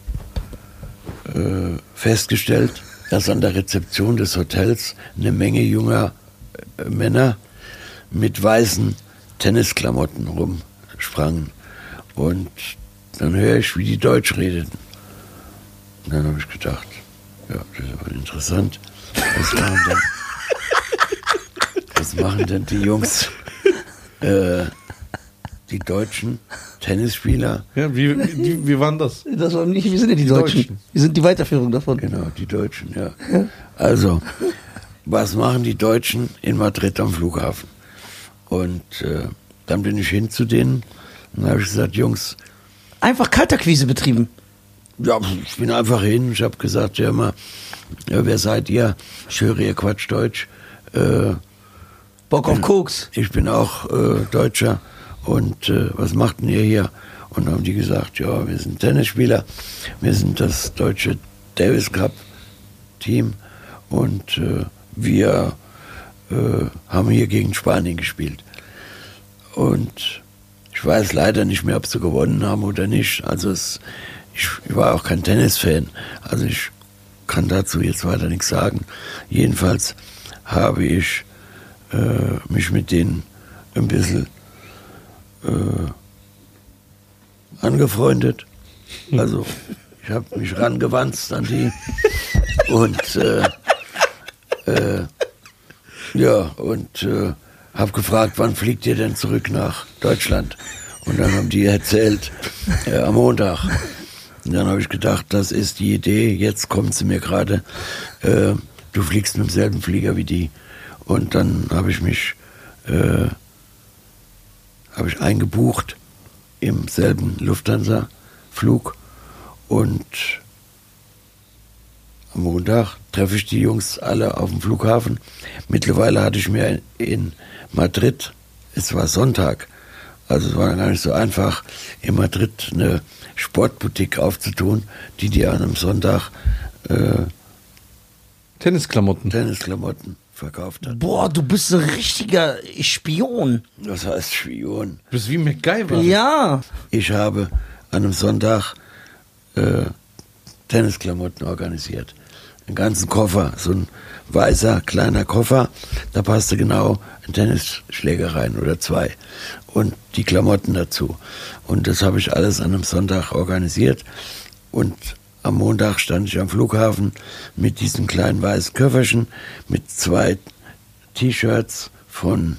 Speaker 3: äh, festgestellt, dass an der Rezeption des Hotels eine Menge junger äh, Männer mit weißen Tennisklamotten rumsprangen. Und dann höre ich, wie die Deutsch redeten. Und dann habe ich gedacht, ja, das ist aber interessant. Was machen denn, was machen denn die Jungs, äh, die deutschen Tennisspieler?
Speaker 1: Ja, wie, wie, wie waren das?
Speaker 2: Das war nicht, wir sind ja die,
Speaker 1: Die
Speaker 2: Deutschen.
Speaker 1: Deutschen.
Speaker 2: Wir sind die Weiterführung davon.
Speaker 3: Genau, die Deutschen, ja. Also, was machen die Deutschen in Madrid am Flughafen? Und äh, dann bin ich hin zu denen und dann habe ich gesagt, Jungs,
Speaker 2: Einfach Kalterquise betrieben.
Speaker 3: Ja, ich bin einfach hin. Ich habe gesagt, ja mal, ja, wer seid ihr? Ich höre ihr Quatsch Deutsch. Äh,
Speaker 2: Bock auf Koks.
Speaker 3: ich bin auch äh, Deutscher und äh, was macht denn ihr hier? Und haben die gesagt, ja, wir sind Tennisspieler, wir sind das deutsche Davis Cup Team und äh, wir äh, haben hier gegen Spanien gespielt. Und ich weiß leider nicht mehr, ob sie gewonnen haben oder nicht. Also es, ich, ich war auch kein Tennisfan. Also ich kann dazu jetzt weiter nichts sagen. Jedenfalls habe ich äh, mich mit denen ein bisschen äh, angefreundet. Also ich habe mich rangewanzt an die und äh, äh, ja und äh, habe gefragt, wann fliegt ihr denn zurück nach Deutschland? Und dann haben die erzählt, äh, am Montag. Und dann habe ich gedacht, das ist die Idee. Jetzt kommt sie mir gerade. Äh, du fliegst mit demselben Flieger wie die. Und dann habe ich mich äh, habe ich eingebucht im selben Lufthansa-Flug und am Montag treffe ich die Jungs alle auf dem Flughafen. Mittlerweile hatte ich mir in Madrid, es war Sonntag, also es war gar nicht so einfach, in Madrid eine Sportboutique aufzutun, die dir an einem Sonntag äh,
Speaker 1: Tennisklamotten.
Speaker 3: Tennisklamotten verkauft hat.
Speaker 2: Boah, du bist ein richtiger Spion.
Speaker 3: Das heißt Spion.
Speaker 1: Du bist wie MacGyver.
Speaker 2: Ja.
Speaker 3: Ich habe an einem Sonntag äh, Tennisklamotten organisiert. Einen ganzen Koffer, so ein weißer kleiner Koffer, da passte genau ein Tennisschläger rein oder zwei und die Klamotten dazu. Und das habe ich alles an einem Sonntag organisiert und am Montag stand ich am Flughafen mit diesem kleinen weißen Köfferchen mit zwei T-Shirts von,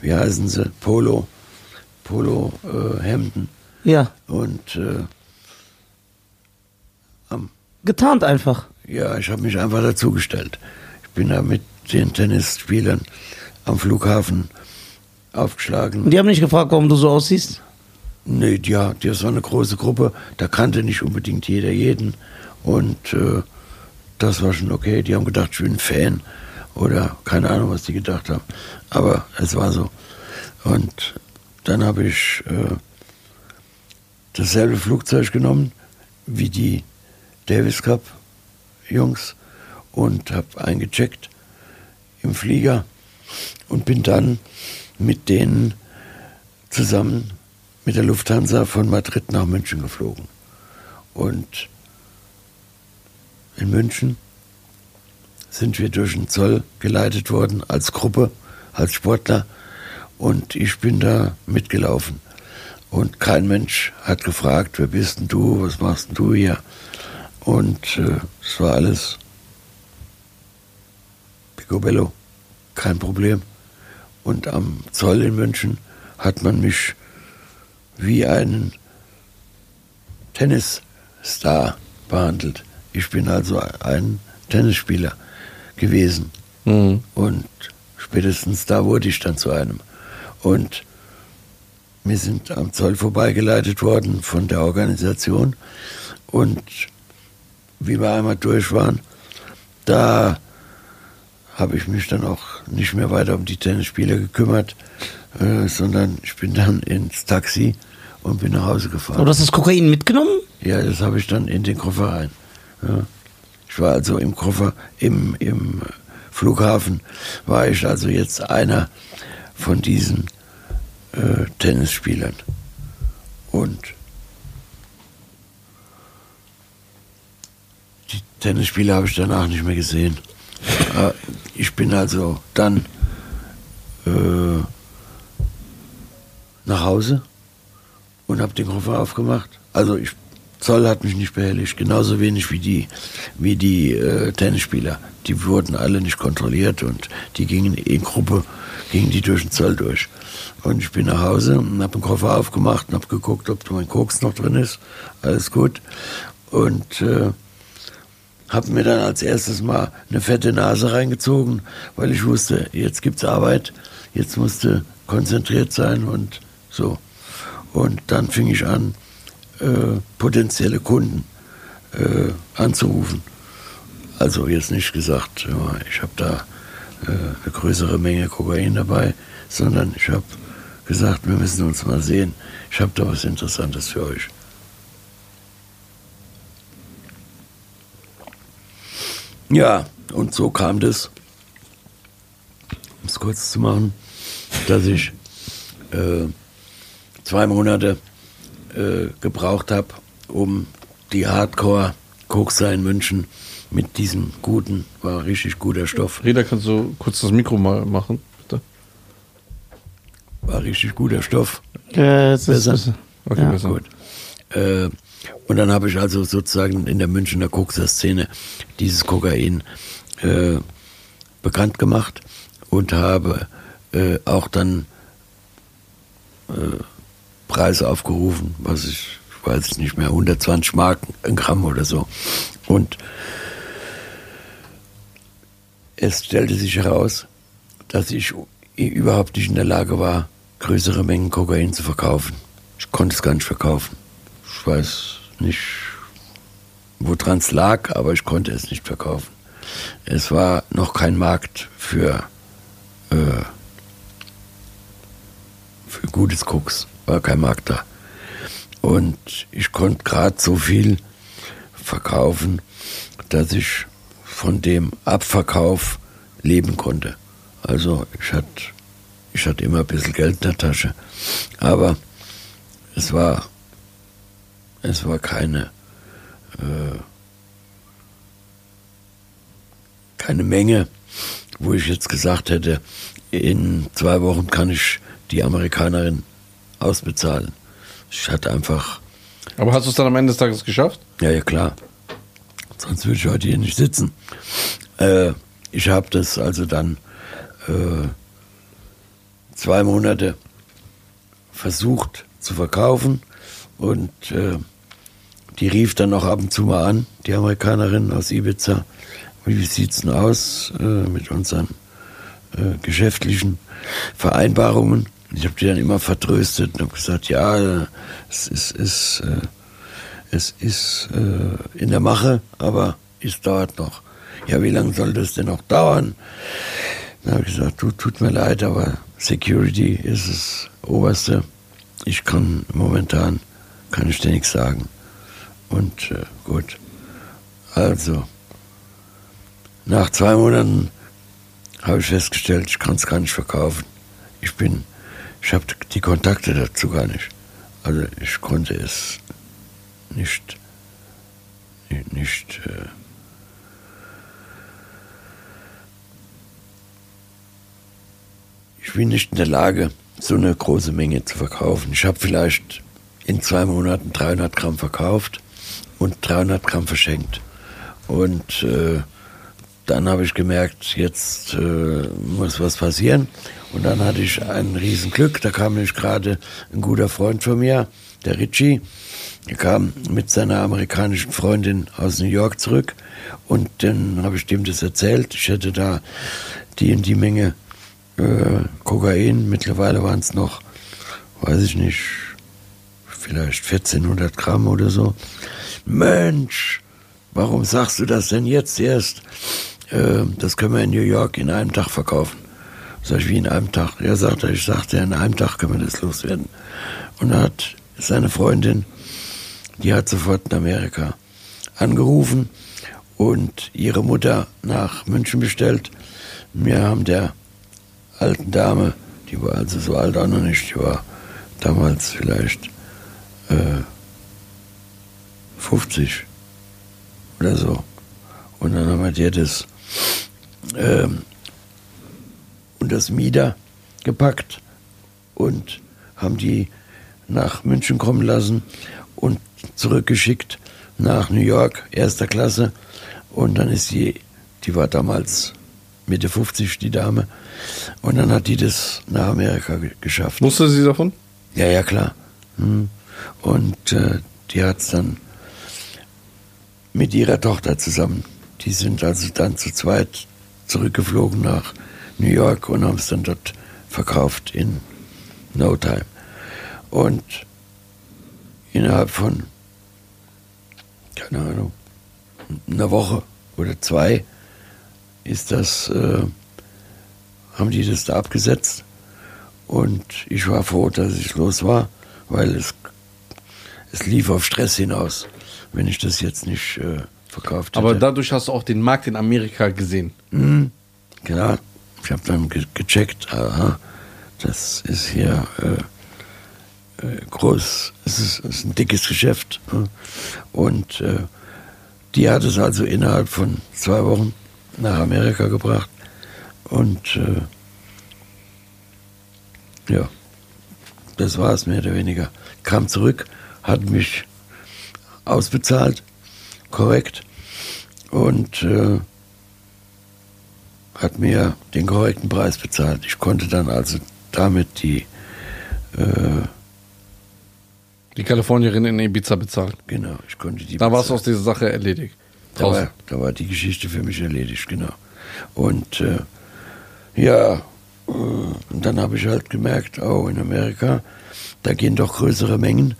Speaker 3: wie heißen sie, Polo, Polo-Hemden
Speaker 2: Ja.
Speaker 3: und äh, am
Speaker 2: Getarnt einfach.
Speaker 3: ja, ich habe mich einfach dazugestellt. Ich bin da mit den Tennisspielern am Flughafen aufgeschlagen.
Speaker 2: Und die haben nicht gefragt, warum du so aussiehst?
Speaker 3: Nee, ja, das war eine große Gruppe, da kannte nicht unbedingt jeder jeden. Und äh, das war schon okay. Die haben gedacht, ich bin ein Fan. Oder keine Ahnung, was die gedacht haben. Aber es war so. Und dann habe ich äh, dasselbe Flugzeug genommen wie die Davis Cup Jungs und habe eingecheckt im Flieger und bin dann mit denen zusammen mit der Lufthansa von Madrid nach München geflogen. Und in München sind wir durch den Zoll geleitet worden als Gruppe, als Sportler. Und ich bin da mitgelaufen. Und kein Mensch hat gefragt, wer bist denn du, was machst denn du hier? Und äh, es war alles Picobello, kein Problem. Und am Zoll in München hat man mich wie einen Tennisstar behandelt. Ich bin also ein Tennisspieler gewesen.
Speaker 1: Mhm.
Speaker 3: Und spätestens da wurde ich dann zu einem. Und wir sind am Zoll vorbeigeleitet worden von der Organisation. Und wie wir einmal durch waren, da habe ich mich dann auch nicht mehr weiter um die Tennisspieler gekümmert, äh, sondern ich bin dann ins Taxi und bin nach Hause gefahren.
Speaker 2: Hast du das Kokain mitgenommen?
Speaker 3: Ja, das habe ich dann in den Koffer rein. Ja. Ich war also im Koffer, im, im Flughafen, war ich also jetzt einer von diesen äh, Tennisspielern. Und die Tennisspieler habe ich danach nicht mehr gesehen. Ich bin also dann äh, nach Hause und habe den Koffer aufgemacht. Also ich, Zoll hat mich nicht behelligt, genauso wenig wie die, wie die äh, Tennisspieler. Die wurden alle nicht kontrolliert und die gingen in Gruppe, gingen die durch den Zoll durch. Und ich bin nach Hause und habe den Koffer aufgemacht und habe geguckt, ob mein Koks noch drin ist. Alles gut. Und äh, habe mir dann als erstes mal eine fette Nase reingezogen, weil ich wusste, jetzt gibt's Arbeit, jetzt musste konzentriert sein und so. Und dann fing ich an, äh, potenzielle Kunden äh, anzurufen. Also jetzt nicht gesagt, ich habe da äh, eine größere Menge Kokain dabei, sondern ich habe gesagt, wir müssen uns mal sehen. Ich habe da was Interessantes für euch. Ja, und so kam das, um es kurz zu machen, dass ich äh, zwei Monate äh, gebraucht habe, um die Hardcore-Kokser in München mit diesem guten, war richtig guter Stoff,
Speaker 1: Reda, kannst du kurz das Mikro mal machen, bitte?
Speaker 3: war richtig guter Stoff.
Speaker 2: Äh, das
Speaker 3: Besser?
Speaker 2: ist-
Speaker 1: Okay,
Speaker 2: Ja.
Speaker 1: besser.
Speaker 3: Gut. Äh, und dann habe ich also sozusagen in der Münchner Kokser-Szene dieses Kokain äh, bekannt gemacht und habe äh, auch dann äh, Preise aufgerufen, was ich, ich weiß nicht mehr, 120 Marken, ein Gramm oder so. Und es stellte sich heraus, dass ich überhaupt nicht in der Lage war, größere Mengen Kokain zu verkaufen. Ich konnte es gar nicht verkaufen. Weiß nicht, woran es lag, aber ich konnte es nicht verkaufen. Es war noch kein Markt für, äh, für gutes Koks. War kein Markt da. Und ich konnte gerade so viel verkaufen, dass ich von dem Abverkauf leben konnte. Also ich hatte ich hatte immer ein bisschen Geld in der Tasche. Aber es war, es war keine, äh, keine Menge, wo ich jetzt gesagt hätte, in zwei Wochen kann ich die Amerikanerin ausbezahlen. Ich hatte einfach,
Speaker 1: Aber hast du es dann am Ende des Tages geschafft?
Speaker 3: ja, ja klar, sonst würde ich heute hier nicht sitzen. Äh, ich habe das also dann äh, zwei Monate versucht zu verkaufen und äh, die rief dann auch ab und zu mal an, die Amerikanerin aus Ibiza. Wie sieht's denn aus äh, mit unseren äh, geschäftlichen Vereinbarungen? Ich habe die dann immer vertröstet und habe gesagt, ja, es ist, ist, äh, es ist äh, in der Mache, aber es dauert noch. Ja, wie lange soll das denn noch dauern? Dann habe ich gesagt, du, tut mir leid, aber Security ist das Oberste. Ich kann momentan, kann ich dir nichts sagen. Und äh, gut, also, nach zwei Monaten habe ich festgestellt, ich kann es gar nicht verkaufen. Ich bin, ich habe die Kontakte dazu gar nicht. Also ich konnte es nicht, nicht, nicht äh, ich bin nicht in der Lage, so eine große Menge zu verkaufen. Ich habe vielleicht in zwei Monaten 300 Gramm verkauft und 300 Gramm verschenkt. Und äh, dann habe ich gemerkt, jetzt äh, muss was passieren. Und dann hatte ich ein Riesenglück. Da kam nämlich gerade ein guter Freund von mir, der Richie. Er kam mit seiner amerikanischen Freundin aus New York zurück. Und dann habe ich dem das erzählt. Ich hätte da die in die Menge äh, Kokain. Mittlerweile waren es noch, weiß ich nicht, vielleicht 1400 Gramm oder so. Mensch, warum sagst du das denn jetzt erst? Äh, das können wir in New York in einem Tag verkaufen. Sag ich, wie in einem Tag? Er sagte, ich sagte, in einem Tag können wir das loswerden. Und da hat seine Freundin, die hat sofort in Amerika angerufen und ihre Mutter nach München bestellt. Wir haben der alten Dame, die war also so alt auch noch nicht, die war damals vielleicht äh, 50 oder so. Und dann haben wir dir das ähm, und das Mieder gepackt und haben die nach München kommen lassen und zurückgeschickt nach New York, erster Klasse. Und dann ist sie, die war damals Mitte 50, die Dame. Und dann hat die das nach Amerika ge geschafft.
Speaker 1: Wusste sie davon?
Speaker 3: Ja, ja, klar. Hm. Und äh, die hat es dann mit ihrer Tochter zusammen. Die sind also dann zu zweit zurückgeflogen nach New York und haben es dann dort verkauft in No Time. Und innerhalb von, keine Ahnung, einer Woche oder zwei ist das, äh, haben die das da abgesetzt. Und ich war froh, dass ich los war, weil es, es lief auf Stress hinaus, wenn ich das jetzt nicht äh, verkauft hätte.
Speaker 1: Aber dadurch hast du auch den Markt in Amerika gesehen.
Speaker 3: Mhm. Genau. Ich habe dann ge gecheckt, aha, das ist hier äh, äh, groß, es ist, ist, ein dickes Geschäft. Ne? Und äh, die hat es also innerhalb von zwei Wochen nach Amerika gebracht. Und äh, ja, das war es mehr oder weniger. Kam zurück, hat mich ausbezahlt, korrekt. Und äh, hat mir den korrekten Preis bezahlt. Ich konnte dann also damit die äh,
Speaker 1: die Kalifornierin in Ibiza bezahlen.
Speaker 3: Genau, ich konnte die.
Speaker 1: Da war es aus dieser Sache erledigt.
Speaker 3: Da war, da war, die Geschichte für mich erledigt, genau. Und äh, ja, äh, und dann habe ich halt gemerkt, oh, in Amerika, da gehen doch größere Mengen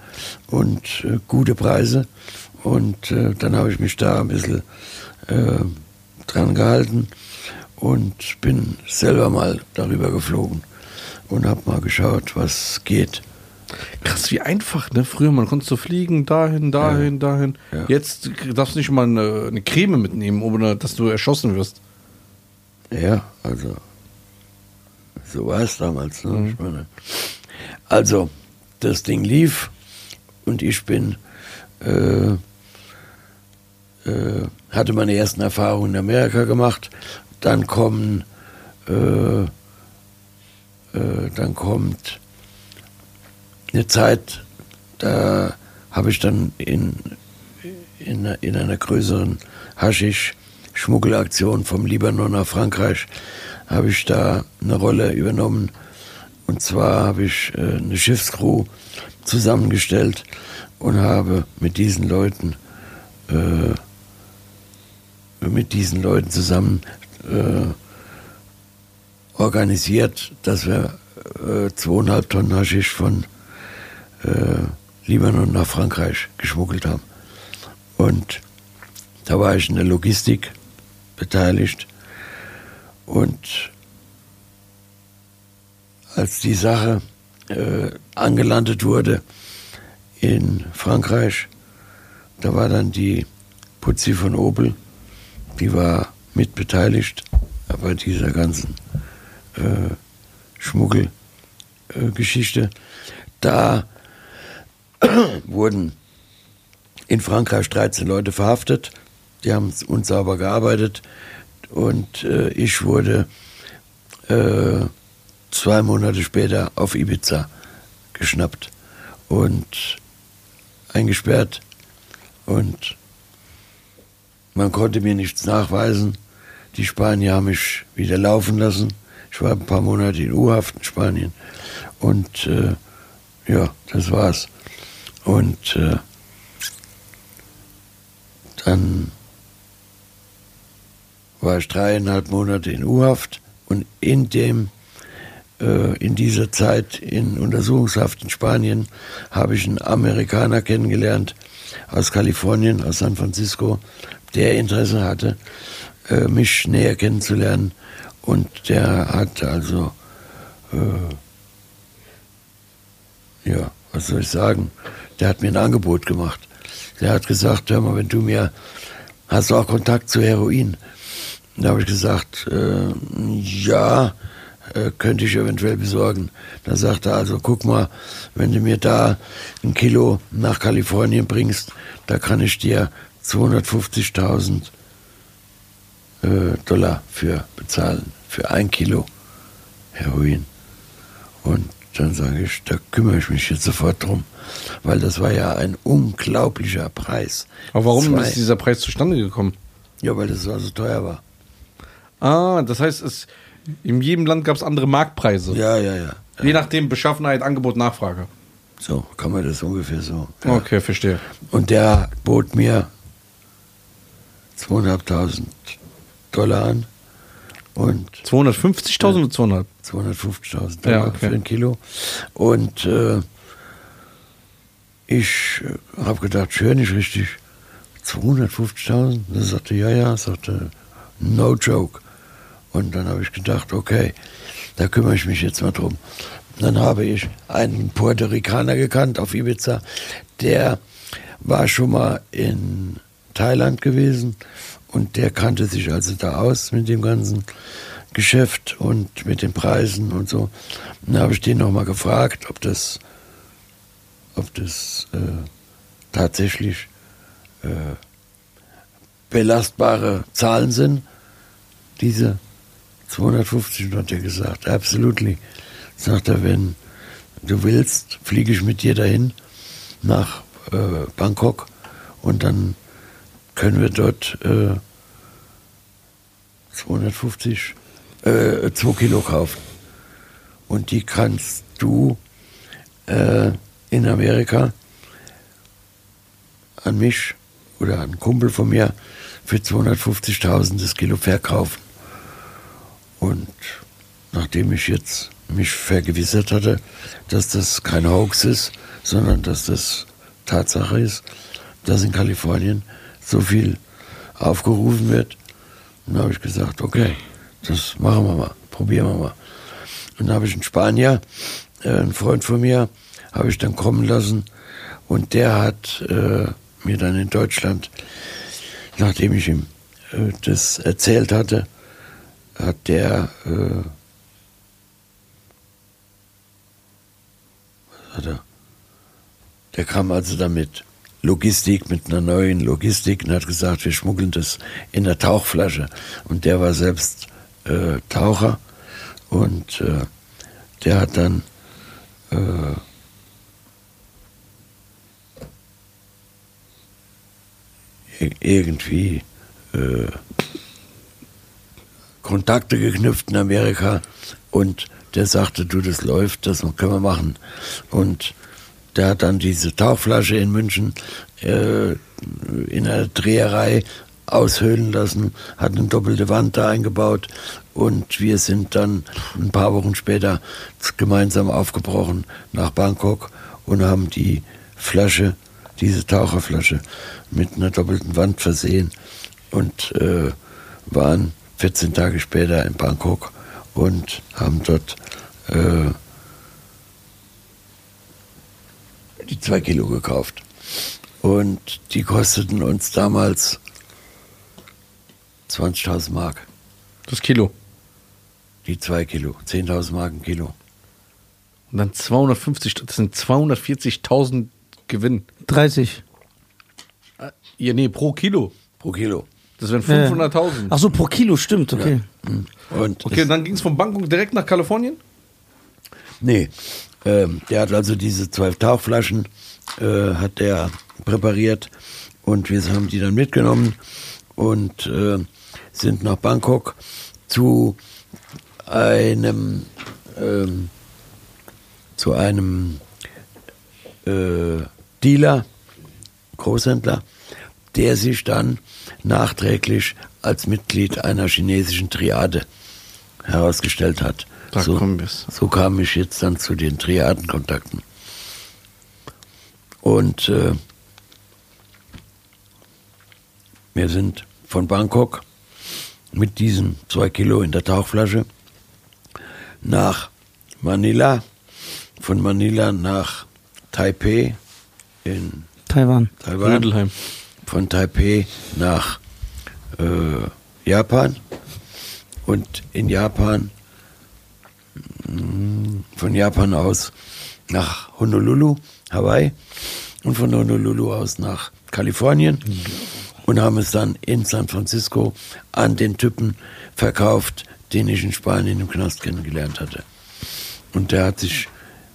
Speaker 3: und äh, gute Preise. Und äh, dann habe ich mich da ein bisschen äh, dran gehalten und bin selber mal darüber geflogen und habe mal geschaut, was geht.
Speaker 1: Krass, wie einfach, ne? Früher, man konnte so fliegen, dahin, dahin, ja. dahin. Ja. Jetzt darfst du nicht mal eine, eine, Creme mitnehmen, ohne dass du erschossen wirst.
Speaker 3: Ja, also, so war es damals, ne? Mhm. Ich meine, also, das Ding lief und ich bin, äh, äh, hatte meine ersten Erfahrungen in Amerika gemacht dann kommen, äh, äh, dann kommt eine Zeit, da habe ich dann in, in, in einer größeren Haschisch-Schmuggelaktion vom Libanon nach Frankreich, habe ich da eine Rolle übernommen. Und zwar habe ich äh, eine Schiffscrew zusammengestellt und habe mit diesen Leuten äh, mit diesen Leuten zusammen äh, organisiert, dass wir äh, zweieinhalb Tonnen Haschisch von äh, Libanon nach Frankreich geschmuggelt haben. Und da war ich in der Logistik beteiligt. Und als die Sache äh, angelandet wurde in Frankreich, da war dann die Putzi von Opel, die war mit beteiligt bei dieser ganzen äh, Schmuggelgeschichte. Äh, da wurden in Frankreich 13 Leute verhaftet. Die haben unsauber gearbeitet und äh, ich wurde äh, zwei Monate später auf Ibiza geschnappt und eingesperrt und man konnte mir nichts nachweisen. Die Spanier haben mich wieder laufen lassen. Ich war ein paar Monate in U-Haft in Spanien. Und äh, ja, das war's. Und äh, dann war ich dreieinhalb Monate in U-Haft und in dem in dieser Zeit in Untersuchungshaft in Spanien habe ich einen Amerikaner kennengelernt aus Kalifornien, aus San Francisco, der Interesse hatte, äh, mich näher kennenzulernen und der hat also äh, ja, was soll ich sagen, der hat mir ein Angebot gemacht. Der hat gesagt, hör mal, wenn du mir, hast du auch Kontakt zu Heroin? Da habe ich gesagt, äh, ja, äh, könnte ich eventuell besorgen. Da sagt er also, guck mal, wenn du mir da ein Kilo nach Kalifornien bringst, da kann ich dir 250.000 äh, Dollar für bezahlen, für ein Kilo Heroin. Und dann sage ich, da kümmere ich mich jetzt sofort drum, weil das war ja ein unglaublicher Preis.
Speaker 1: Aber warum
Speaker 3: Zwei-
Speaker 1: ist dieser Preis zustande gekommen?
Speaker 3: Ja, weil das so so teuer war.
Speaker 1: Ah, das heißt, es, in jedem Land gab es andere Marktpreise.
Speaker 3: Ja, ja, ja.
Speaker 1: Je nachdem Beschaffenheit, Angebot, Nachfrage.
Speaker 3: So kann man das ungefähr so. Ja.
Speaker 1: Okay, verstehe.
Speaker 3: Und der bot mir 2.500 Dollar an und
Speaker 1: 250.000 oder 200?
Speaker 3: 250.000 Dollar
Speaker 1: Ja, okay.
Speaker 3: für ein Kilo. Und äh, ich habe gedacht, ich höre nicht richtig. 250.000? Da sagte, ja, ja, sagte, no joke. Und dann habe ich gedacht, okay, da kümmere ich mich jetzt mal drum. Dann habe ich einen Puerto Ricaner gekannt auf Ibiza, der war schon mal in Thailand gewesen und der kannte sich also da aus mit dem ganzen Geschäft und mit den Preisen und so. Dann habe ich den nochmal gefragt, ob das, ob das äh, tatsächlich äh, belastbare Zahlen sind, diese 250. Und hat er gesagt, absolutely. Sagt er, wenn du willst, fliege ich mit dir dahin nach äh, Bangkok und dann können wir dort äh, 250, äh, 2 Kilo kaufen. Und die kannst du äh, in Amerika an mich oder an einen Kumpel von mir für 250.000 das Kilo verkaufen. Und nachdem ich jetzt mich vergewissert hatte, dass das kein Hoax ist, sondern dass das Tatsache ist, dass in Kalifornien so viel aufgerufen wird, dann habe ich gesagt, okay, das machen wir mal, probieren wir mal. Und dann habe ich einen Spanier, äh, einen Freund von mir, habe ich dann kommen lassen und der hat äh, mir dann in Deutschland, nachdem ich ihm äh, das erzählt hatte, hat der äh, was hat er? Der kam also damit Logistik, mit einer neuen Logistik und hat gesagt, wir schmuggeln das in der Tauchflasche. Und der war selbst äh, Taucher und äh, der hat dann äh, ir- irgendwie äh, Kontakte geknüpft in Amerika und der sagte, du, das läuft, das können wir machen. Und der hat dann diese Tauchflasche in München äh, in einer Dreherei aushöhlen lassen, hat eine doppelte Wand da eingebaut und wir sind dann ein paar Wochen später gemeinsam aufgebrochen nach Bangkok und haben die Flasche, diese Taucherflasche mit einer doppelten Wand versehen und äh, waren 14 Tage später in Bangkok und haben dort äh, die zwei Kilo gekauft. Und die kosteten uns damals 20.000 Mark.
Speaker 1: Das Kilo.
Speaker 3: Die zwei Kilo. 10.000 Mark ein Kilo.
Speaker 1: Und dann 250, das sind 240.000 Gewinn.
Speaker 2: 30.
Speaker 1: Ja, nee, pro Kilo.
Speaker 3: Pro Kilo.
Speaker 1: Das wären 500.000.
Speaker 2: Ach so, pro Kilo, stimmt, okay.
Speaker 3: Und
Speaker 1: Okay, dann ging es von Bangkok direkt nach Kalifornien?
Speaker 3: Nee, ähm, der hat also diese zwölf Tauchflaschen, äh, hat der präpariert und wir haben die dann mitgenommen und äh, sind nach Bangkok zu einem ähm, zu einem äh, Dealer, Großhändler, der sich dann nachträglich als Mitglied einer chinesischen Triade herausgestellt hat.
Speaker 1: Da
Speaker 3: so, so kam ich jetzt dann zu den Triadenkontakten. Und äh, wir sind von Bangkok mit diesen zwei Kilo in der Tauchflasche nach Manila, von Manila nach Taipei in
Speaker 2: Taiwan.
Speaker 3: Taiwan,
Speaker 1: Rödelheim.
Speaker 3: Von Taipei nach äh, Japan. Und in Japan mh, von Japan aus nach Honolulu, Hawaii. Und von Honolulu aus nach Kalifornien. Und haben es dann in San Francisco an den Typen verkauft, den ich in Spanien im Knast kennengelernt hatte. Und der hat sich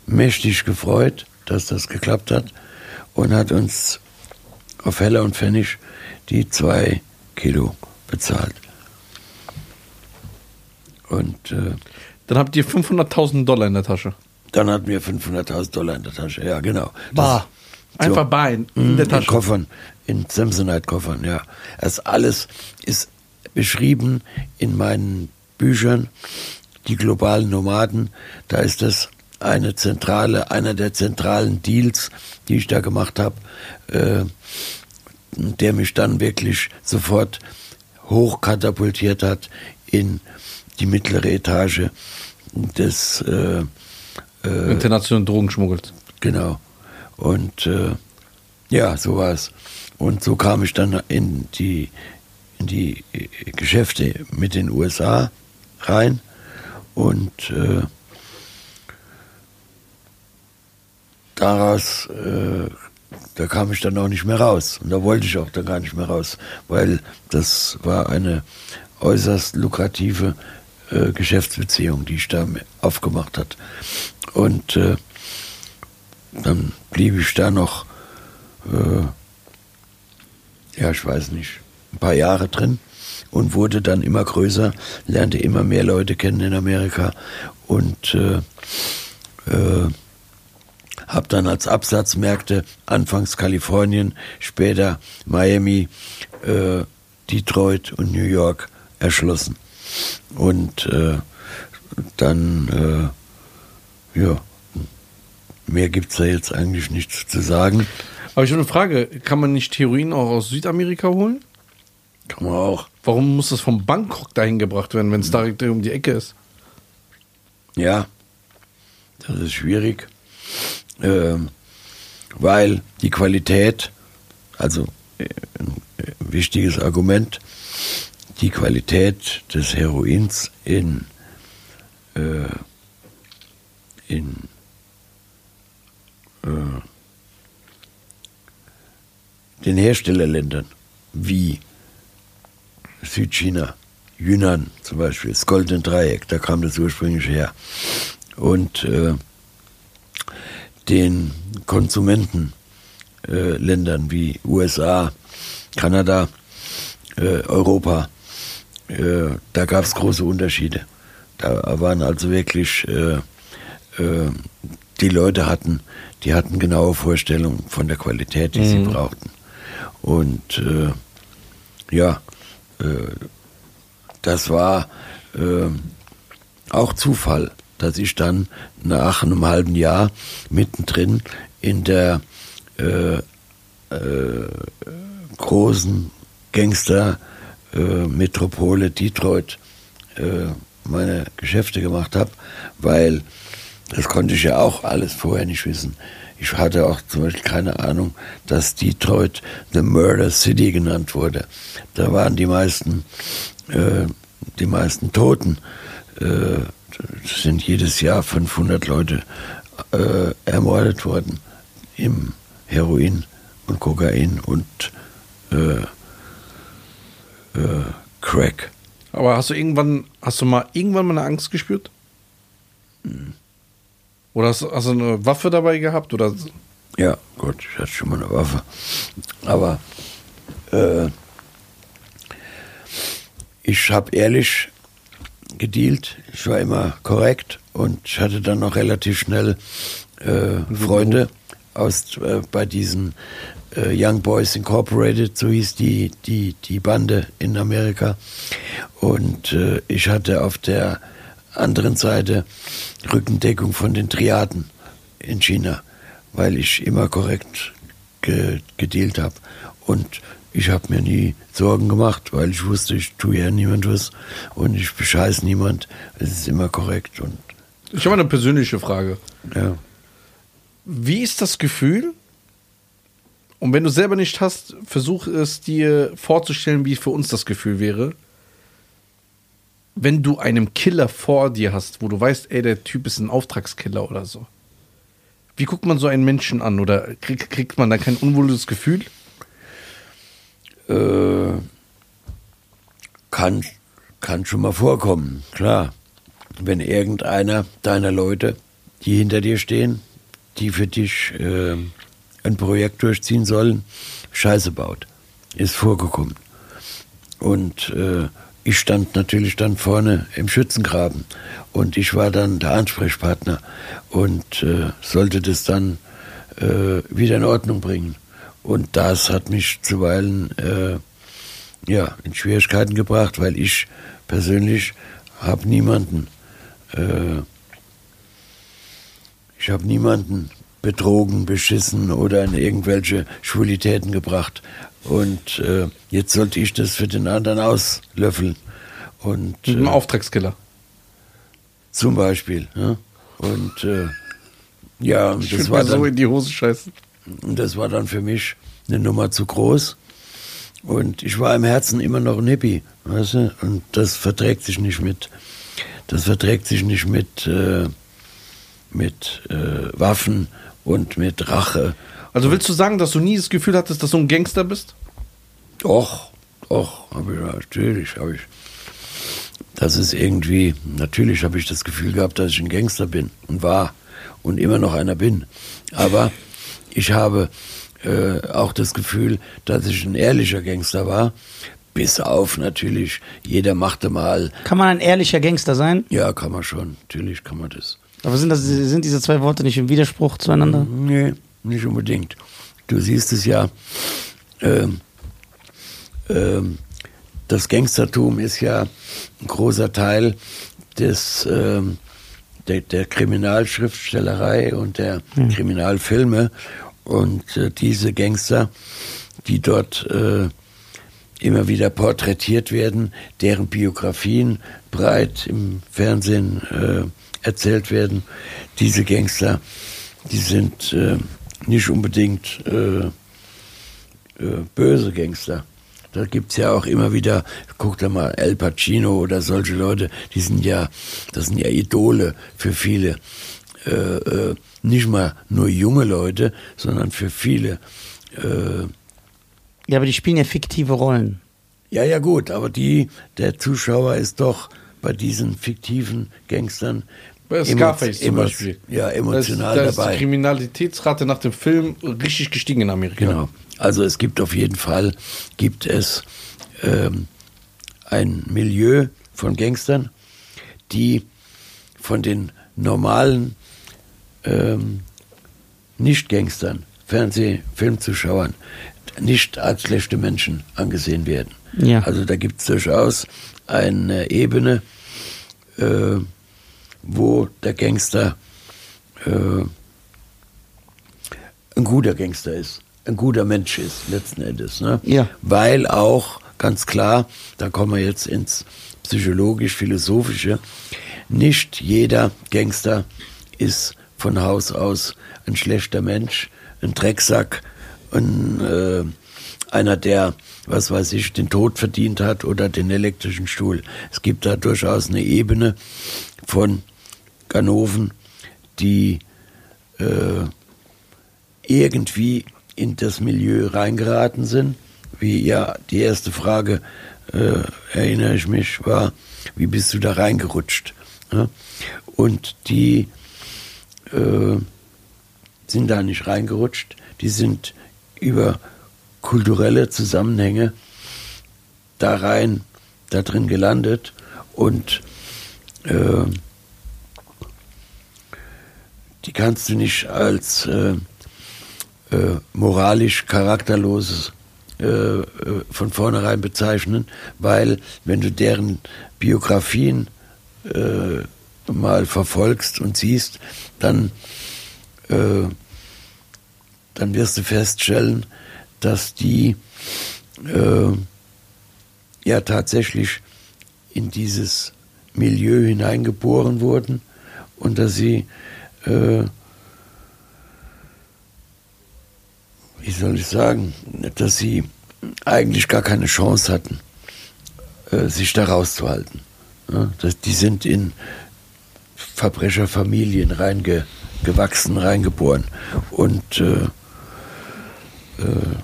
Speaker 3: mächtig gefreut, dass das geklappt hat. Und hat uns auf Heller und Pfennig die zwei Kilo bezahlt. Und äh,
Speaker 1: Dann habt ihr 500.000 Dollar in der Tasche.
Speaker 3: dann hatten wir 500.000 Dollar in der Tasche. Ja, genau.
Speaker 2: Bar.
Speaker 1: Einfach bar in, in der Tasche.
Speaker 3: In Koffern, in Samsonite-Koffern, ja. Das alles ist beschrieben in meinen Büchern, die globalen Nomaden. Da ist das eine zentrale, einer der zentralen Deals, die ich da gemacht habe, äh, der mich dann wirklich sofort hochkatapultiert hat in die mittlere Etage des äh,
Speaker 1: International Drogen schmuggelt.
Speaker 3: Genau. Und äh, ja, so war es. Und so kam ich dann in die, in die äh, Geschäfte mit den USA rein. Und äh, daraus, äh, da kam ich dann auch nicht mehr raus. Und da wollte ich auch dann gar nicht mehr raus, weil das war eine äußerst lukrative äh, Geschäftsbeziehung, die ich da aufgemacht hat. Und äh, dann blieb ich da noch, äh, ja, ich weiß nicht, ein paar Jahre drin und wurde dann immer größer, lernte immer mehr Leute kennen in Amerika und äh, äh, habe dann als Absatzmärkte anfangs Kalifornien, später Miami, äh, Detroit und New York erschlossen. Und äh, dann, äh, ja, mehr gibt es da jetzt eigentlich nichts zu sagen.
Speaker 1: Aber ich habe eine Frage. Kann man nicht Heroin auch aus Südamerika holen?
Speaker 3: Kann man auch.
Speaker 1: Warum muss das von Bangkok dahin gebracht werden, wenn es direkt um die Ecke ist?
Speaker 3: Ja, das ist schwierig, weil die Qualität, also äh, ein äh, wichtiges Argument, die Qualität des Heroins in, äh, in äh, den Herstellerländern wie Südchina, Yunnan zum Beispiel, das Goldene Dreieck, da kam das ursprünglich her. Und äh, den Konsumentenländern äh, wie USA, Kanada, äh, Europa, äh, da gab es große Unterschiede. Da waren also wirklich, die Leute hatten, die hatten genaue Vorstellungen von der Qualität, die sie brauchten. Und äh, ja, äh, das war äh, auch Zufall, dass ich dann nach einem halben Jahr mittendrin in der äh, äh, großen Gangster-Metropole Detroit äh, meine Geschäfte gemacht habe, weil das konnte ich ja auch alles vorher nicht wissen. Ich hatte auch zum Beispiel keine Ahnung, dass Detroit the Murder City genannt wurde. Da waren die meisten, äh, die meisten Toten. Äh, sind jedes Jahr 500 Leute äh, ermordet worden im Heroin und Kokain und äh, äh, Crack.
Speaker 1: Aber hast du irgendwann, hast du mal irgendwann mal eine Angst gespürt? Oder hast, hast du eine Waffe dabei gehabt? Oder
Speaker 3: Ja, Gott, ich hatte schon mal eine Waffe. Aber äh, ich habe ehrlich gedealt, ich war immer korrekt und ich hatte dann noch relativ schnell äh, Freunde aus äh, bei diesen äh, Young Boys Incorporated, so hieß die, die, die Bande in Amerika. Und äh, ich hatte auf der anderen Seite Rückendeckung von den Triaden in China, weil ich immer korrekt ge gedealt habe. Und ich habe mir nie Sorgen gemacht, weil ich wusste, ich tue ja niemand was und ich bescheiß niemand. Es ist immer korrekt und
Speaker 1: Ich habe eine persönliche Frage.
Speaker 3: ja.
Speaker 1: Wie ist das Gefühl? Und wenn du selber nicht hast, versuch es dir vorzustellen, wie für uns das Gefühl wäre. Wenn du einen Killer vor dir hast, wo du weißt, ey, der Typ ist ein Auftragskiller oder so. Wie guckt man so einen Menschen an? Oder krieg, kriegt man da kein unwohles Gefühl?
Speaker 3: Äh, kann, kann schon mal vorkommen, klar. Wenn irgendeiner deiner Leute, die hinter dir stehen, die für dich äh, ein Projekt durchziehen sollen, Scheiße baut. Ist vorgekommen. Und äh, ich stand natürlich dann vorne im Schützengraben und ich war dann der Ansprechpartner und äh, sollte das dann äh, wieder in Ordnung bringen. Und das hat mich zuweilen äh, ja, in Schwierigkeiten gebracht, weil ich persönlich habe niemanden, äh, ich habe niemanden betrogen, beschissen oder in irgendwelche Schwulitäten gebracht. Und äh, jetzt sollte ich das für den anderen auslöffeln. Und
Speaker 1: Mit einem
Speaker 3: äh,
Speaker 1: Auftragskiller.
Speaker 3: zum Beispiel. Ja? Und äh, ja, und
Speaker 1: Ich
Speaker 3: das war dann
Speaker 1: so in die Hose scheißen.
Speaker 3: Und das war dann für mich eine Nummer zu groß. Und ich war im Herzen immer noch ein Hippie, weißt du? Und das verträgt sich nicht mit, das verträgt sich nicht mit, äh, mit äh, Waffen und mit Rache.
Speaker 1: Also willst du sagen, dass du nie das Gefühl hattest, dass du ein Gangster bist?
Speaker 3: Doch, doch, habe ich natürlich, habe ich. Das ist irgendwie, natürlich habe ich das Gefühl gehabt, dass ich ein Gangster bin und war und immer noch einer bin. Aber ich habe äh, auch das Gefühl, dass ich ein ehrlicher Gangster war. Bis auf natürlich, jeder machte mal,
Speaker 2: Kann man ein ehrlicher Gangster sein?
Speaker 3: ja, kann man schon, natürlich kann man das.
Speaker 2: Aber sind, das, sind diese zwei Worte nicht im Widerspruch zueinander?
Speaker 3: Nee, nicht unbedingt. Du siehst es ja, ähm, ähm, das Gangstertum ist ja ein großer Teil des, ähm, der, der Kriminalschriftstellerei und der Kriminalfilme. Und äh, diese Gangster, die dort äh, immer wieder porträtiert werden, deren Biografien breit im Fernsehen äh, erzählt werden, diese Gangster, die sind äh, nicht unbedingt äh, äh, böse Gangster. Da gibt's ja auch immer wieder, guck da mal, El Pacino oder solche Leute, die sind ja, das sind ja Idole für viele. Äh, äh, nicht mal nur junge Leute, sondern für viele. Äh,
Speaker 2: Ja, aber die spielen ja fiktive Rollen.
Speaker 3: ja, ja gut, aber die, der Zuschauer ist doch bei diesen fiktiven Gangstern
Speaker 1: Bei Scarface zum Beispiel.
Speaker 3: Ja, emotional
Speaker 1: da ist, da ist die
Speaker 3: dabei.
Speaker 1: Kriminalitätsrate nach dem Film richtig gestiegen in Amerika.
Speaker 3: Genau. Also es gibt auf jeden Fall, gibt es ähm, ein Milieu von Gangstern, die von den normalen ähm, Nicht-Gangstern, Fernseh-, Filmzuschauern nicht als schlechte Menschen angesehen werden.
Speaker 2: Ja.
Speaker 3: Also da gibt es durchaus eine Ebene, äh, wo der Gangster äh, ein guter Gangster ist, ein guter Mensch ist, letzten Endes. Ne?
Speaker 2: Ja.
Speaker 3: Weil auch, ganz klar, da kommen wir jetzt ins psychologisch-philosophische, nicht jeder Gangster ist von Haus aus ein schlechter Mensch, ein Drecksack, ein, äh, einer, der, was weiß ich, den Tod verdient hat oder den elektrischen Stuhl. Es gibt da durchaus eine Ebene von Ganoven, die äh, irgendwie in das Milieu reingeraten sind. Wie ja, die erste Frage, äh, erinnere ich mich, war, wie bist du da reingerutscht? Ja? Und die äh, sind da nicht reingerutscht, die sind über kulturelle Zusammenhänge da rein da drin gelandet und äh, die kannst du nicht als äh, äh, moralisch charakterloses äh, äh, von vornherein bezeichnen, weil wenn du deren Biografien äh, mal verfolgst und siehst, dann, äh, dann wirst du feststellen, dass die äh, ja tatsächlich in dieses Milieu hineingeboren wurden und dass sie, äh, wie soll ich sagen, dass sie eigentlich gar keine Chance hatten, äh, sich da rauszuhalten. Ja, das, die sind in Verbrecherfamilien reingewachsen, reingeboren. Und äh, äh,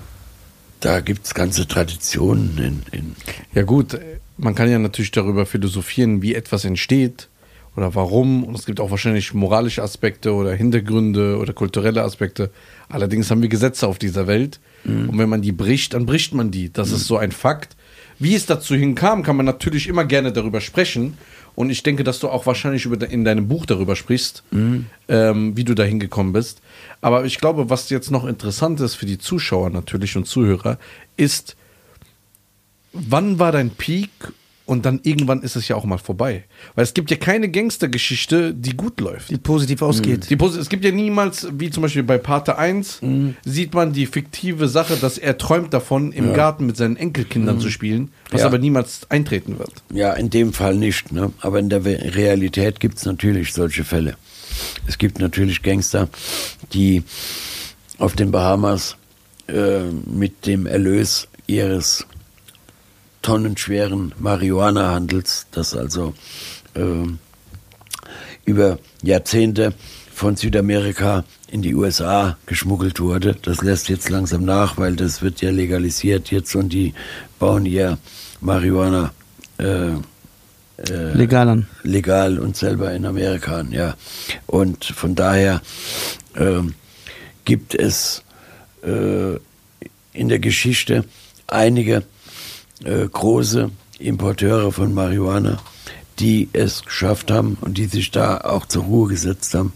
Speaker 3: da gibt es ganze Traditionen in, in
Speaker 1: Ja gut, man kann ja natürlich darüber philosophieren, wie etwas entsteht oder warum. Und es gibt auch wahrscheinlich moralische Aspekte oder Hintergründe oder kulturelle Aspekte. Allerdings haben wir Gesetze auf dieser Welt. Und wenn man die bricht, dann bricht man die. Das ist so ein Fakt. Wie es dazu hinkam, kann man natürlich immer gerne darüber sprechen. Und ich denke, dass du auch wahrscheinlich über, in deinem Buch darüber sprichst, ähm, wie du da hingekommen bist. Aber ich glaube, was jetzt noch interessant ist für die Zuschauer natürlich und Zuhörer, ist, wann war dein Peak und dann irgendwann ist es ja auch mal vorbei. Weil es gibt ja keine Gangstergeschichte, die gut läuft.
Speaker 2: Die positiv ausgeht.
Speaker 1: Die Posi- es gibt ja niemals, wie zum Beispiel bei Pate 1, sieht man die fiktive Sache, dass er träumt davon, im Garten mit seinen Enkelkindern zu spielen, was
Speaker 3: Ja.
Speaker 1: aber niemals eintreten wird.
Speaker 3: Ja, in dem Fall nicht. Ne? Aber in der Realität gibt es natürlich solche Fälle. Es gibt natürlich Gangster, die auf den Bahamas äh, mit dem Erlös ihres tonnenschweren Marihuana-Handels, das also äh, über Jahrzehnte von Südamerika in die USA geschmuggelt wurde. Das lässt jetzt langsam nach, weil das wird ja legalisiert jetzt und die bauen ihr Marihuana äh,
Speaker 2: Legal an.
Speaker 3: legal und selber in Amerika an, ja. Und von daher ähm, gibt es äh, in der Geschichte einige äh, große Importeure von Marihuana, die es geschafft haben und die sich da auch zur Ruhe gesetzt haben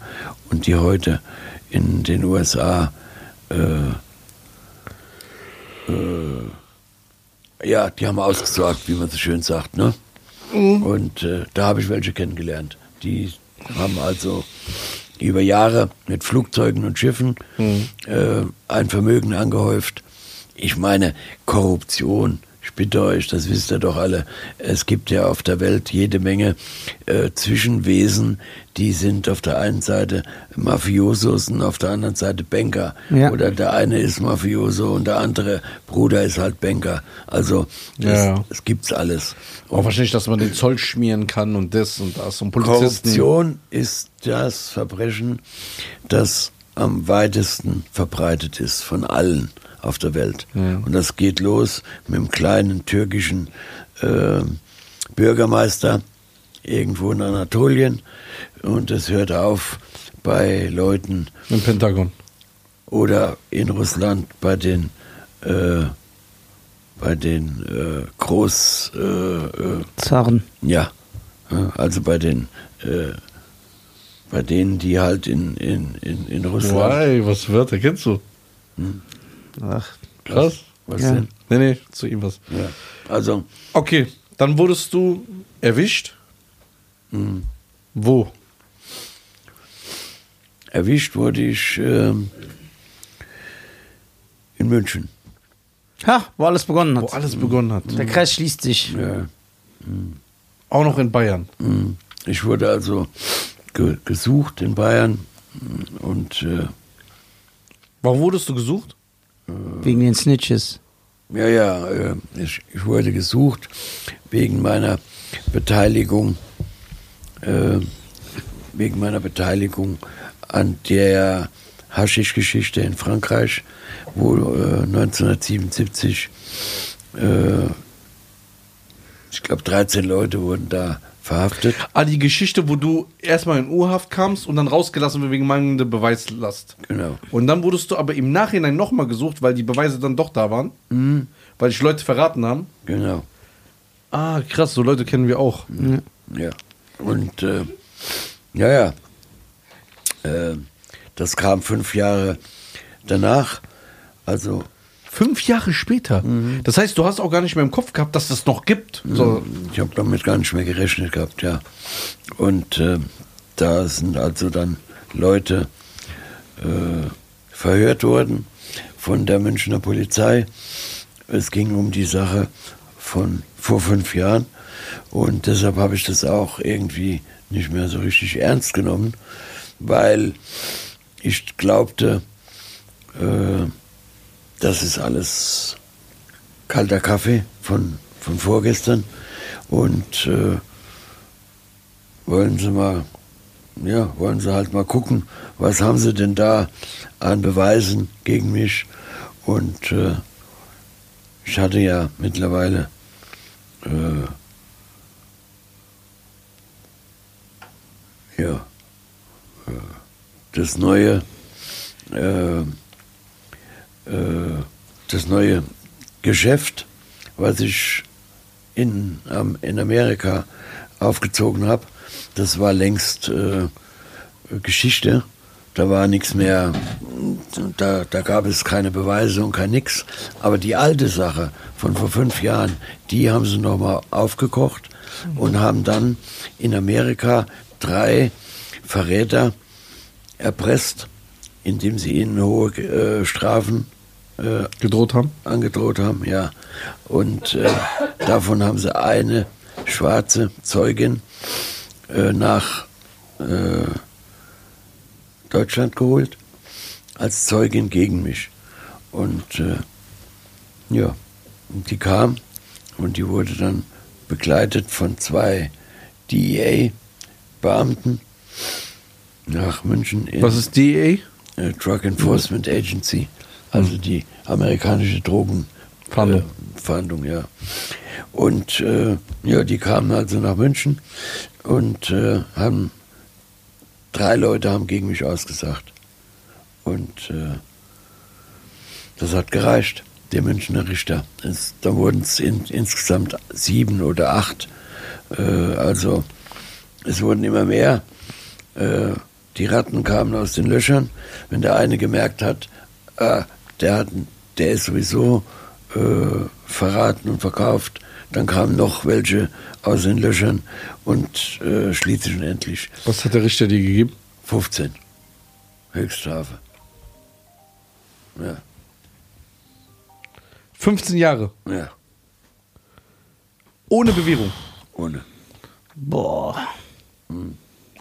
Speaker 3: und die heute in den USA äh, äh, ja, die haben ausgesorgt, wie man so schön sagt, ne? Und äh, da habe ich welche kennengelernt. Die haben also über Jahre mit Flugzeugen und Schiffen äh, ein Vermögen angehäuft. Ich meine, Korruption, ich bitte euch, das wisst ihr doch alle, es gibt ja auf der Welt jede Menge äh, Zwischenwesen, die sind auf der einen Seite Mafiosos und auf der anderen Seite Banker.
Speaker 2: Ja.
Speaker 3: Oder der eine ist Mafioso und der andere Bruder ist halt Banker. Also das,
Speaker 1: Ja.
Speaker 3: das gibt's alles.
Speaker 1: Auch wahrscheinlich, dass man den Zoll schmieren kann und das und das und Polizisten.
Speaker 3: Korruption ist das Verbrechen, das am weitesten verbreitet ist von allen auf der Welt. Und das geht los mit dem kleinen türkischen äh, Bürgermeister irgendwo in Anatolien und es hört auf bei Leuten
Speaker 1: Im Pentagon.
Speaker 3: oder in Russland bei den äh, bei den äh, Groß äh, äh,
Speaker 2: Zaren.
Speaker 3: ja, also bei den äh, bei denen, die halt in, in, in, in Russland.
Speaker 1: Why, was Wörter kennst du?
Speaker 2: Ach,
Speaker 1: Krass.
Speaker 3: Was
Speaker 2: Ja.
Speaker 3: denn?
Speaker 1: Nee, nee, zu ihm was.
Speaker 3: Ja. Also,
Speaker 1: Okay, dann wurdest du erwischt. Wo?
Speaker 3: erwischt wurde ich ähm, in München.
Speaker 2: ha, wo alles begonnen
Speaker 1: Wo
Speaker 2: hat.
Speaker 1: alles begonnen hat.
Speaker 2: Der Kreis schließt sich.
Speaker 3: Ja.
Speaker 1: Auch noch in Bayern.
Speaker 3: Mhm. Ich wurde also ge gesucht in Bayern und äh,
Speaker 1: Warum wurdest du gesucht?
Speaker 2: Wegen den Snitches.
Speaker 3: Ja, ja, äh, ich, ich wurde gesucht wegen meiner Beteiligung, äh, wegen meiner Beteiligung an der Haschisch-Geschichte in Frankreich, wo äh, 1977, äh, ich glaube, 13 Leute wurden da verhaftet.
Speaker 1: Ah, die Geschichte, wo du erstmal in U-Haft kamst und dann rausgelassen wird wegen mangelnder Beweislast.
Speaker 3: Genau.
Speaker 1: Und dann wurdest du aber im Nachhinein nochmal gesucht, weil die Beweise dann doch da waren. Weil dich Leute verraten haben.
Speaker 3: Genau.
Speaker 1: Ah, krass, so Leute kennen wir auch.
Speaker 3: Ja. Und äh, ja, ja. Äh, das kam fünf Jahre danach. Also
Speaker 1: Fünf Jahre später. Das heißt, du hast auch gar nicht mehr im Kopf gehabt, dass es noch gibt. So,
Speaker 3: ich habe damit gar nicht mehr gerechnet gehabt, ja. Und äh, da sind also dann Leute äh, verhört worden von der Münchner Polizei. Es ging um die Sache von vor fünf Jahren und deshalb habe ich das auch irgendwie nicht mehr so richtig ernst genommen, weil ich glaubte, äh, das ist alles kalter Kaffee von, von vorgestern. Und äh, wollen Sie mal, ja, wollen Sie halt mal gucken, was haben Sie denn da an Beweisen gegen mich? Und äh, ich hatte ja mittlerweile äh, ja äh, das neue äh, das neue Geschäft, was ich in, in Amerika aufgezogen habe, das war längst äh, Geschichte. Da war nichts mehr, da, da gab es keine Beweise und kein nix. Aber die alte Sache von vor fünf Jahren, die haben sie nochmal aufgekocht und haben dann in Amerika drei Verräter erpresst, indem sie ihnen hohe äh, Strafen äh,
Speaker 1: gedroht haben.
Speaker 3: angedroht haben, ja. Und äh, davon haben sie eine schwarze Zeugin äh, nach äh, Deutschland geholt, als Zeugin gegen mich. Und äh, ja, und die kam und die wurde dann begleitet von zwei DEA-Beamten nach München
Speaker 1: Was ist DEA?
Speaker 3: äh, Drug Enforcement Agency, also die amerikanische Drogenfahndung,
Speaker 1: Fahndung.
Speaker 3: äh, ja. Und äh, ja, die kamen also nach München und äh, haben drei Leute haben gegen mich ausgesagt. Und äh, das hat gereicht, der Münchner Richter. Es, da wurden es in, insgesamt sieben oder acht. Äh, also es wurden immer mehr. Äh, die Ratten kamen aus den Löchern. Wenn der eine gemerkt hat, ah, der, hat, der ist sowieso äh, verraten und verkauft, dann kamen noch welche aus den Löchern und äh, schließlich und endlich
Speaker 1: Was hat der Richter dir gegeben?
Speaker 3: 15. Höchststrafe. Ja,
Speaker 1: 15 Jahre.
Speaker 3: ja,
Speaker 1: Ohne Bewährung.
Speaker 3: ohne.
Speaker 2: Boah.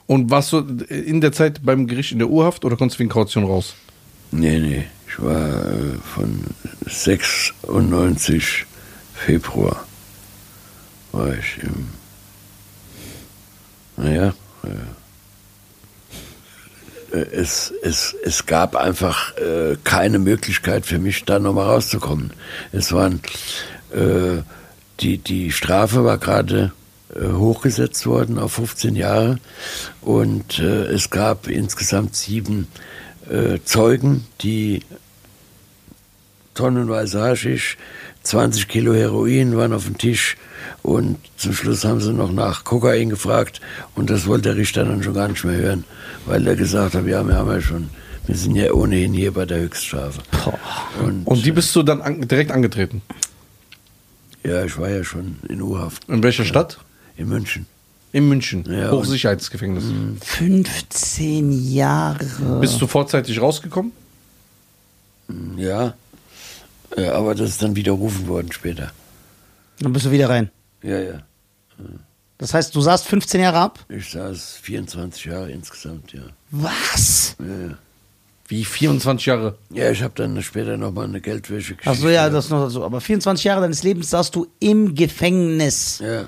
Speaker 1: Und warst du in der Zeit beim Gericht in der Urhaft oder konntest du wegen Kaution raus?
Speaker 3: Nee, nee. Ich war äh, von 96 Februar war ich im. Naja. Äh, äh, es, es, es gab einfach äh, keine Möglichkeit für mich, da nochmal rauszukommen. Es waren. Äh, die, die Strafe war gerade äh, hochgesetzt worden auf 15 Jahre und es gab insgesamt sieben äh, Zeugen, die tonnenweise Haschisch, 20 Kilo Heroin waren auf dem Tisch und zum Schluss haben sie noch nach Kokain gefragt und das wollte der Richter dann schon gar nicht mehr hören, weil er gesagt hat, ja, wir haben ja schon, wir sind ja ohnehin hier bei der Höchststrafe. Und,
Speaker 1: Und die bist du dann an, direkt angetreten.
Speaker 3: ja, ich war ja schon in U-Haft
Speaker 1: In welcher Stadt?
Speaker 3: in München.
Speaker 1: In München.
Speaker 3: Ja,
Speaker 1: Hochsicherheitsgefängnis.
Speaker 2: 15 Jahre.
Speaker 1: Bist du vorzeitig rausgekommen?
Speaker 3: Ja, ja, aber das ist dann widerrufen worden später.
Speaker 2: Dann bist du wieder rein.
Speaker 3: Ja, ja.
Speaker 2: Das heißt, du saßt 15 Jahre ab?
Speaker 3: Ich saß 24 Jahre insgesamt, ja.
Speaker 2: Was?
Speaker 3: Ja, ja.
Speaker 1: Wie 24 Jahre?
Speaker 3: Ja, ich habe dann später nochmal eine Geldwäsche
Speaker 2: Ach so, ja, das noch so. Aber 24 Jahre deines Lebens saßt du im Gefängnis.
Speaker 3: Ja,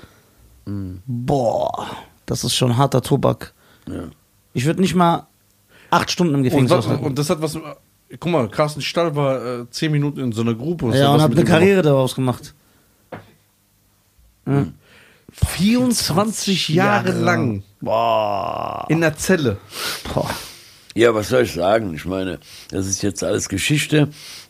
Speaker 2: Boah, das ist schon harter Tobak.
Speaker 3: ja.
Speaker 2: Ich würde nicht mal acht Stunden im
Speaker 1: Und,
Speaker 2: Gefängnis aushalten.
Speaker 1: und das hat was. Guck mal, Carsten Stall war äh, 10 Minuten in so einer Gruppe. Was
Speaker 2: ja,
Speaker 1: hat
Speaker 2: und
Speaker 1: mit
Speaker 2: eine? Karriere daraus gemacht.
Speaker 1: 24 Jahre
Speaker 2: Jahre.
Speaker 1: lang
Speaker 2: Boah.
Speaker 1: in der Zelle.
Speaker 2: Boah.
Speaker 3: Ja, was soll ich sagen? Ich meine, das ist jetzt alles Geschichte.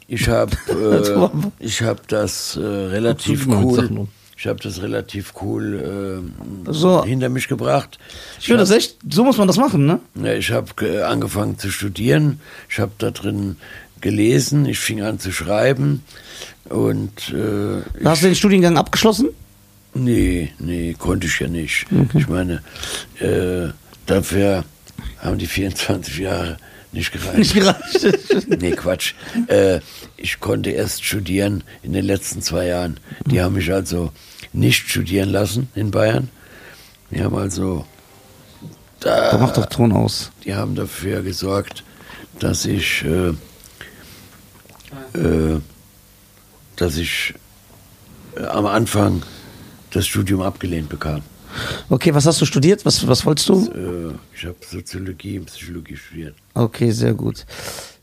Speaker 3: Ich habe *laughs* äh, ich hab das äh, relativ cool. Ich habe das relativ cool äh,
Speaker 2: So.
Speaker 3: hinter mich gebracht.
Speaker 2: Ich finde das echt, so muss man das machen, ne?
Speaker 3: Ja, ich habe angefangen zu studieren. Ich habe da drin gelesen. Ich fing an zu schreiben. Und äh,
Speaker 2: Hast du den Studiengang abgeschlossen?
Speaker 3: Nee, nee, konnte ich ja nicht. Ich meine, äh, dafür haben die 24 Jahre nicht gereicht.
Speaker 2: Nicht gereicht. *laughs*
Speaker 3: Nee, Quatsch. Äh, ich konnte erst studieren in den letzten zwei Jahren. Die haben mich also nicht studieren lassen in Bayern. Die haben also,
Speaker 2: Da macht doch Ton aus.
Speaker 3: die haben dafür gesorgt, dass ich, äh, äh, dass ich äh, am Anfang das Studium abgelehnt bekam.
Speaker 2: Okay, was hast du studiert? Was, was wolltest du?
Speaker 3: Äh, ich habe Soziologie und Psychologie studiert.
Speaker 2: Okay, sehr gut.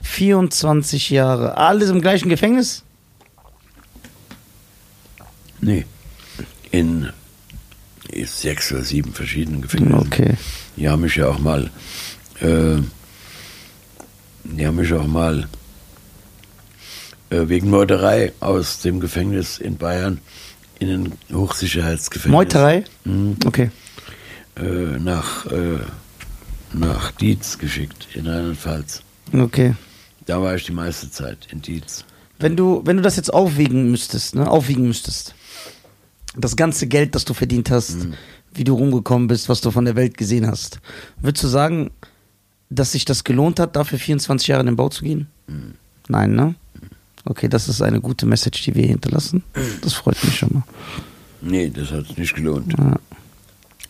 Speaker 2: 24 Jahre. Alles im gleichen Gefängnis?
Speaker 3: Nee. In sechs oder sieben verschiedenen Gefängnissen.
Speaker 2: Okay.
Speaker 3: Die haben mich ja auch mal, äh, die haben mich auch mal äh, wegen Meuterei aus dem Gefängnis in Bayern in ein Hochsicherheitsgefängnis.
Speaker 2: Meuterei?
Speaker 3: Mhm.
Speaker 2: Okay.
Speaker 3: Äh, nach, äh, nach Dietz geschickt, in Rheinland-Pfalz.
Speaker 2: Okay.
Speaker 3: Da war ich die meiste Zeit in Dietz.
Speaker 2: Wenn du, wenn du das jetzt aufwiegen müsstest, ne, aufwiegen müsstest, das ganze Geld, das du verdient hast, wie du rumgekommen bist, was du von der Welt gesehen hast, würdest du sagen, dass sich das gelohnt hat, dafür 24 Jahre in den Bau zu gehen? Nein, ne? Okay, das ist eine gute Message, die wir hier hinterlassen. Das freut mich schon mal.
Speaker 3: Nee, das hat sich nicht gelohnt.
Speaker 2: Ja,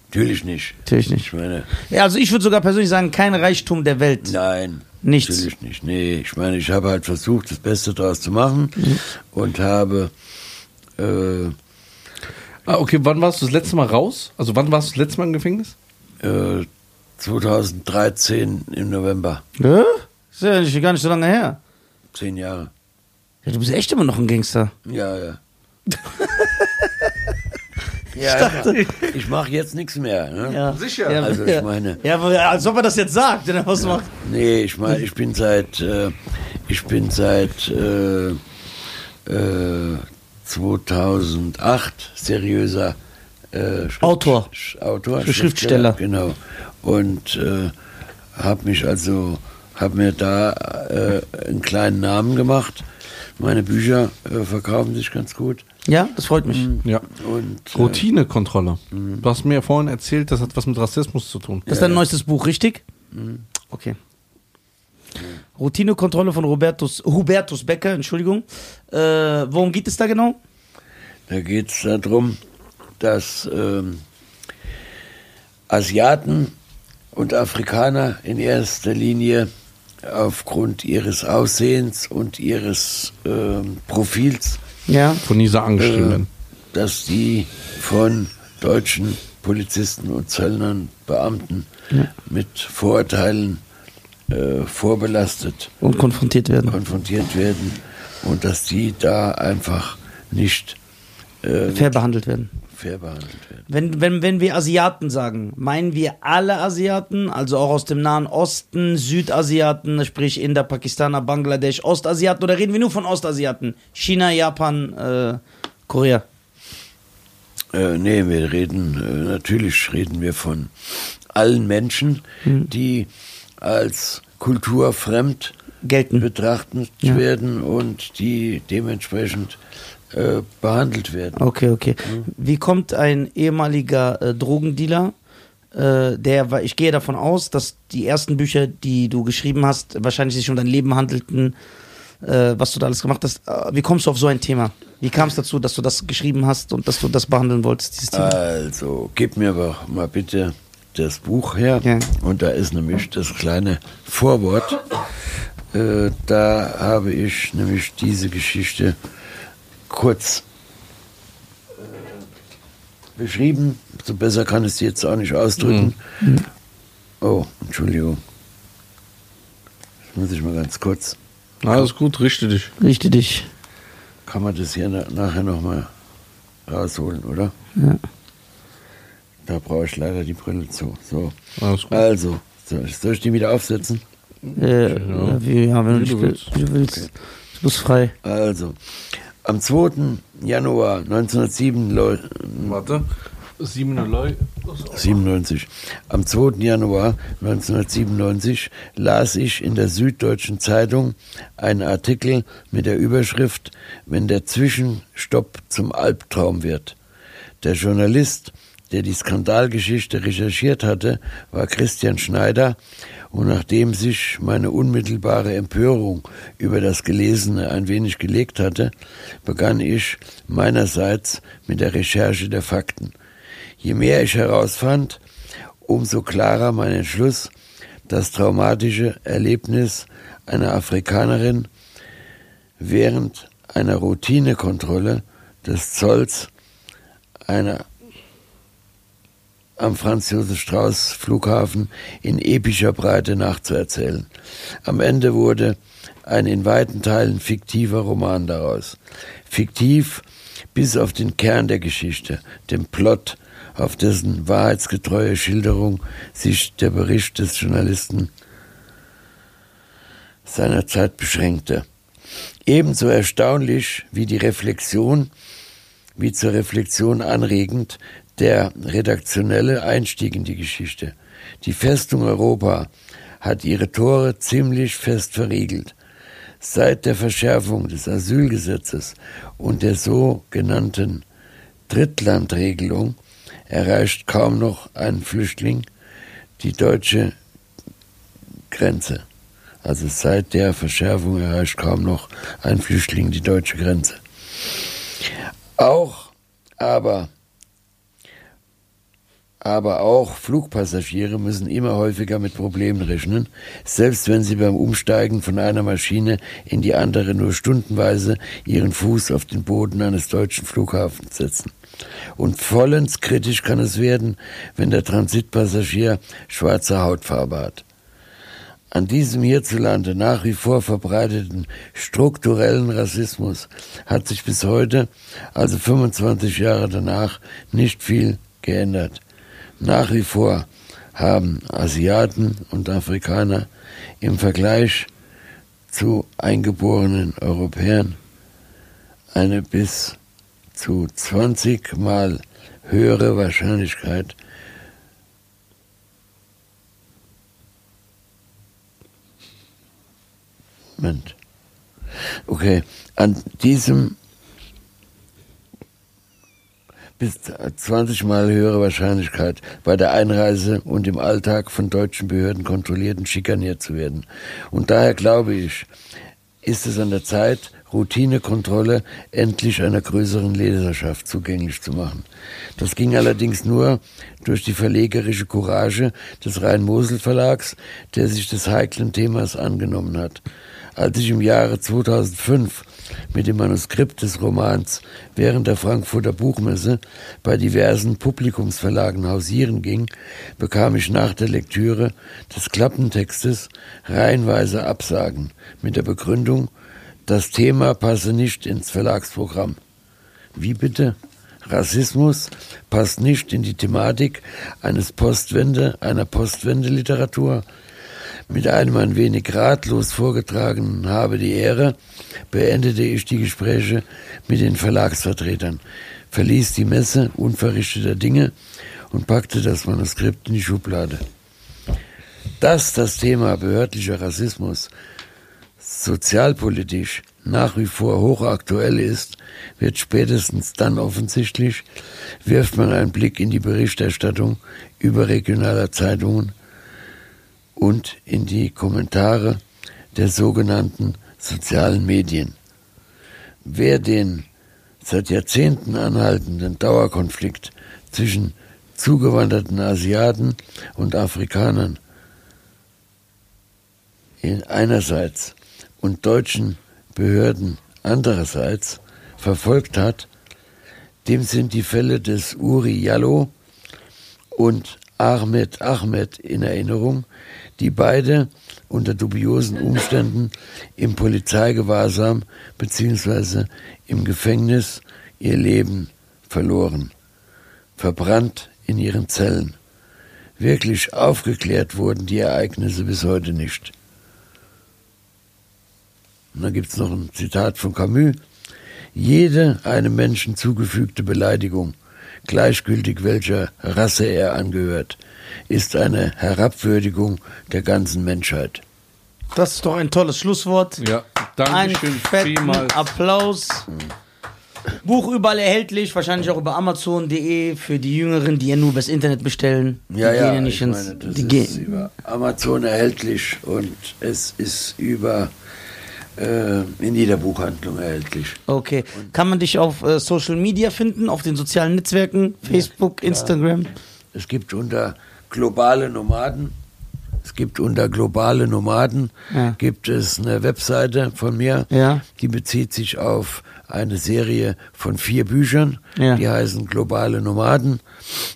Speaker 3: Natürlich nicht.
Speaker 2: natürlich nicht.
Speaker 3: Ich meine,
Speaker 2: Ja, also ich würde sogar persönlich sagen, kein Reichtum der Welt.
Speaker 3: nein.
Speaker 2: Nichts.
Speaker 3: Natürlich nicht. Nee, ich meine, ich habe halt versucht, das Beste daraus zu machen
Speaker 2: Mhm.
Speaker 3: und habe äh,
Speaker 1: Ah, okay, wann warst du das letzte Mal raus? Also wann warst du das letzte Mal im Gefängnis?
Speaker 3: äh, 2013 im November,
Speaker 2: Ja? Ist ja nicht, gar nicht so lange her.
Speaker 3: zehn Jahre.
Speaker 2: Ja, du bist echt immer noch ein Gangster.
Speaker 3: Ja, ja. *laughs* ja, ich, ich mache jetzt nichts mehr. Ne?
Speaker 2: Ja.
Speaker 1: Sicher.
Speaker 2: Ja,
Speaker 3: Also ich meine-
Speaker 2: Ja, aber als ob er das jetzt sagt, wenn er was macht.
Speaker 3: Nee, ich meine, ich bin seit, äh, ich bin seit äh, äh, 2008 seriöser äh, Schrift-
Speaker 2: Autor.
Speaker 3: Sch- Autor,
Speaker 2: Schriftsteller.
Speaker 3: Genau. Und äh, habe mich also, habe mir da äh, einen kleinen Namen gemacht. Meine Bücher äh, verkaufen sich ganz gut.
Speaker 2: Ja, das freut mich.
Speaker 1: Ja.
Speaker 3: Und äh,
Speaker 1: Routinekontrolle. Du hast mir vorhin erzählt, das hat was mit Rassismus zu tun.
Speaker 2: Das ist dein neuestes Buch, richtig? Okay. Routinekontrolle von Robertus, Hubertus Becker, Entschuldigung. Äh, worum geht es da genau?
Speaker 3: Da geht es darum, dass ähm, Asiaten und Afrikaner in erster Linie aufgrund ihres Aussehens und ihres ähm, Profils,
Speaker 2: Ja.
Speaker 1: Von Nisa angeschrieben
Speaker 3: äh, dass die von deutschen Polizisten und Zöllnern, Beamten mit Vorurteilen äh, vorbelastet
Speaker 2: Und konfrontiert werden.
Speaker 3: konfrontiert werden und dass die da einfach nicht äh,
Speaker 2: Fair behandelt werden.
Speaker 3: fair behandelt werden.
Speaker 2: Wenn, wenn, wenn wir Asiaten sagen, meinen wir alle Asiaten, also auch aus dem Nahen Osten, Südasiaten, sprich Inder, Pakistaner, Bangladesch, Ostasiaten, oder reden wir nur von Ostasiaten? China, Japan, äh, Korea.
Speaker 3: Äh, nee, wir reden, äh, natürlich reden wir von allen Menschen, die als kulturfremd
Speaker 2: Gelten.
Speaker 3: betrachtet
Speaker 2: Ja.
Speaker 3: werden und die dementsprechend äh, behandelt werden.
Speaker 2: Okay, okay. Wie kommt ein ehemaliger äh, Drogendealer, äh, der, ich gehe davon aus, dass die ersten Bücher, die du geschrieben hast, wahrscheinlich sich um dein Leben handelten, äh, was du da alles gemacht hast. Äh, wie kommst du auf so ein Thema? Wie kam es dazu, dass du das geschrieben hast und dass du das behandeln wolltest, dieses Thema?
Speaker 3: Also, gib mir aber mal bitte das Buch her.
Speaker 2: Ja.
Speaker 3: Und da ist nämlich das kleine Vorwort. Äh, da habe ich nämlich diese Geschichte kurz äh, beschrieben. So besser kann ich es jetzt auch nicht ausdrücken. Oh, Entschuldigung. Das muss ich mal ganz kurz.
Speaker 1: Alles gut, richte dich.
Speaker 2: Richte dich.
Speaker 3: Kann man das hier na nachher nochmal rausholen, oder?
Speaker 2: Ja.
Speaker 3: Da brauche ich leider die Brille zu. So.
Speaker 1: Alles gut.
Speaker 3: Also, soll ich, soll ich die wieder aufsetzen?
Speaker 2: Äh, ja. Wie, ja, wenn du,
Speaker 1: Wie du
Speaker 2: willst. Wie du willst. Du bist frei.
Speaker 3: Also, Am 2. Januar 1907 leu-
Speaker 1: Warte. Siebener Leu.
Speaker 3: 97. Am 2. Januar 1997 las ich in der Süddeutschen Zeitung einen Artikel mit der Überschrift Wenn der Zwischenstopp zum Albtraum wird. Der Journalist, der die Skandalgeschichte recherchiert hatte, war Christian Schneider und nachdem sich meine unmittelbare Empörung über das Gelesene ein wenig gelegt hatte, begann ich meinerseits mit der Recherche der Fakten. Je mehr ich herausfand, umso klarer mein Entschluss, das traumatische Erlebnis einer Afrikanerin während einer Routinekontrolle des Zolls einer am Franz Josef Strauß Flughafen in epischer Breite nachzuerzählen. Am Ende wurde ein in weiten Teilen fiktiver Roman daraus. Fiktiv bis auf den Kern der Geschichte, den Plot, auf dessen wahrheitsgetreue Schilderung sich der Bericht des Journalisten seiner Zeit beschränkte. Ebenso erstaunlich wie die Reflexion, wie zur Reflexion anregend, der redaktionelle Einstieg in die Geschichte. Die Festung Europa hat ihre Tore ziemlich fest verriegelt. Seit der Verschärfung des Asylgesetzes und der sogenannten Drittlandregelung erreicht kaum noch ein Flüchtling die deutsche Grenze. Also seit der Verschärfung erreicht kaum noch ein Flüchtling die deutsche Grenze. Auch aber aber auch Flugpassagiere müssen immer häufiger mit Problemen rechnen, selbst wenn sie beim Umsteigen von einer Maschine in die andere nur stundenweise ihren Fuß auf den Boden eines deutschen Flughafens setzen. Und vollends kritisch kann es werden, wenn der Transitpassagier schwarze Hautfarbe hat. An diesem hierzulande nach wie vor verbreiteten strukturellen Rassismus hat sich bis heute, also 25 Jahre danach, nicht viel geändert. Nach wie vor haben Asiaten und Afrikaner im Vergleich zu eingeborenen Europäern eine bis zu 20 Mal höhere Wahrscheinlichkeit, Moment. Okay, an diesem bis 20 Mal höhere Wahrscheinlichkeit bei der Einreise und im Alltag von deutschen Behörden kontrolliert und schikaniert zu werden. Und daher glaube ich, ist es an der Zeit, Routinekontrolle endlich einer größeren Leserschaft zugänglich zu machen. Das ging allerdings nur durch die verlegerische Courage des Rhein-Mosel-Verlags, der sich des heiklen Themas angenommen hat. Als ich im Jahre 2005 mit dem Manuskript des Romans während der Frankfurter Buchmesse bei diversen Publikumsverlagen hausieren ging, bekam ich nach der Lektüre des Klappentextes reihenweise Absagen mit der Begründung, das Thema passe nicht ins Verlagsprogramm. Wie bitte? Rassismus passt nicht in die Thematik eines Postwende, einer Postwende-Literatur. Mit einem ein wenig ratlos vorgetragenen Habe die Ehre beendete ich die Gespräche mit den Verlagsvertretern, verließ die Messe unverrichteter Dinge und packte das Manuskript in die Schublade. Dass das Thema behördlicher Rassismus sozialpolitisch nach wie vor hochaktuell ist, wird spätestens dann offensichtlich, wirft man einen Blick in die Berichterstattung überregionaler Zeitungen und in die Kommentare der sogenannten sozialen Medien. Wer den seit Jahrzehnten anhaltenden Dauerkonflikt zwischen zugewanderten Asiaten und Afrikanern in einerseits und deutschen Behörden andererseits verfolgt hat, dem sind die Fälle des Uri Jallo und Ahmed Ahmed in Erinnerung, die beide unter dubiosen Umständen im Polizeigewahrsam bzw. im Gefängnis ihr Leben verloren, verbrannt in ihren Zellen. Wirklich aufgeklärt wurden die Ereignisse bis heute nicht. Und dann gibt es noch ein Zitat von Camus. Jede einem Menschen zugefügte Beleidigung, gleichgültig welcher Rasse er angehört, ist eine Herabwürdigung der ganzen Menschheit.
Speaker 2: Das ist doch ein tolles Schlusswort.
Speaker 1: Ja,
Speaker 2: Ein
Speaker 1: Dankeschön
Speaker 2: fetten
Speaker 1: vielmals.
Speaker 2: Applaus. Buch überall erhältlich, wahrscheinlich auch über Amazon.de für die Jüngeren, die ja nur übers Internet bestellen.
Speaker 3: Ja,
Speaker 2: die
Speaker 3: ja,
Speaker 2: gehen ja nicht
Speaker 3: ich
Speaker 2: ins.
Speaker 3: meine, das
Speaker 2: die
Speaker 3: ist
Speaker 2: gehen.
Speaker 3: über Amazon erhältlich und es ist über äh, in jeder Buchhandlung erhältlich.
Speaker 2: Okay. Kann man dich auf äh, Social Media finden, auf den sozialen Netzwerken, Facebook, Instagram?
Speaker 3: Es gibt unter globale Nomaden, es gibt unter globale Nomaden,
Speaker 2: Ja.
Speaker 3: gibt es eine Webseite von mir,
Speaker 2: Ja.
Speaker 3: die bezieht sich auf eine Serie von vier Büchern,
Speaker 2: Ja.
Speaker 3: die heißen Globale Nomaden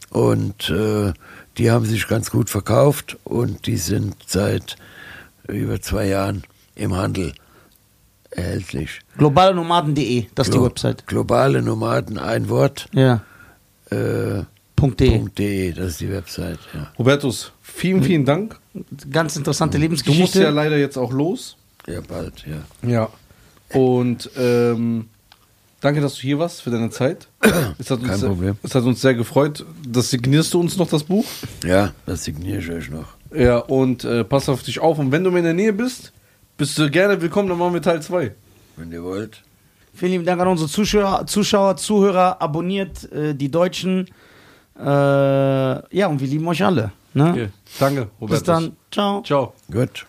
Speaker 3: und äh, die haben sich ganz gut verkauft und die sind seit über zwei Jahren im Handel erhältlich.
Speaker 2: Globalenomaden.de, das ist die
Speaker 3: Glo-
Speaker 2: Website.
Speaker 3: Globale Nomaden, ein Wort,
Speaker 2: Ja.
Speaker 3: äh,
Speaker 2: .de.
Speaker 3: .de, das ist die Website, ja.
Speaker 1: Hubertus, vielen, vielen Dank.
Speaker 2: Ganz interessante
Speaker 1: Du musst
Speaker 2: Lebensgeschichte.
Speaker 1: ja leider jetzt auch los.
Speaker 3: Ja, bald, ja.
Speaker 1: Ja. Und ähm, danke, dass du hier warst für deine Zeit. Es hat uns,
Speaker 3: Kein
Speaker 1: sehr-
Speaker 3: Problem.
Speaker 1: Es hat uns sehr gefreut. Das signierst du uns noch, das Buch.
Speaker 3: Ja, das signiere ich euch noch.
Speaker 1: Ja, und äh, pass auf dich auf. Und wenn du mir in der Nähe bist, bist du gerne willkommen, dann machen wir Teil 2.
Speaker 3: Wenn ihr wollt.
Speaker 2: Vielen lieben Dank an unsere Zuschauer, Zuschauer Zuhörer. Abonniert äh, die Deutschen. Äh, ja, und wir lieben euch alle. Ne?
Speaker 1: Okay. Danke, Hubertus.
Speaker 2: Bis dann. Ciao.
Speaker 1: Ciao.
Speaker 3: Gut.